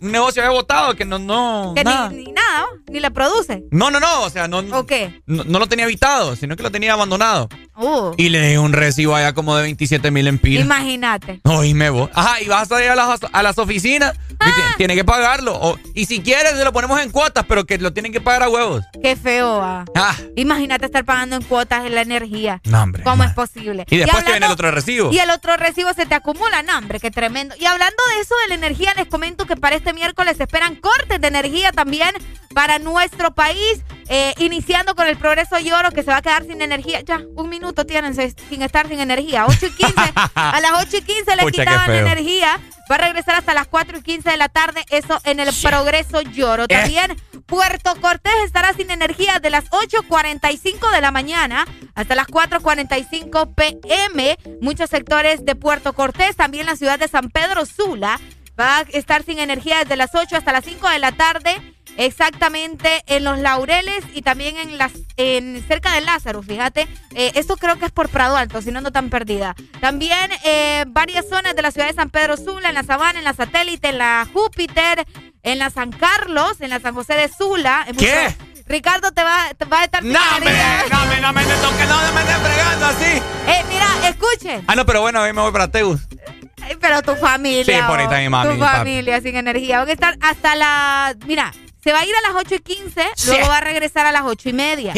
Un negocio había votado que no, no. Que nada. ni, ni nada, ni le produce. No, no, no, o sea, no, ¿O qué? no, no lo tenía habitado, sino que lo tenía abandonado. Uh, Y le dio un recibo allá como de 27 mil empiras. imagínate. Oíme vos. Ajá, y vas a ir a las, a las oficinas, y Ah. ti- tiene que pagarlo. O- y si quieres, se lo ponemos en cuotas, pero que lo tienen que pagar a huevos. Qué feo. ah. Ah, Imagínate estar pagando en cuotas en la energía. no, hombre. ¿Cómo es posible? Y después te hablando- viene el otro recibo. Y el otro recibo se te acumula, no, hombre, qué tremendo. Y hablando de eso de la energía, les comento que para este miércoles se esperan cortes de energía también para nuestro país, eh, iniciando con el Progreso Lloro, que se va a quedar sin energía. Ya, un minuto tienen sin estar sin energía. 8 y 15. [LAUGHS] a las 8 y 15 le quitaban energía. Va a regresar hasta las 4 y 15 de la tarde, eso en el Progreso Lloro. Eh. También Puerto Cortés estará sin energía de las 8.45 de la mañana hasta las 4.45 pm. Muchos sectores de Puerto Cortés, también la ciudad de San Pedro Sula, va a estar sin energía desde las 8 hasta las 5 de la tarde. Exactamente en los Laureles y también en las en cerca de Lázaro, fíjate. Eh, esto creo que es por Prado Alto, si no ando tan perdida. También eh, varias zonas de la ciudad de San Pedro Sula, en la Sabana, en la Satélite, en la Júpiter, en la San Carlos, en la San José de Sula. en ¿Qué? muchos- Ricardo te va, te va a estar No, me, no, me, no me toque, no me estés fregando así. Eh, mira, escuchen. Ah, no, pero bueno, a mí me voy para Teus. Pero tu familia. Sí, por ahí está mi mami, Tu mi papi. familia sin energía. Van a estar hasta la. Mira, se va a ir a las 8 y 15, luego va a regresar a las 8 y media.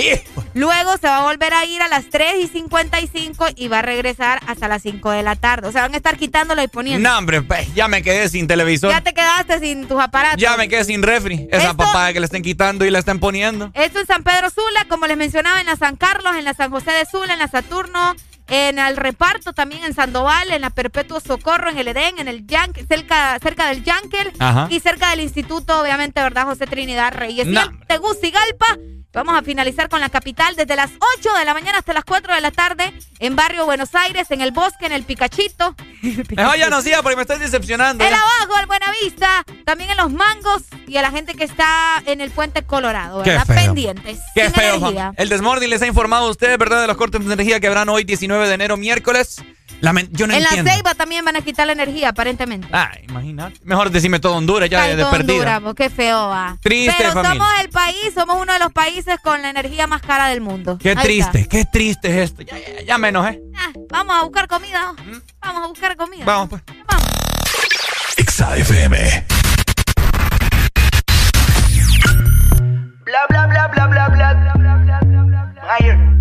Luego se va a volver a ir a las 3 y 55 y va a regresar hasta las 5 de la tarde. O sea, van a estar quitándolo y poniendo. No, hombre, pe, ya me quedé sin televisor. Ya te quedaste sin tus aparatos. Ya me quedé sin refri. Esa Esto- papada que le estén quitando y la estén poniendo. Esto en San Pedro Sula, como les mencionaba, en la San Carlos, en la San José de Sula, en la Saturno, en el Reparto, también en Sandoval, en la Perpetuo Socorro, en el Edén, en el Yank, cerca, cerca del Yankel y cerca del Instituto, obviamente, ¿verdad? José Trinidad Reyes. Y en Tegucigalpa, vamos a finalizar con la capital desde las 8 de la mañana hasta las 4 de la tarde, en Barrio Buenos Aires, en el Bosque, en el Picachito. [LAUGHS] Mejor ya no siga porque me estás decepcionando. El abajo, el Buenavista, también en los mangos y a la gente que está en el puente Colorado, Qué ¿verdad? feo. Pendientes. Qué feo. El Desmorning les ha informado a ustedes, ¿verdad? De los cortes de energía que habrán hoy, 19 de enero, miércoles. Lamen- yo no en entiendo. la Ceiba también van a quitar la energía, aparentemente. Ah, imagínate. Mejor decime todo Honduras ya Ay, de, todo perdida. Honduras, qué feo va. Triste, Pero familia. somos el país, somos uno de los países con la energía más cara del mundo. Qué Ahí triste, está. qué triste es esto. Ya, ya, ya me enojé. Ah, vamos a buscar comida. Vamos a buscar comida. Vamos, pues. Exa FM. Bla bla bla bla bla bla. Higher. Ay.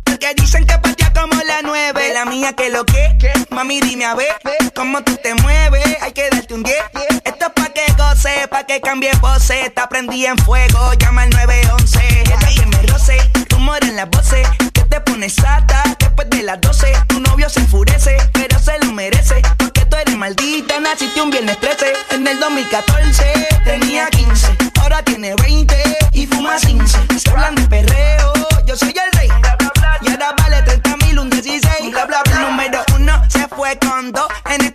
Porque dicen que patea como la nueve. La mía que lo que, mami dime a ver cómo tú te mueves. Hay que darte un 10. Esto es pa' que goce, pa' que cambie pose. Está prendida en fuego, llama al 911. Ella que me roce, rumor en las voces. Que te pones sata después de las 12. Tu novio se enfurece, pero se lo merece. Porque tú eres maldita, naciste un viernes 13. En el 2014 tenía 15, ahora tiene 20 y fuma 15. Se hablan de perreo, yo soy el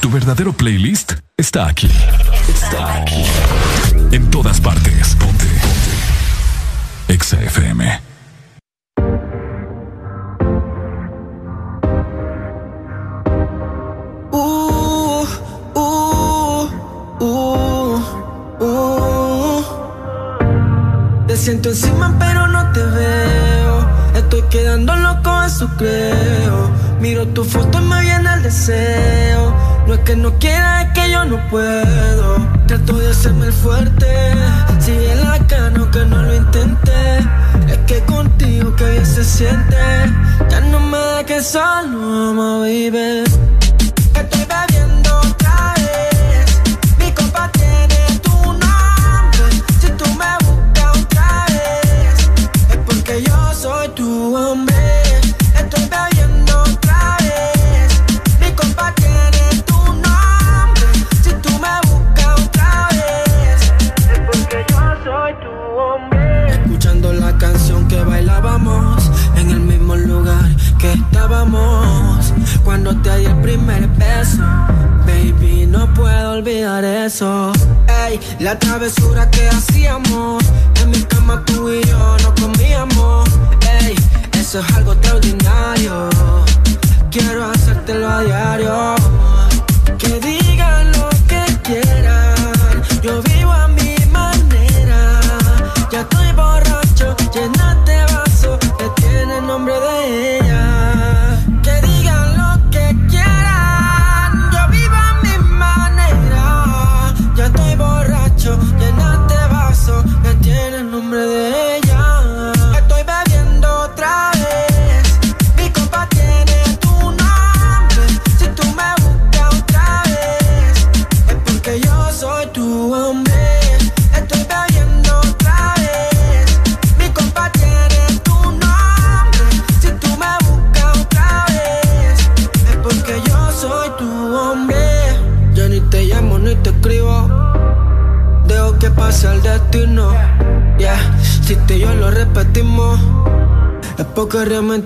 Tu verdadero playlist está aquí. Está aquí. En todas partes. Ponte. Ponte. Exa FM. Uh, uh, uh. Te siento encima pero no te. Estoy quedando loco, eso creo. Miro tu foto y me viene el deseo. No es que no quiera, es que yo no puedo. Trato de hacerme el fuerte. Sigue la cano que no lo intenté. Es que contigo que bien se siente. Ya no me da que solo, amo, baby. Estoy bebiendo otra. Que estábamos cuando te di el primer beso. Baby, no puedo olvidar eso. Ey, la travesura que hacíamos en mi cama tú y yo no comíamos. Ey, eso es algo extraordinario. Quiero hacértelo a diario. Que digan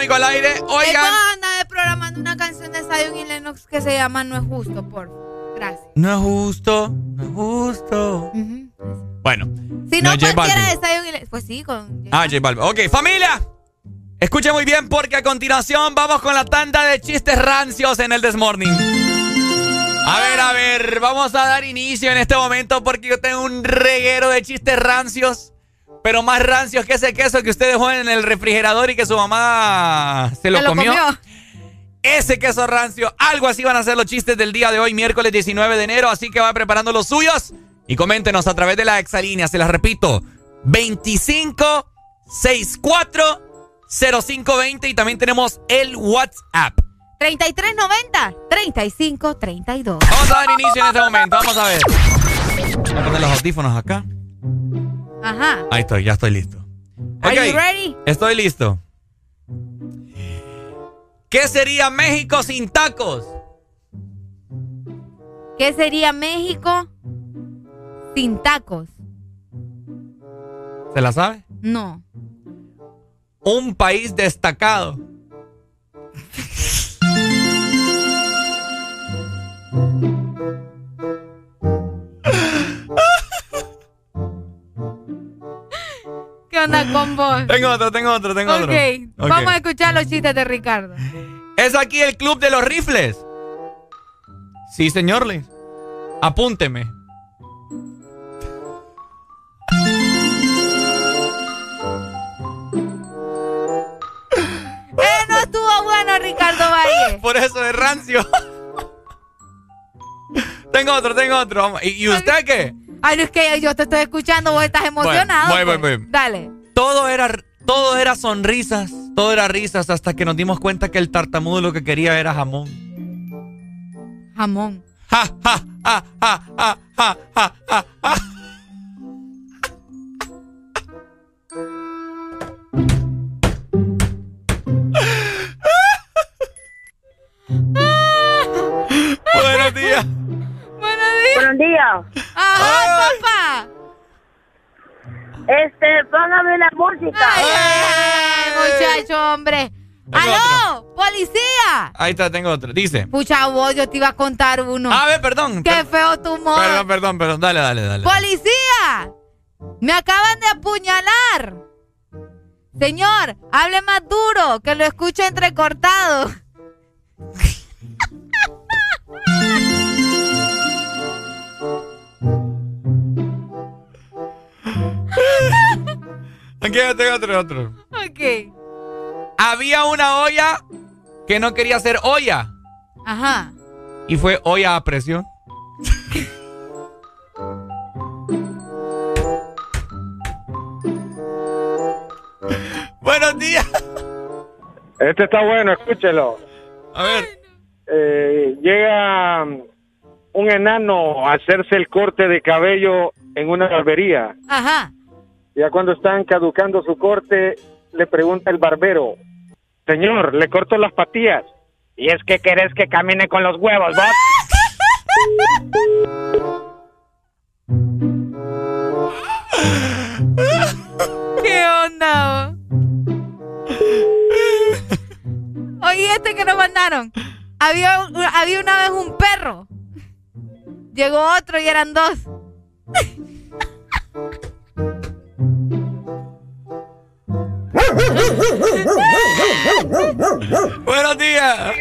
Dinámico al aire. Oigan. anda programando una canción de Zion y Lennox que se llama No es justo, por Gracias. No es justo, no es justo. Bueno. Si no, J cualquiera de Zion y Lennox. Pues sí, con. Ah, J Balvin. Ok, familia. Escuchen muy bien porque a continuación vamos con la tanda de chistes rancios en el Desmorning. A ver, a ver, vamos a dar inicio en este momento porque yo tengo un reguero de chistes rancios, pero más rancios que ese queso que usted dejó en el refrigerador y que su mamá se lo, Se lo comió. comió. ese queso rancio. Algo así van a ser los chistes del día de hoy, miércoles 19 de enero. Así que va preparando los suyos y coméntenos a través de la exalínea. Se las repito: 25 64 0520 y también tenemos el WhatsApp. 3390 3532. Vamos a dar inicio en este momento. Vamos a ver. Voy a poner los audífonos acá. Ajá. Ahí estoy, ya estoy listo. Are Ok, you ready? Estoy listo. ¿Qué sería México sin tacos? ¿Qué sería México sin tacos? ¿Se la sabe? No. Un país destacado. [LAUGHS] ¿Qué onda con vos? Tengo otro, tengo otro, tengo otro. Ok. vamos a escuchar los chistes de Ricardo. ¿Es aquí el club de los rifles? Sí, señor Liz. Apúnteme. ¡Eh, no estuvo bueno, Ricardo Valle! [LAUGHS] Por eso es rancio. [LAUGHS] tengo otro, tengo otro. Vamos. ¿Y, y usted qué? Ay, no es que yo te estoy escuchando, vos estás emocionado. voy, voy, pues. voy. Dale. Todo era, todo era sonrisas, todo era risas, hasta que nos dimos cuenta que el tartamudo lo que quería era jamón. Jamón. Ja, ja, ja, ja, ja, ja, ja, ja, Buenos días. Papá. Este, póngame la música. Ay, ay, ay, muchacho, hombre. ¡Aló! ¡Policía! Ahí está, tengo otro. Dice. Pucha, vos, yo te iba a contar uno. A ver, perdón. ¡Qué feo tu humor! Perdón, perdón, perdón. Dale, dale, dale. ¡Policía! ¡Me acaban de apuñalar! Señor, hable más duro, que lo escucho entrecortado. Aquí yo tengo otro, otro. Ok. Había una olla que no quería ser olla Ajá. y fue olla a presión. [LAUGHS] Buenos días. Este está bueno, escúchelo. A ver. Eh, llega un enano a hacerse el corte de cabello en una barbería. Ajá. Ya cuando están caducando su corte, le pregunta el barbero, señor, le corto las patillas. Y es que querés que camine con los huevos, ¿vos? ¿Qué onda? Oye, este que nos mandaron. Había, había una vez un perro. Llegó otro y eran dos. Buenos días.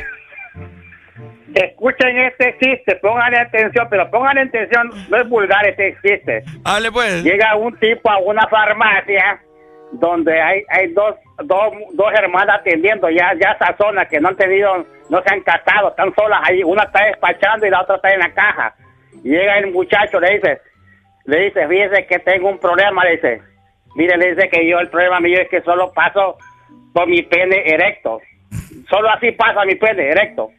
Escuchen este chiste, pónganle atención, pero pónganle atención, no es vulgar este chiste. Hable pues. Llega un tipo a una farmacia donde hay, hay dos, dos, dos hermanas atendiendo, ya, ya esa zona que no han tenido, no se han casado, están solas ahí, una está despachando y la otra está en la caja. Llega el muchacho, le dice, le dice, fíjese que tengo un problema, le dice, mire, le dice que yo el problema mío es que solo paso por mi pene erecto, solo así pasa mi pene erecto.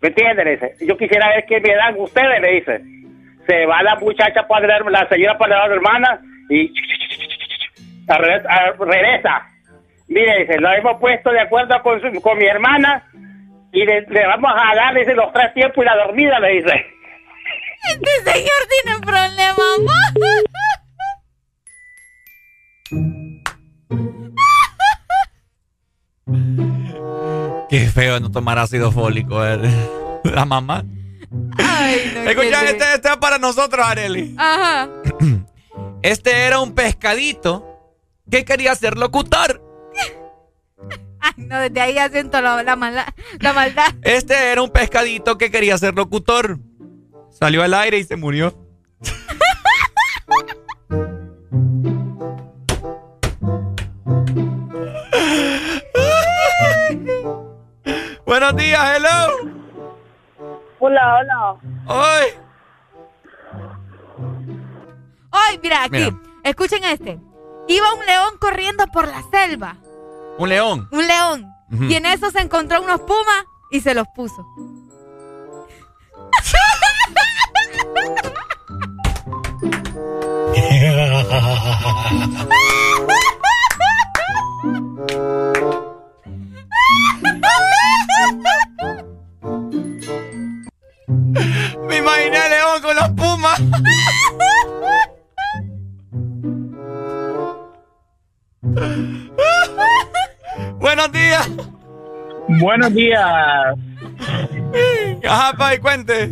¿Me entiende? Le dice, yo quisiera ver qué me dan ustedes, le dice. Se va la muchacha para la, la señora para la hermana y regresa. Mire, dice, lo hemos puesto de acuerdo con, su- con mi hermana y le, le vamos a dar, dice, los tres tiempos y la dormida, le dice. Este señor tiene un problema. [LAUGHS] Qué feo no tomar ácido fólico. eh. La mamá. Ay, no, Escucha, este, este es para nosotros, Areli. Ajá. Este era un pescadito que quería ser locutor. Ay, no, desde ahí ya siento la, la, mala- la maldad. Este era un pescadito que quería ser locutor. Salió al aire y se murió. Buenos días, malo. ¡Ay! Ay, mira, aquí. Mira. Escuchen este. Iba un león corriendo por la selva. Un león. Un león. Ujú. Y en eso se encontró unos pumas y se los puso. [LAUGHS] imaginé a León con los pumas. Buenos días. Buenos días. Ajá, pa, y cuente.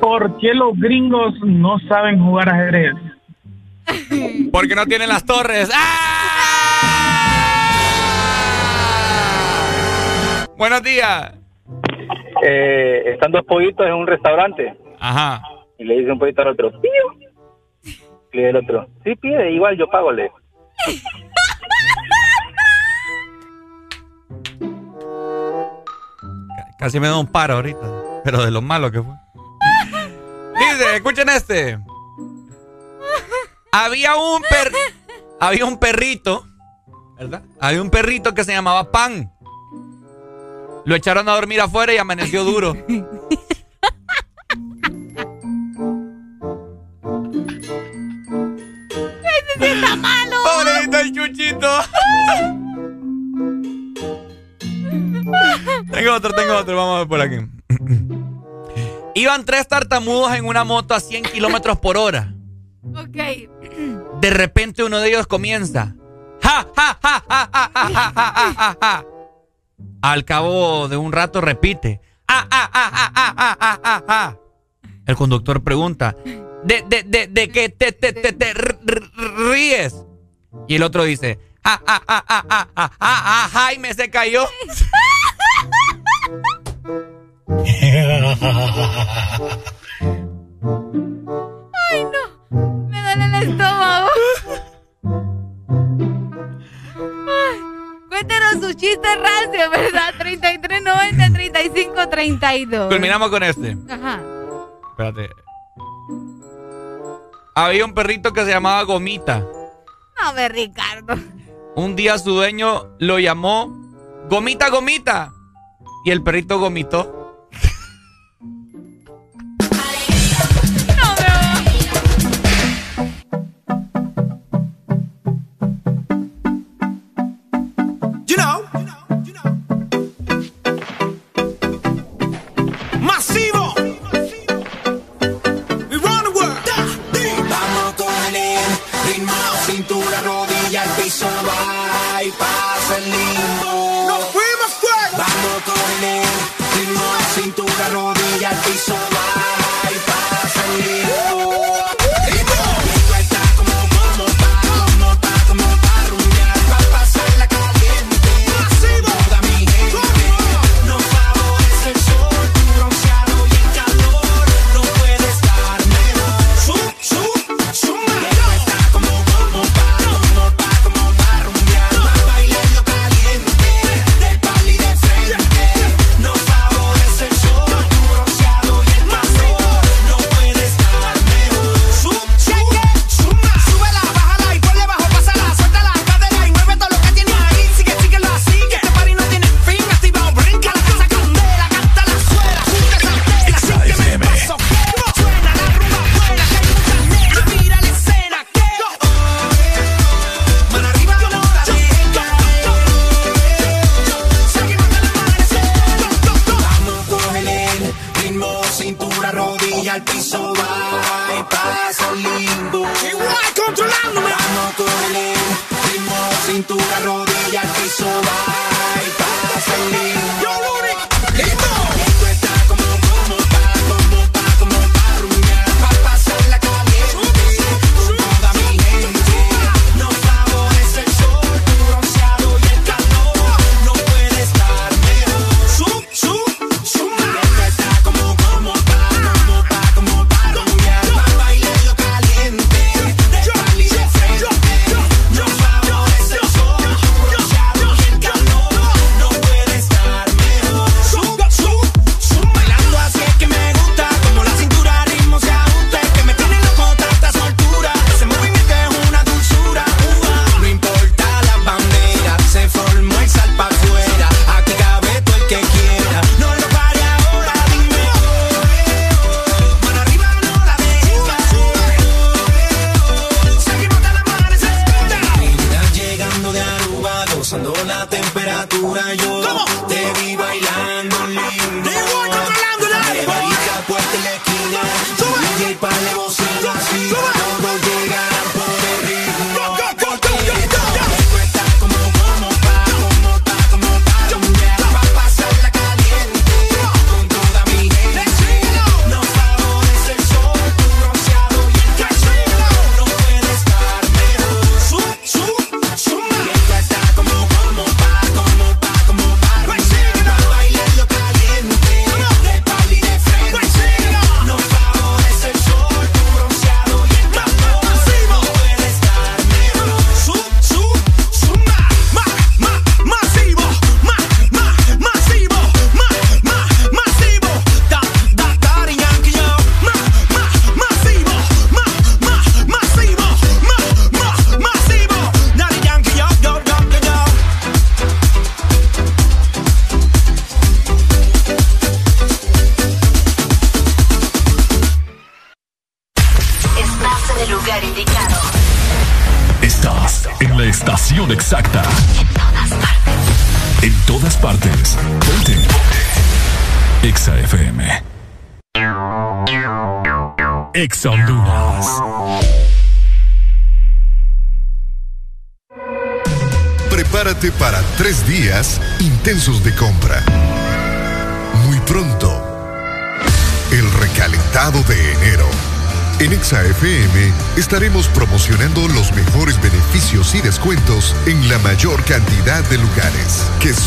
¿Por qué los gringos no saben jugar ajedrez? Porque no tienen las torres. ¡Ah! Buenos días. Eh, están dos pollitos en un restaurante. Ajá. Y le dice un pollito al otro, pío. Le dice el otro, sí, pide, igual yo pago, le. Casi me da un paro ahorita. Pero de lo malo que fue. Dice, escuchen este. Había un per... Había un perrito. ¿Verdad? Había un perrito que se llamaba Pan. Lo echaron a dormir afuera y amaneció duro. Está malo! Pobrecito el chuchito. [LAUGHS] tengo otro, tengo otro. Vamos a ver por aquí. Iban tres tartamudos en una moto a 100 kilómetros por hora. Ok. De repente uno de ellos comienza. ¡Ja, ja, ja, ja, ja, ja, ja, ja! Al cabo de un rato repite. ¡Ah, ah, ah, ah, ah, ah, ah, ah, ah! El conductor pregunta. ¿De, de, de, de qué te, te, te, te ríes? Y el otro dice. ¡Ah, ah, ah, ah, ah, ah, ah, ah! Jaime se cayó. Ay, no. Me duele el estómago. Ay, cuéntenos sus chistes rancios, ¿verdad? 3390 3532. Culminamos con este. Ajá. Espérate. Había un perrito que se llamaba Gomita. No, ve, Ricardo. Un día su dueño lo llamó Gomita, Gomita. Y el perrito gomitó. Al piso, va y pasa el limbo. Igual controlándome. Con el ritmo, cintura, rodilla, al piso, va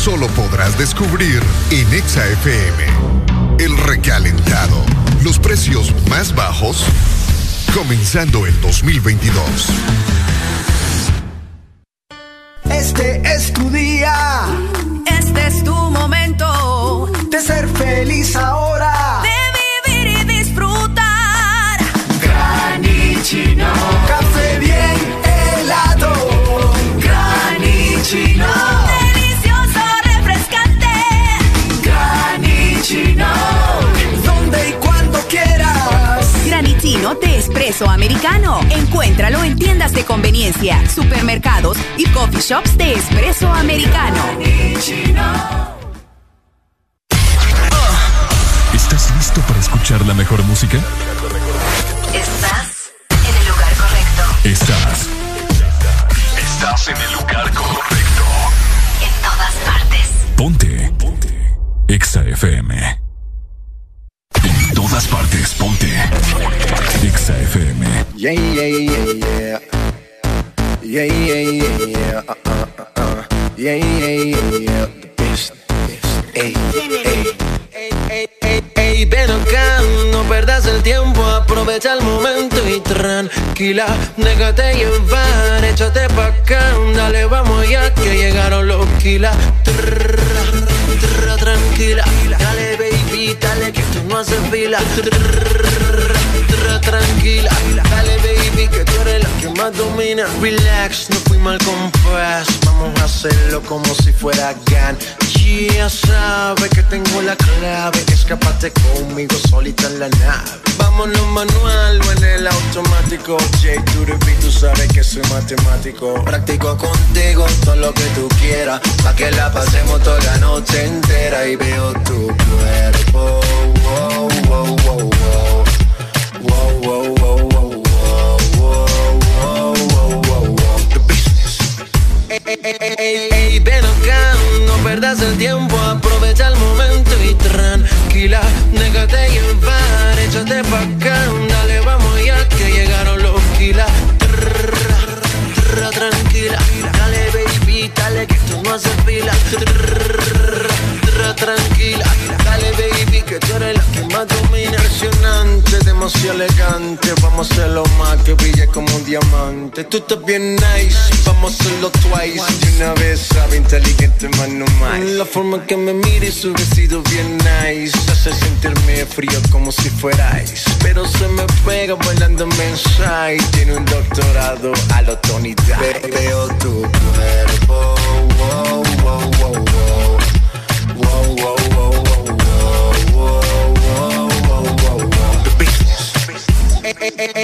solo podrás descubrir en ExaFM. El recalentado. Los precios más bajos comenzando el 2022. Shops de espresso americano. ¿Estás listo para escuchar la mejor música? Tranquila, déjate llevar, échate pa' acá, dale, vamos ya que llegaron los kilas. Tranquila, dale baby, dale que esto no hace fila. Tranquila, dale baby que tú eres la que más domina. Relax, no fui mal compás, vamos a hacerlo como si fuera GAN. Ya sabes que tengo la clave, escapate conmigo solita en la nave. Vámonos manual o en el automático. J to the tú sabes que soy matemático. Practico contigo todo lo que tú quieras. Pa' que la pasemos toda la noche entera. Y veo tu cuerpo. Wow, wow, wow, wow. Wow, wow, wow, wow, wow, wow, wow, wow, Ey, ey, ey, ey, ven acá, no perdas el tiempo eres la que más domina. Impresionante, demasiado elegante, vamos a hacerlo más que brille como un diamante. Tú estás bien nice, vamos a hacerlo twice. De una vez sabe inteligente más no más. La forma que me mires, su vestido bien nice, hace sentirme frío como si fuerais. Pero se me pega bailando mensaje, tiene un doctorado a lo Tony Veo tu cuerpo, wow, wow, wow. Wow,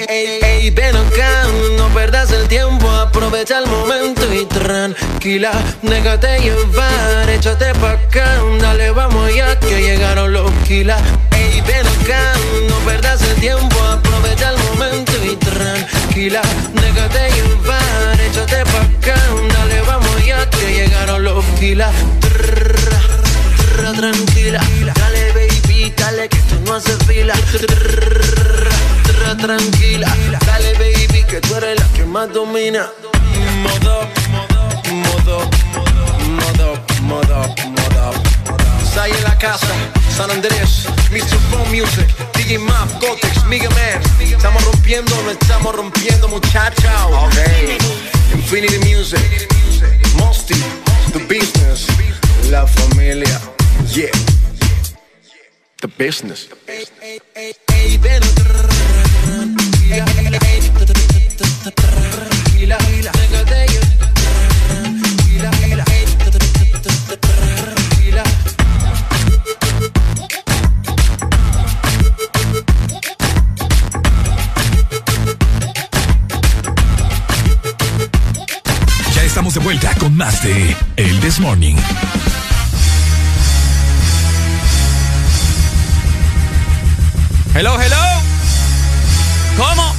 Ey, ey, ven acá, no perdas el tiempo, aprovecha el momento y tranquila, déjate llevar, échate pa' acá, dale, vamos ya que llegaron los kilas. Ey, ven acá, no perdas el tiempo, aprovecha el momento y tranquila, déjate llevar, échate pa' acá, dale, vamos ya que llegaron los kilas. Trrr, trrr, Tranquila, dale que esto no hace fila. Tranquila, dale baby que tú eres la que más domina. Modo, modo, modo, modo, modo. Sai en la casa, San Andrés, Mr. Phone Music, DJ Map, Gotex, Miguel Man. Estamos rompiendo, no estamos rompiendo, muchachos. Okay. Infinity Music, Mosty, The Business, La Familia, yeah. The business. The business. estamos de vuelta con más de El This Morning. Hello, hello. ¿Cómo?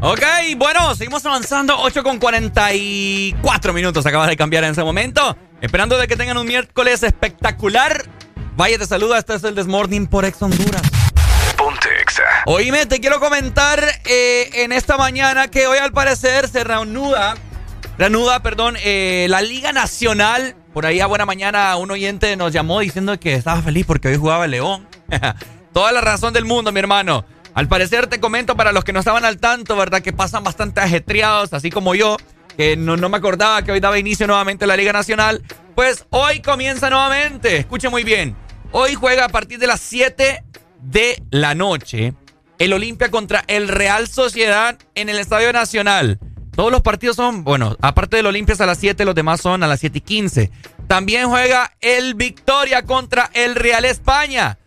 Ok, bueno, seguimos avanzando. 8 con 44 minutos acaba de cambiar en ese momento. Esperando de que tengan un miércoles espectacular. Vaya, te saluda. Este es el Desmorning por Ex Honduras. Ponte Exa. Oíme, te quiero comentar eh, en esta mañana que hoy al parecer se reanuda, reanuda, perdón, eh, la Liga Nacional. Por ahí a buena mañana un oyente nos llamó diciendo que estaba feliz porque hoy jugaba León. [LAUGHS] Toda la razón del mundo, mi hermano. Al parecer te comento para los que no estaban al tanto, ¿verdad? Que pasan bastante ajetreados, así como yo, que no, no me acordaba que hoy daba inicio nuevamente la Liga Nacional. Pues hoy comienza nuevamente. Escuche muy bien. Hoy juega a partir de las 7 de la noche el Olimpia contra el Real Sociedad en el Estadio Nacional. Todos los partidos son, bueno, aparte del Olimpia es a las 7, los demás son a las 7 y 15. También juega el Victoria contra el Real España.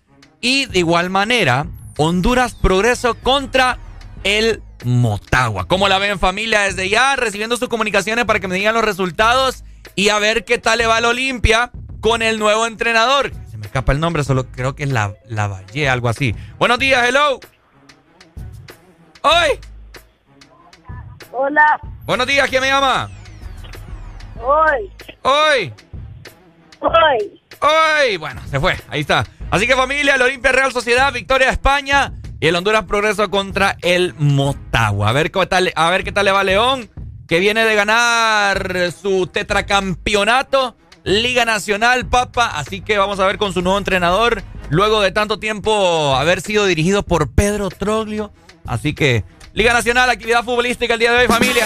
Y de igual manera, Honduras Progreso contra el Motagua. ¿Cómo la ven familia? Desde ya recibiendo sus comunicaciones para que me digan los resultados y a ver qué tal le va al Olimpia con el nuevo entrenador. Se me escapa el nombre, solo creo que es la, la Valle, algo así. Buenos días, hello. Hoy. Hola. Buenos días, ¿quién me llama? Hoy. Hoy. Hoy. Hoy. Bueno, se fue, ahí está. Así que familia, el Olimpia Real Sociedad, victoria España y el Honduras Progreso contra el Motagua. A ver qué tal, a ver qué tal le va León, que viene de ganar su tetracampeonato, Liga Nacional, Papa. Así que vamos a ver con su nuevo entrenador, luego de tanto tiempo haber sido dirigido por Pedro Troglio. Así que Liga Nacional, actividad futbolística el día de hoy, familia.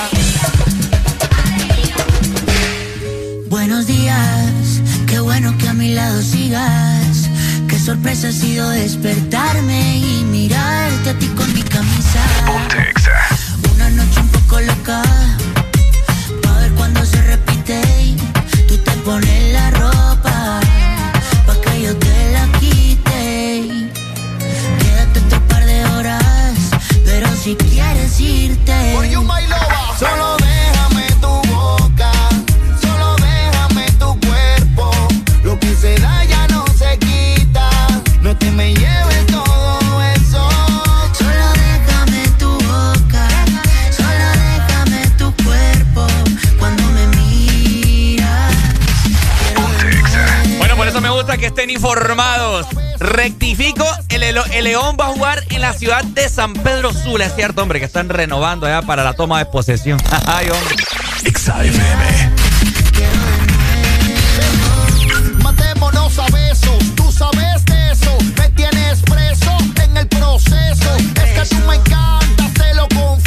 Buenos días, qué bueno que a mi lado sigas. Qué sorpresa ha sido despertarme y mirarte a ti con mi camisa. Una noche un poco loca, pa' ver cuando se repite. y Tú te pones la ropa, si quieres irte. Solo déjame tu boca, solo déjame tu cuerpo. Lo que se da ya no se quita. No te me lleves todo eso. Solo déjame tu boca, solo déjame tu cuerpo cuando me miras. Bueno, por eso me gusta que estén informados. Rectifico, el, el- el León va a jugar en la ciudad de San Pedro Sula. Es cierto, hombre, que están renovando ya para la toma de posesión. [LAUGHS] Ay, hombre. Matémonos a besos, tú sabes de eso. Me tienes preso en el proceso. Es que tú me encantas, te lo confieso.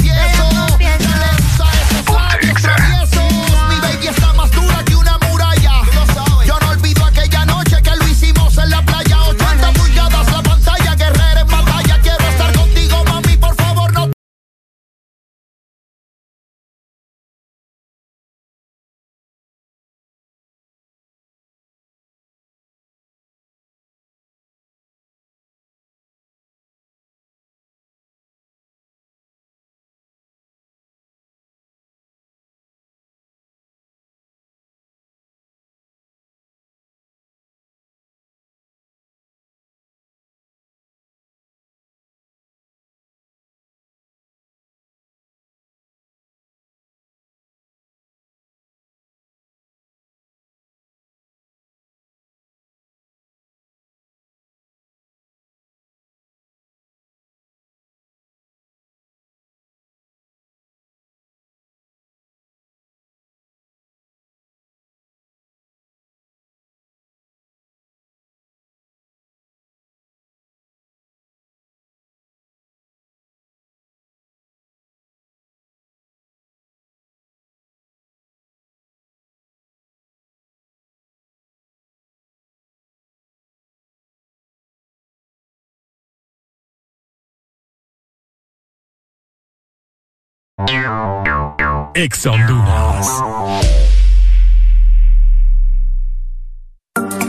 Ex Honduras.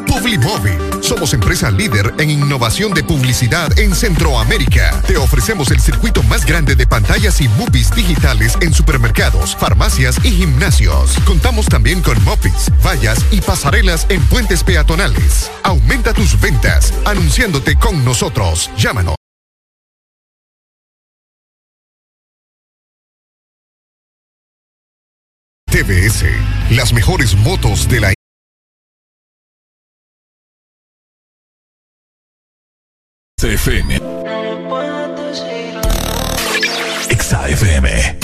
Publimóvil, Somos empresa líder en innovación de publicidad en Centroamérica. Te ofrecemos el circuito más grande de pantallas y movies digitales en supermercados, farmacias y gimnasios. Contamos también con mopeds, vallas y pasarelas en puentes peatonales. Aumenta tus ventas anunciándote con nosotros. Llámanos. Las mejores motos de la CFM. XAFM.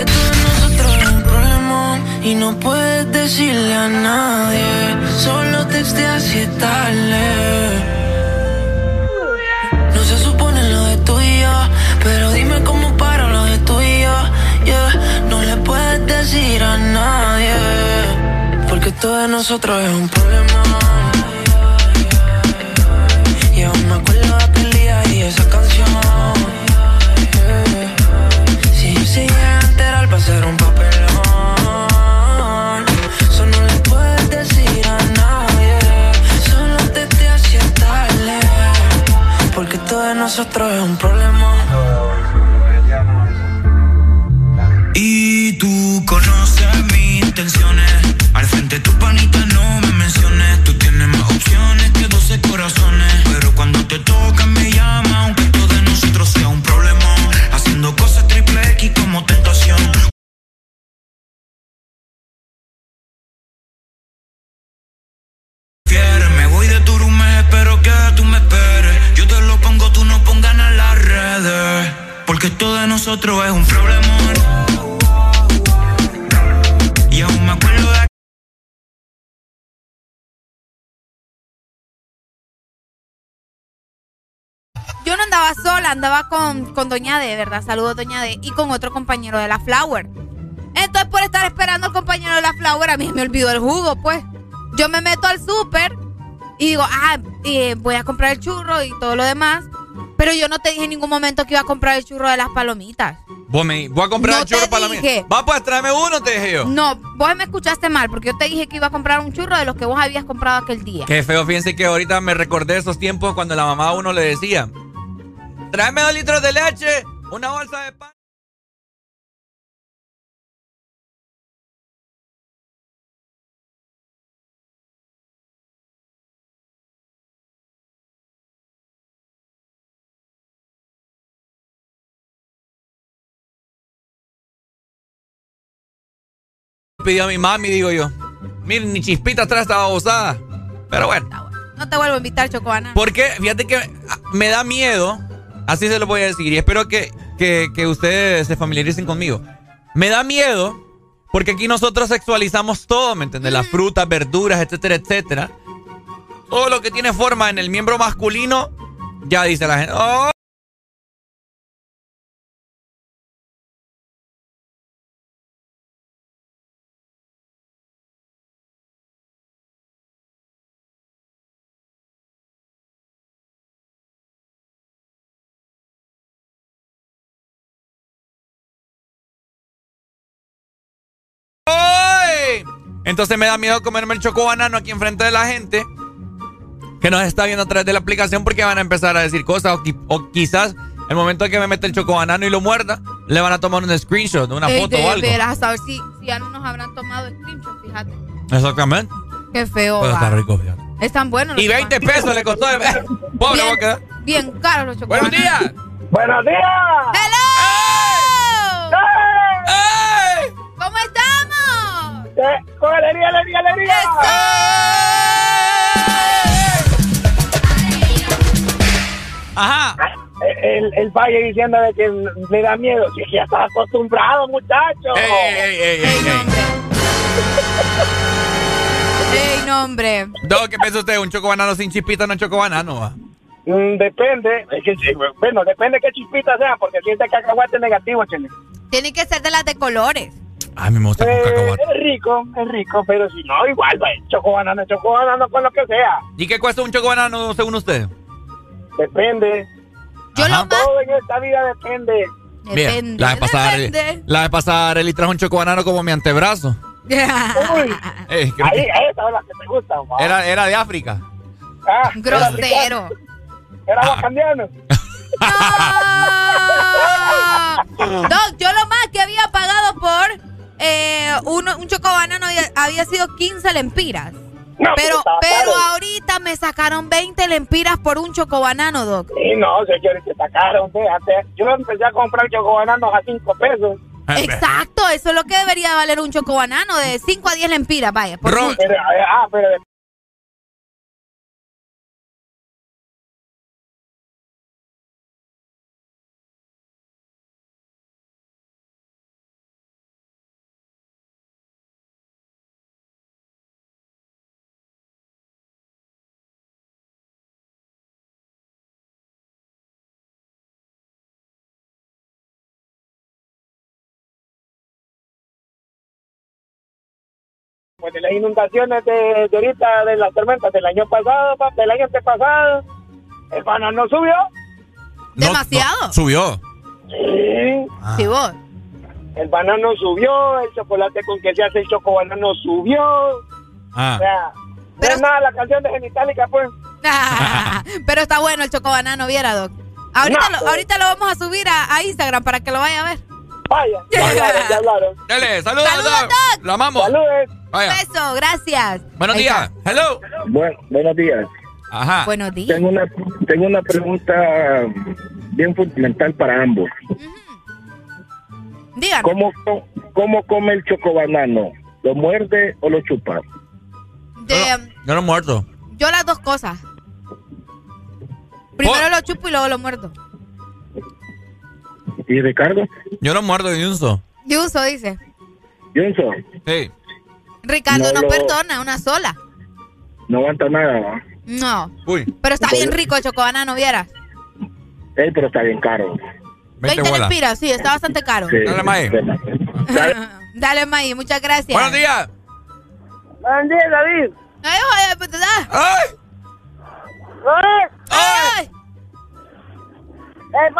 Esto de nosotros es un problema y no puedes decirle a nadie. Solo texteas si es esto de nosotros es un problema. Y aún me acuerdo de aquel día y esa canción. Si yo llega a enterar va a ser un papelón Eso no le puedes decir a nadie Solo te te tarde Porque todo de nosotros es un problema Pero cuando te toca me llama, aunque todo de nosotros sea un problema. Haciendo cosas triple X como tentación. Quieres, me voy de tu room, espero que tú me esperes. Yo te lo pongo, tú no pongas en las redes. Porque esto de nosotros es un problema. Andaba sola, andaba con, con Doña D, ¿verdad? Saludos, Doña D. Y con otro compañero de la Flower. Entonces, por estar esperando al compañero de la Flower, a mí me olvidó el jugo, pues. Yo me meto al súper y digo, ah, eh, voy a comprar el churro y todo lo demás. Pero yo no te dije en ningún momento que iba a comprar el churro de las palomitas. Vos me, voy a comprar No el churro mía. Va, pues tráeme uno, te dije yo. No, vos me escuchaste mal, porque yo te dije que iba a comprar un churro de los que vos habías comprado aquel día. Qué feo, fíjense que ahorita me recordé esos tiempos cuando la mamá a uno le decía, tráeme dos litros de leche, una bolsa de pan. Pidió a mi mami, digo yo. Miren, ni chispita atrás estaba babosada. Pero bueno. No te vuelvo a invitar, Chocoana. Porque fíjate que ah, me da miedo, así se lo voy a decir, y espero que, que, que ustedes se familiaricen conmigo. Me da miedo porque aquí nosotros sexualizamos todo, ¿me entiendes? Las frutas, verduras, etcétera, etcétera. Todo lo que tiene forma en el miembro masculino, ya dice la gente. "Oh". Entonces me da miedo comerme el choco banano aquí enfrente de la gente que nos está viendo a través de la aplicación porque van a empezar a decir cosas o, qui- o quizás el momento en que me mete el choco banano y lo muerda, le van a tomar un screenshot, una Ey, foto de o algo. veras, a ver si, si ya no nos habrán tomado screenshot, fíjate. Exactamente. Qué feo. Va. está rico, fíjate. Están buenos. los Y 20 chocolates. pesos le costó de Pobre bien, va a quedar. bien caros los chocolates. Buenos días. ¡Buenos días! ¡Hello! ¿Cómo estamos? ¡Con alegría, alegría, alegría! Ajá. El, el valle diciendo de que le da miedo. Si es que ya estás acostumbrado, muchacho. Ey, ey, ey, ey, ey. Ey, no, hombre. No, ¿qué piensa usted? ¿Un choco banano sin chispita no es choco banano? va? Mm, depende. Es que, bueno, depende qué chispita sea, porque si este cacahuate es negativo, chile. Tiene que ser de las de colores. A mí me gusta con Eh, cacahuate. es rico, es rico, pero si no, igual, pues, choco banano, choco banano con lo que sea. ¿Y qué cuesta un choco banano según usted? Depende. Yo Ajá. Todo en esta vida depende. Bien, la vez pasada, depende. la vez pasada Arely trajo un choco banano como mi antebrazo. [LAUGHS] Uy, Eh, ahí, que esa es la que te gusta, era, era de África. Ah, Grosero. Era wakandiano. Doc, [LAUGHS] yo lo más que había pagado por eh, uno, un chocobanano había, había sido 15 lempiras. No, pero pero caro. ahorita me sacaron 20 lempiras por un chocobanano, Doc. Sí, no, señores, que sacaron. Fíjate. Yo empecé a comprar chocobananos a 5 pesos. Exacto, eso es lo que debería valer un chocobanano, de 5 a 10 lempiras, vaya. por mucho. Pero, ah, pero pues de las inundaciones de, de ahorita, de las tormentas del año pasado, pa, del año antepasado, el banano subió. Demasiado. Subió. Sí. Sí, vos. El banano subió, el chocolate con que se hace el chocobanano subió. Ah. O sea, no es nada la canción de Genitalica, pues. [LAUGHS] Pero está bueno el chocobanano, viera, Doc. Ahorita, No, lo, ahorita lo vamos a subir a, a Instagram para que lo vaya a ver. Vaya, [LAUGHS] ya hablaron, ya hablaron. Dale, saludos, Saludos, Doc. Lo amamos. Saludos. Vaya. Beso, gracias. Buenos Ahí días. Hello. Bueno, buenos días. Ajá. Buenos días. Tengo una, tengo una pregunta bien fundamental para ambos. Dígame. ¿Cómo, co- ¿Cómo come el chocobanano? ¿Lo muerde o lo chupa? De- Yo no he muerto. yo las dos cosas. Primero lo chupo y luego lo muerdo. ¿Y Ricardo? Yo no muerdo de un so. De uso, dice. Johnson, Sí. Ricardo No no, lo- perdona, una sola. no aguanta nada, ¿va? No. Uy. Pero está bien rico el chocobanano, vieras. Ey, pero está bien caro. 20 lempiras, sí, está bastante caro. Sí. Dale, May. [LAUGHS] Dale, May, muchas gracias. Buenos días. Buenos días, David. Ay, oye, pues, da. ¡Ay! ¡Ay! ¡Ay! ¡Eh,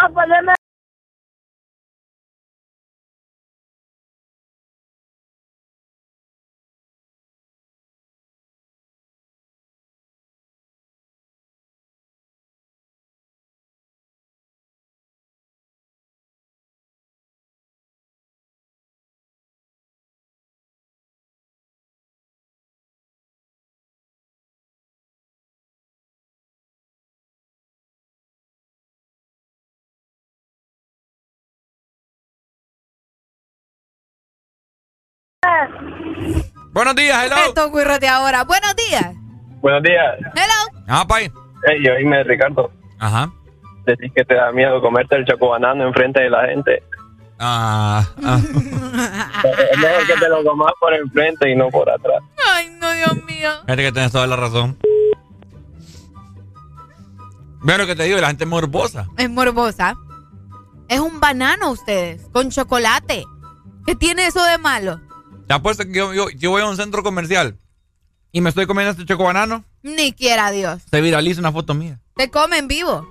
Buenos días, hello. Esto de ahora. Buenos días. Buenos días. Hello. Ah, pay. Hey, yo dime, Ricardo. Ajá. Decís que te da miedo comerte el chocobanano enfrente de la gente. Ah. ah. [LAUGHS] Es mejor que te lo comas por enfrente y no por atrás. Ay, no, Dios mío. Fíjate que tienes toda la razón. Ve lo que te digo, la gente es morbosa. Es morbosa. Es un banano ustedes, con chocolate. ¿Qué tiene eso de malo? Te apuesto que yo, yo, yo voy a un centro comercial y me estoy comiendo este chocobanano. Ni quiera Dios. Se viraliza una foto mía. Te come en vivo.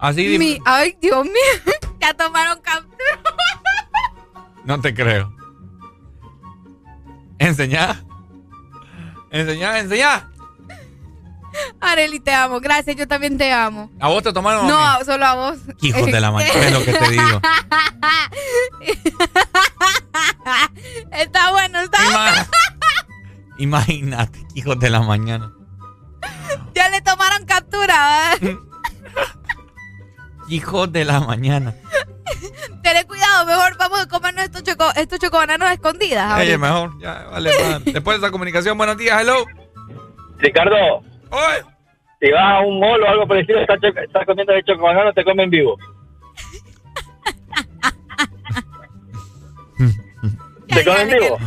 Así. Mi- ay, Dios mío. [LAUGHS] Ya tomaron captura. No te creo. Enseñá. Enseñá, enseñá. Areli, te amo. Gracias, yo también te amo. ¿A vos te tomaron? No, a solo a vos. Hijos de la mañana, es lo que te digo. [LAUGHS] está bueno, está Ima- [LAUGHS] Imagínate, hijos de la mañana. Ya le tomaron captura. ¿verdad? [LAUGHS] Hijos de la mañana. Ten cuidado, mejor vamos a comernos estos, choco, estos chocobananos a escondidas. Oye, mejor, ya, vale. Después de esa comunicación, buenos días, hello. Ricardo. Si vas a un mall o algo parecido, estás, cho- estás comiendo el chocobanano, te comen vivo. [LAUGHS] ¿Te comen vivo?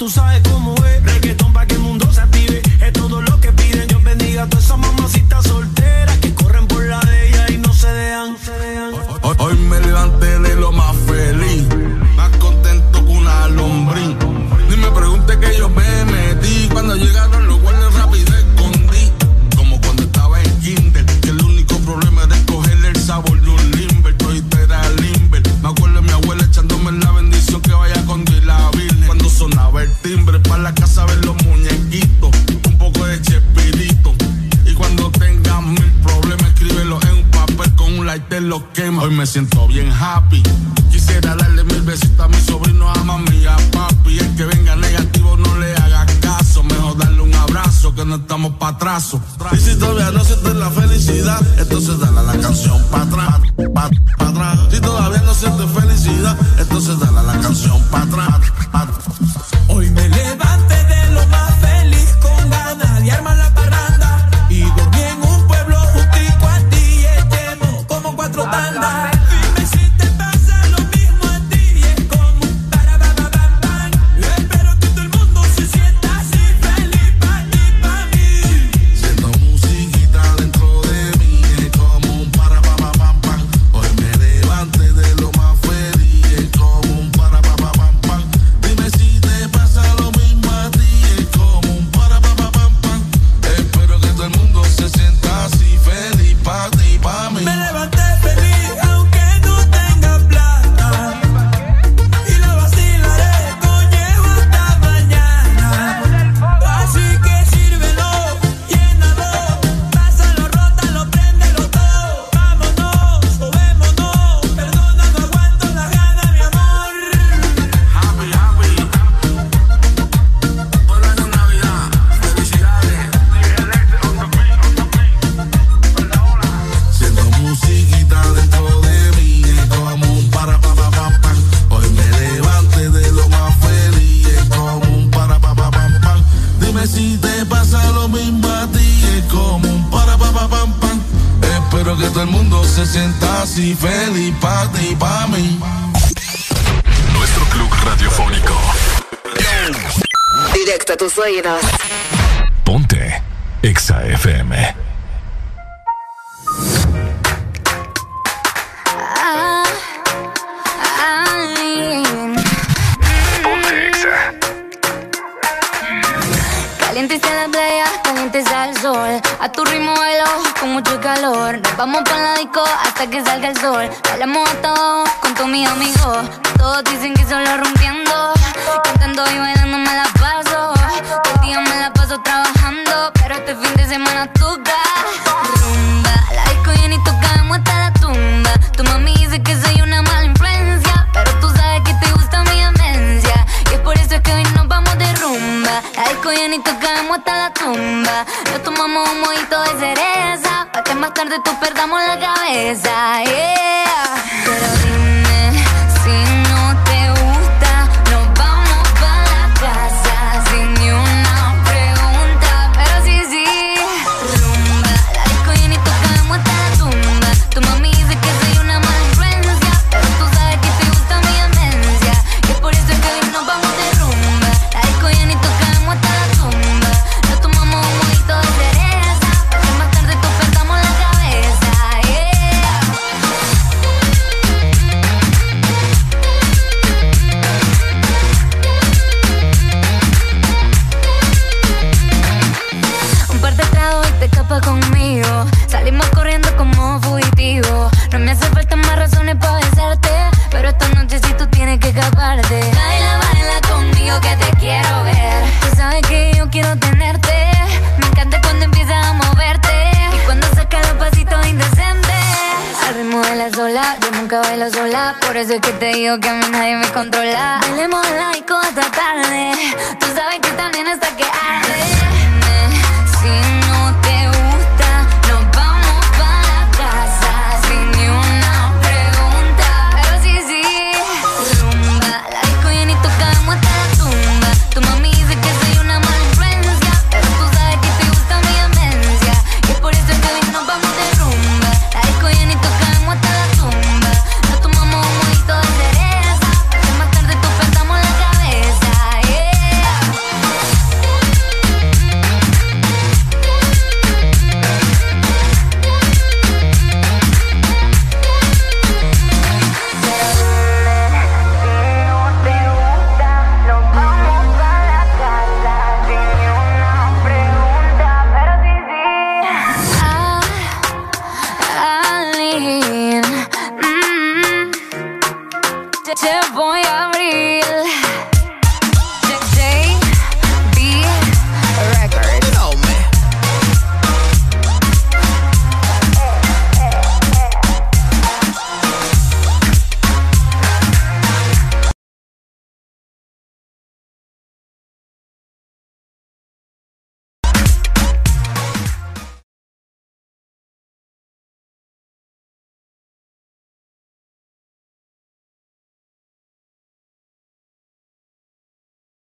Tú sabes